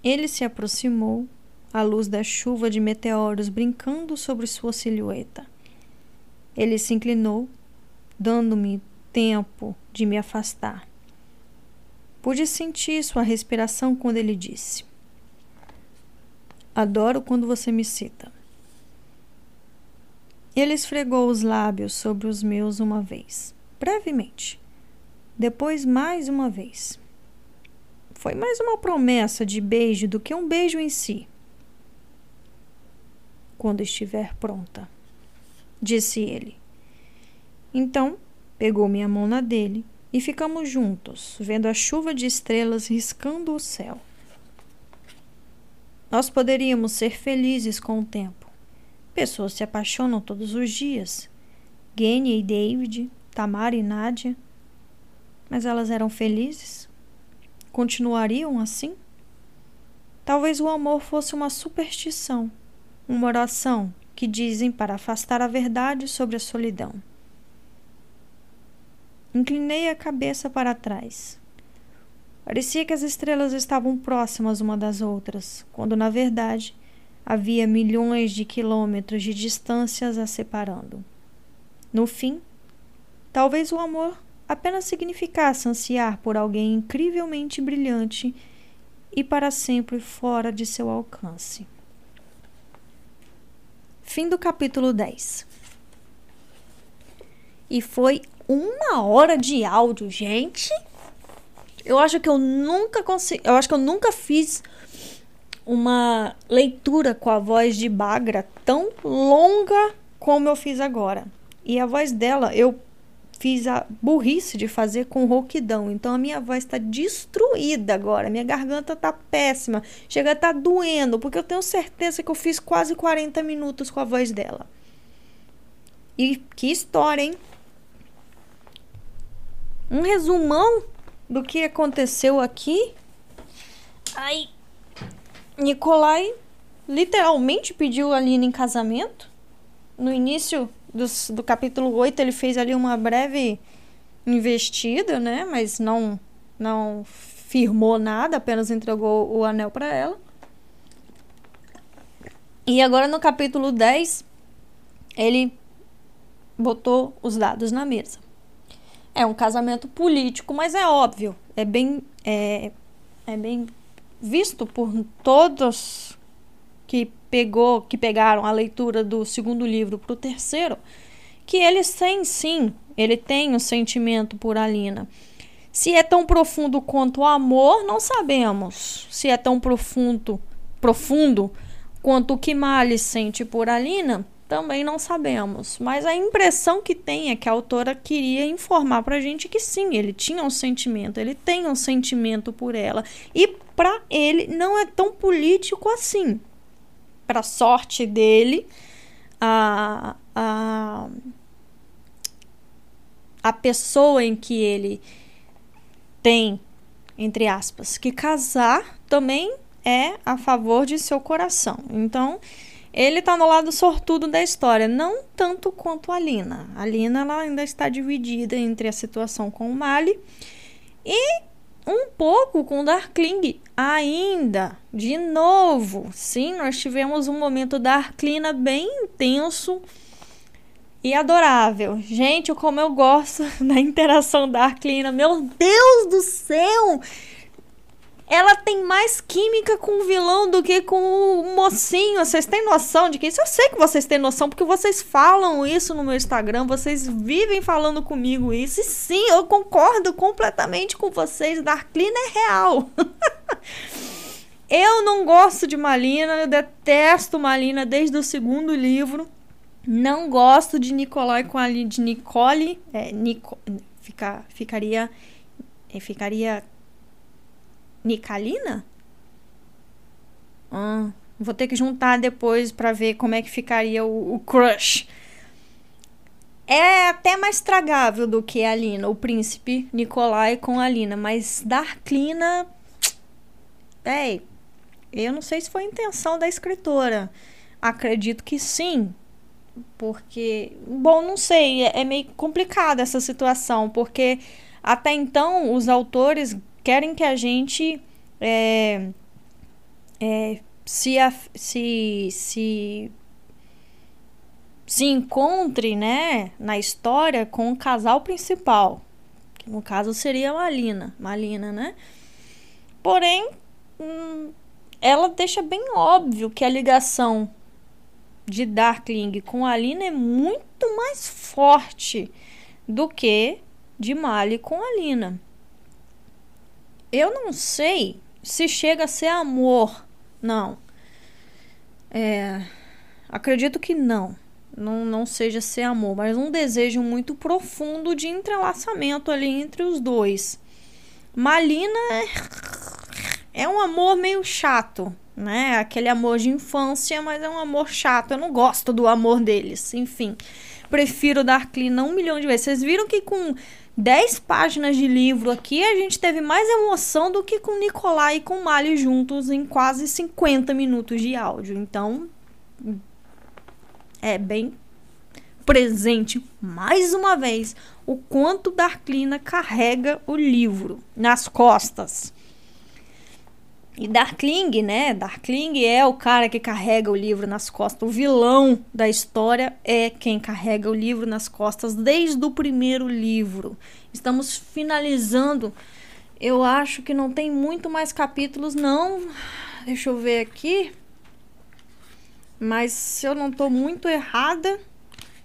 Ele se aproximou, à luz da chuva de meteoros brincando sobre sua silhueta. Ele se inclinou, dando-me tempo de me afastar. Pude sentir sua respiração quando ele disse: Adoro quando você me cita. Ele esfregou os lábios sobre os meus uma vez, brevemente. Depois, mais uma vez. Foi mais uma promessa de beijo do que um beijo em si. Quando estiver pronta, disse ele. Então, Pegou minha mão na dele e ficamos juntos, vendo a chuva de estrelas riscando o céu. Nós poderíamos ser felizes com o tempo. Pessoas se apaixonam todos os dias. Genia e David, Tamara e Nádia. Mas elas eram felizes? Continuariam assim? Talvez o amor fosse uma superstição, uma oração que dizem para afastar a verdade sobre a solidão. Inclinei a cabeça para trás. Parecia que as estrelas estavam próximas uma das outras, quando na verdade havia milhões de quilômetros de distâncias as separando. No fim, talvez o amor apenas significasse ansiar por alguém incrivelmente brilhante e para sempre fora de seu alcance. Fim do capítulo 10. E foi uma hora de áudio, gente. Eu acho que eu nunca consegui. Eu acho que eu nunca fiz uma leitura com a voz de Bagra tão longa como eu fiz agora. E a voz dela, eu fiz a burrice de fazer com rouquidão. Então a minha voz está destruída agora. Minha garganta tá péssima. Chega a tá doendo, porque eu tenho certeza que eu fiz quase 40 minutos com a voz dela. E que história, hein? Um resumão do que aconteceu aqui. Ai, Nicolai literalmente pediu a Lina em casamento. No início do, do capítulo 8, ele fez ali uma breve investida, né? Mas não, não firmou nada, apenas entregou o anel para ela. E agora no capítulo 10, ele botou os dados na mesa. É um casamento político, mas é óbvio, é bem, é, é bem visto por todos que pegou, que pegaram a leitura do segundo livro para o terceiro, que eles têm sim, ele tem um sentimento por Alina. Se é tão profundo quanto o amor, não sabemos. Se é tão profundo, profundo quanto o que Mali sente por Alina, também não sabemos. Mas a impressão que tem é que a autora queria informar pra gente que sim, ele tinha um sentimento, ele tem um sentimento por ela. E para ele não é tão político assim. Para sorte dele, a, a, a pessoa em que ele tem, entre aspas, que casar também é a favor de seu coração. Então, ele tá no lado sortudo da história, não tanto quanto a Lina. A Lina ela ainda está dividida entre a situação com o Mali e um pouco com Darkling ainda. De novo, sim, nós tivemos um momento da Arclina bem intenso e adorável. Gente, como eu gosto [laughs] da interação da Arclina. Meu Deus do céu! Ela tem mais química com o vilão do que com o mocinho. Vocês têm noção de que isso? Eu sei que vocês têm noção, porque vocês falam isso no meu Instagram, vocês vivem falando comigo isso. E sim, eu concordo completamente com vocês. Darklina é real. [laughs] eu não gosto de Malina, eu detesto Malina desde o segundo livro. Não gosto de Nicolai com a de Nicole. É, Nico, fica, ficaria. Ficaria Nicalina? Ah, vou ter que juntar depois para ver como é que ficaria o, o, crush. É até mais tragável do que a Lina, o príncipe Nicolai com a Lina, mas Darklina. Véi, eu não sei se foi intenção da escritora. Acredito que sim. Porque, bom, não sei, é, é meio complicada essa situação, porque até então os autores querem que a gente é, é, se, se, se, se encontre né, na história com o casal principal. Que no caso seria Malina. Malina, né? Porém, hum, ela deixa bem óbvio que a ligação de Darkling com a Alina é muito mais forte do que de Mali com a Alina. Eu não sei se chega a ser amor. Não. É, acredito que não. Não, não seja ser amor, mas um desejo muito profundo de entrelaçamento ali entre os dois. Malina é, é um amor meio chato, né? Aquele amor de infância, mas é um amor chato. Eu não gosto do amor deles. Enfim, prefiro Darklina um milhão de vezes. Vocês viram que com 10 páginas de livro aqui, a gente teve mais emoção do que com Nicolai e com Mali juntos em quase 50 minutos de áudio. Então, é bem presente mais uma vez o quanto Darklina carrega o livro nas costas. E Darkling, né? Darkling é o cara que carrega o livro nas costas. O vilão da história é quem carrega o livro nas costas desde o primeiro livro. Estamos finalizando. Eu acho que não tem muito mais capítulos, não. Deixa eu ver aqui. Mas se eu não estou muito errada,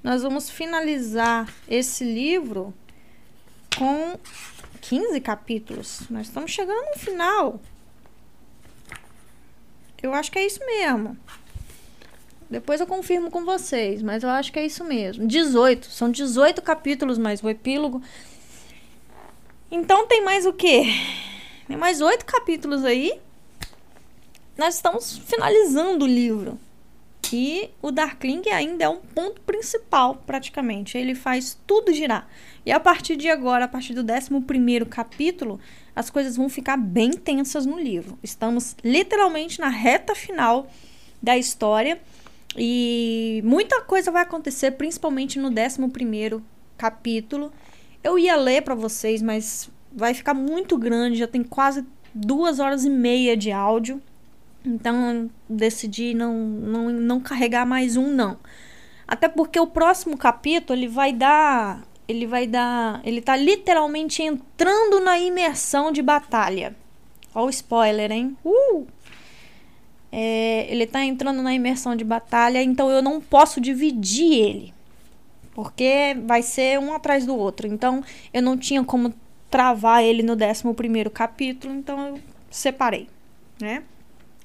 nós vamos finalizar esse livro com 15 capítulos. Nós estamos chegando no final. Eu acho que é isso mesmo. Depois eu confirmo com vocês, mas eu acho que é isso mesmo. 18. São 18 capítulos mais o epílogo. Então tem mais o quê? Tem mais oito capítulos aí. Nós estamos finalizando o livro. E o Darkling ainda é um ponto principal, praticamente. Ele faz tudo girar. E a partir de agora, a partir do 11 capítulo, as coisas vão ficar bem tensas no livro. Estamos literalmente na reta final da história. E muita coisa vai acontecer, principalmente no 11 capítulo. Eu ia ler para vocês, mas vai ficar muito grande. Já tem quase duas horas e meia de áudio. Então decidi não, não, não carregar mais um, não. Até porque o próximo capítulo ele vai dar. Ele vai dar. Ele tá literalmente entrando na imersão de batalha. Olha o spoiler, hein? Uh! É, ele tá entrando na imersão de batalha, então eu não posso dividir ele. Porque vai ser um atrás do outro. Então eu não tinha como travar ele no 11 capítulo, então eu separei, né?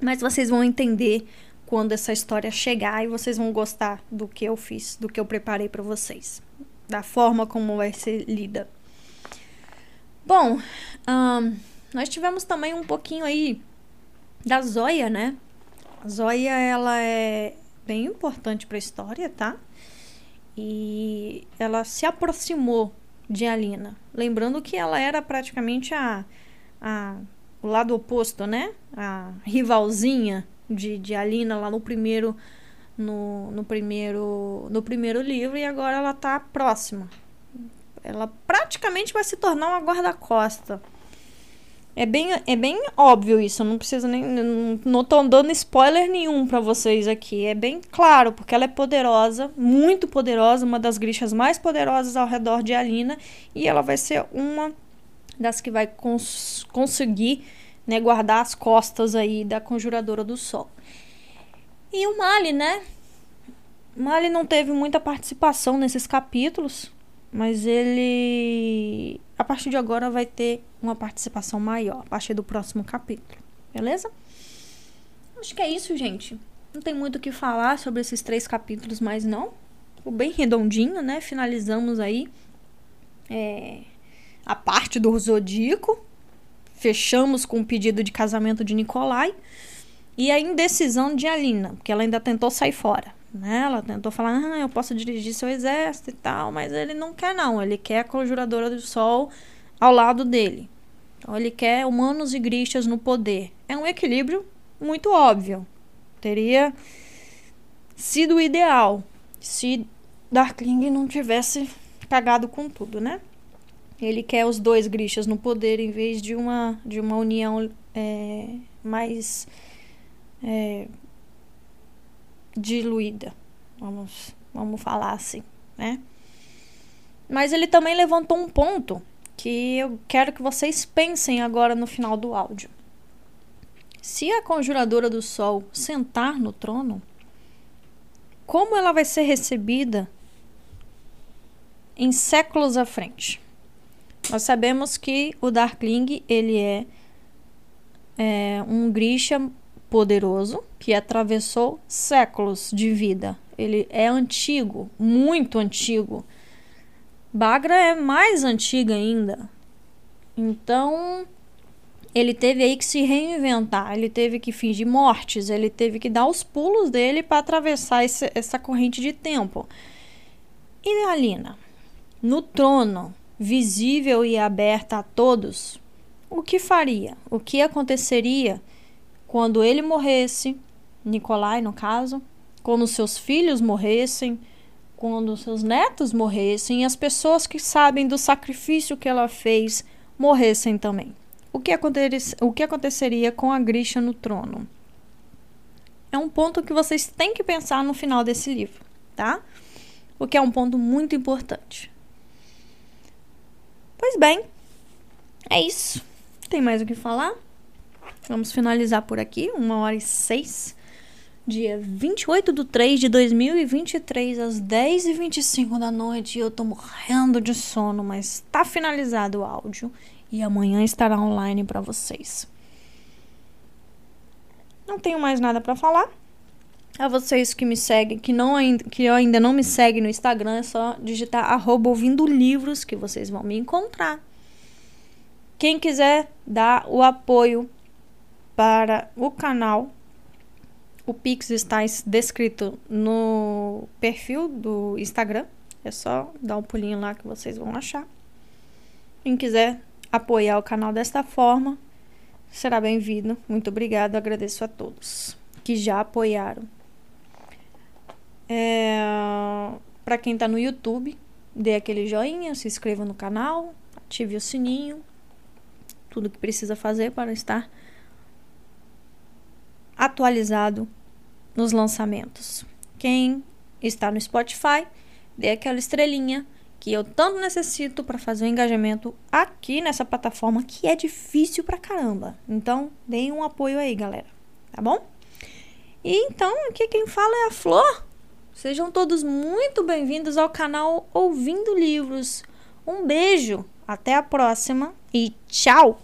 Mas vocês vão entender quando essa história chegar e vocês vão gostar do que eu fiz, do que eu preparei para vocês, da forma como vai ser lida. Bom, um, nós tivemos também um pouquinho aí da Zóia, né? A Zóia, ela é bem importante para a história, tá? E ela se aproximou de Alina, lembrando que ela era praticamente a, a o lado oposto, né? A rivalzinha de, de Alina lá no primeiro no, no primeiro no primeiro livro e agora ela tá próxima. Ela praticamente vai se tornar uma guarda-costa. É bem, é bem óbvio isso, não precisa nem. Não, tô dando spoiler nenhum para vocês aqui. É bem claro, porque ela é poderosa, muito poderosa, uma das grixas mais poderosas ao redor de Alina. E ela vai ser uma das que vai cons conseguir né, guardar as costas aí da Conjuradora do Sol. E o Mali, né? Mali não teve muita participação nesses capítulos, mas ele a partir de agora vai ter uma participação maior, a partir do próximo capítulo, beleza? Acho que é isso, gente. Não tem muito o que falar sobre esses três capítulos mais não. Ficou bem redondinho, né? Finalizamos aí é, a parte do Zodíaco. Fechamos com o pedido de casamento de Nicolai. E a indecisão de Alina, porque ela ainda tentou sair fora. Né? Ela tentou falar, ah, eu posso dirigir seu exército e tal, mas ele não quer não, ele quer a conjuradora do sol ao lado dele. Então ele quer humanos e grixas no poder. É um equilíbrio muito óbvio. Teria sido ideal se Darkling não tivesse cagado com tudo, né? Ele quer os dois grixas no poder em vez de uma, de uma união é, mais é, diluída. Vamos, vamos falar assim, né? Mas ele também levantou um ponto que eu quero que vocês pensem agora no final do áudio. Se a conjuradora do sol sentar no trono, como ela vai ser recebida em séculos à frente? Nós sabemos que o Darkling ele é, é um Grisha poderoso que atravessou séculos de vida. Ele é antigo, muito antigo. Bagra é mais antiga ainda. Então, ele teve aí que se reinventar, ele teve que fingir mortes, ele teve que dar os pulos dele para atravessar esse, essa corrente de tempo. E Alina, no trono, visível e aberta a todos, o que faria? O que aconteceria quando ele morresse, Nicolai no caso, quando seus filhos morressem, quando seus netos morressem e as pessoas que sabem do sacrifício que ela fez morressem também? O que, o que aconteceria com a Grisha no trono? É um ponto que vocês têm que pensar no final desse livro, tá? Porque é um ponto muito importante. Pois bem, é isso. Tem mais o que falar? Vamos finalizar por aqui, uma hora e seis. Dia 28 de 3 de 2023, às 10h25 da noite. Eu tô morrendo de sono, mas tá finalizado o áudio. E amanhã estará online para vocês. Não tenho mais nada para falar. A vocês que me seguem, que, não, que ainda não me seguem no Instagram, é só digitar arroba ouvindo livros que vocês vão me encontrar. Quem quiser dar o apoio para o canal, o Pix está descrito no perfil do Instagram. É só dar um pulinho lá que vocês vão achar. Quem quiser apoiar o canal desta forma, será bem-vindo. Muito obrigado, agradeço a todos que já apoiaram. É, Para quem está no YouTube, dê aquele joinha, se inscreva no canal, ative o sininho tudo que precisa fazer para estar atualizado nos lançamentos. Quem está no Spotify, dê aquela estrelinha que eu tanto necessito para fazer o engajamento aqui nessa plataforma que é difícil pra caramba. Então, deem um apoio aí, galera. Tá bom? E então, aqui quem fala é a Flor. Sejam todos muito bem-vindos ao canal Ouvindo Livros. Um beijo, até a próxima e tchau!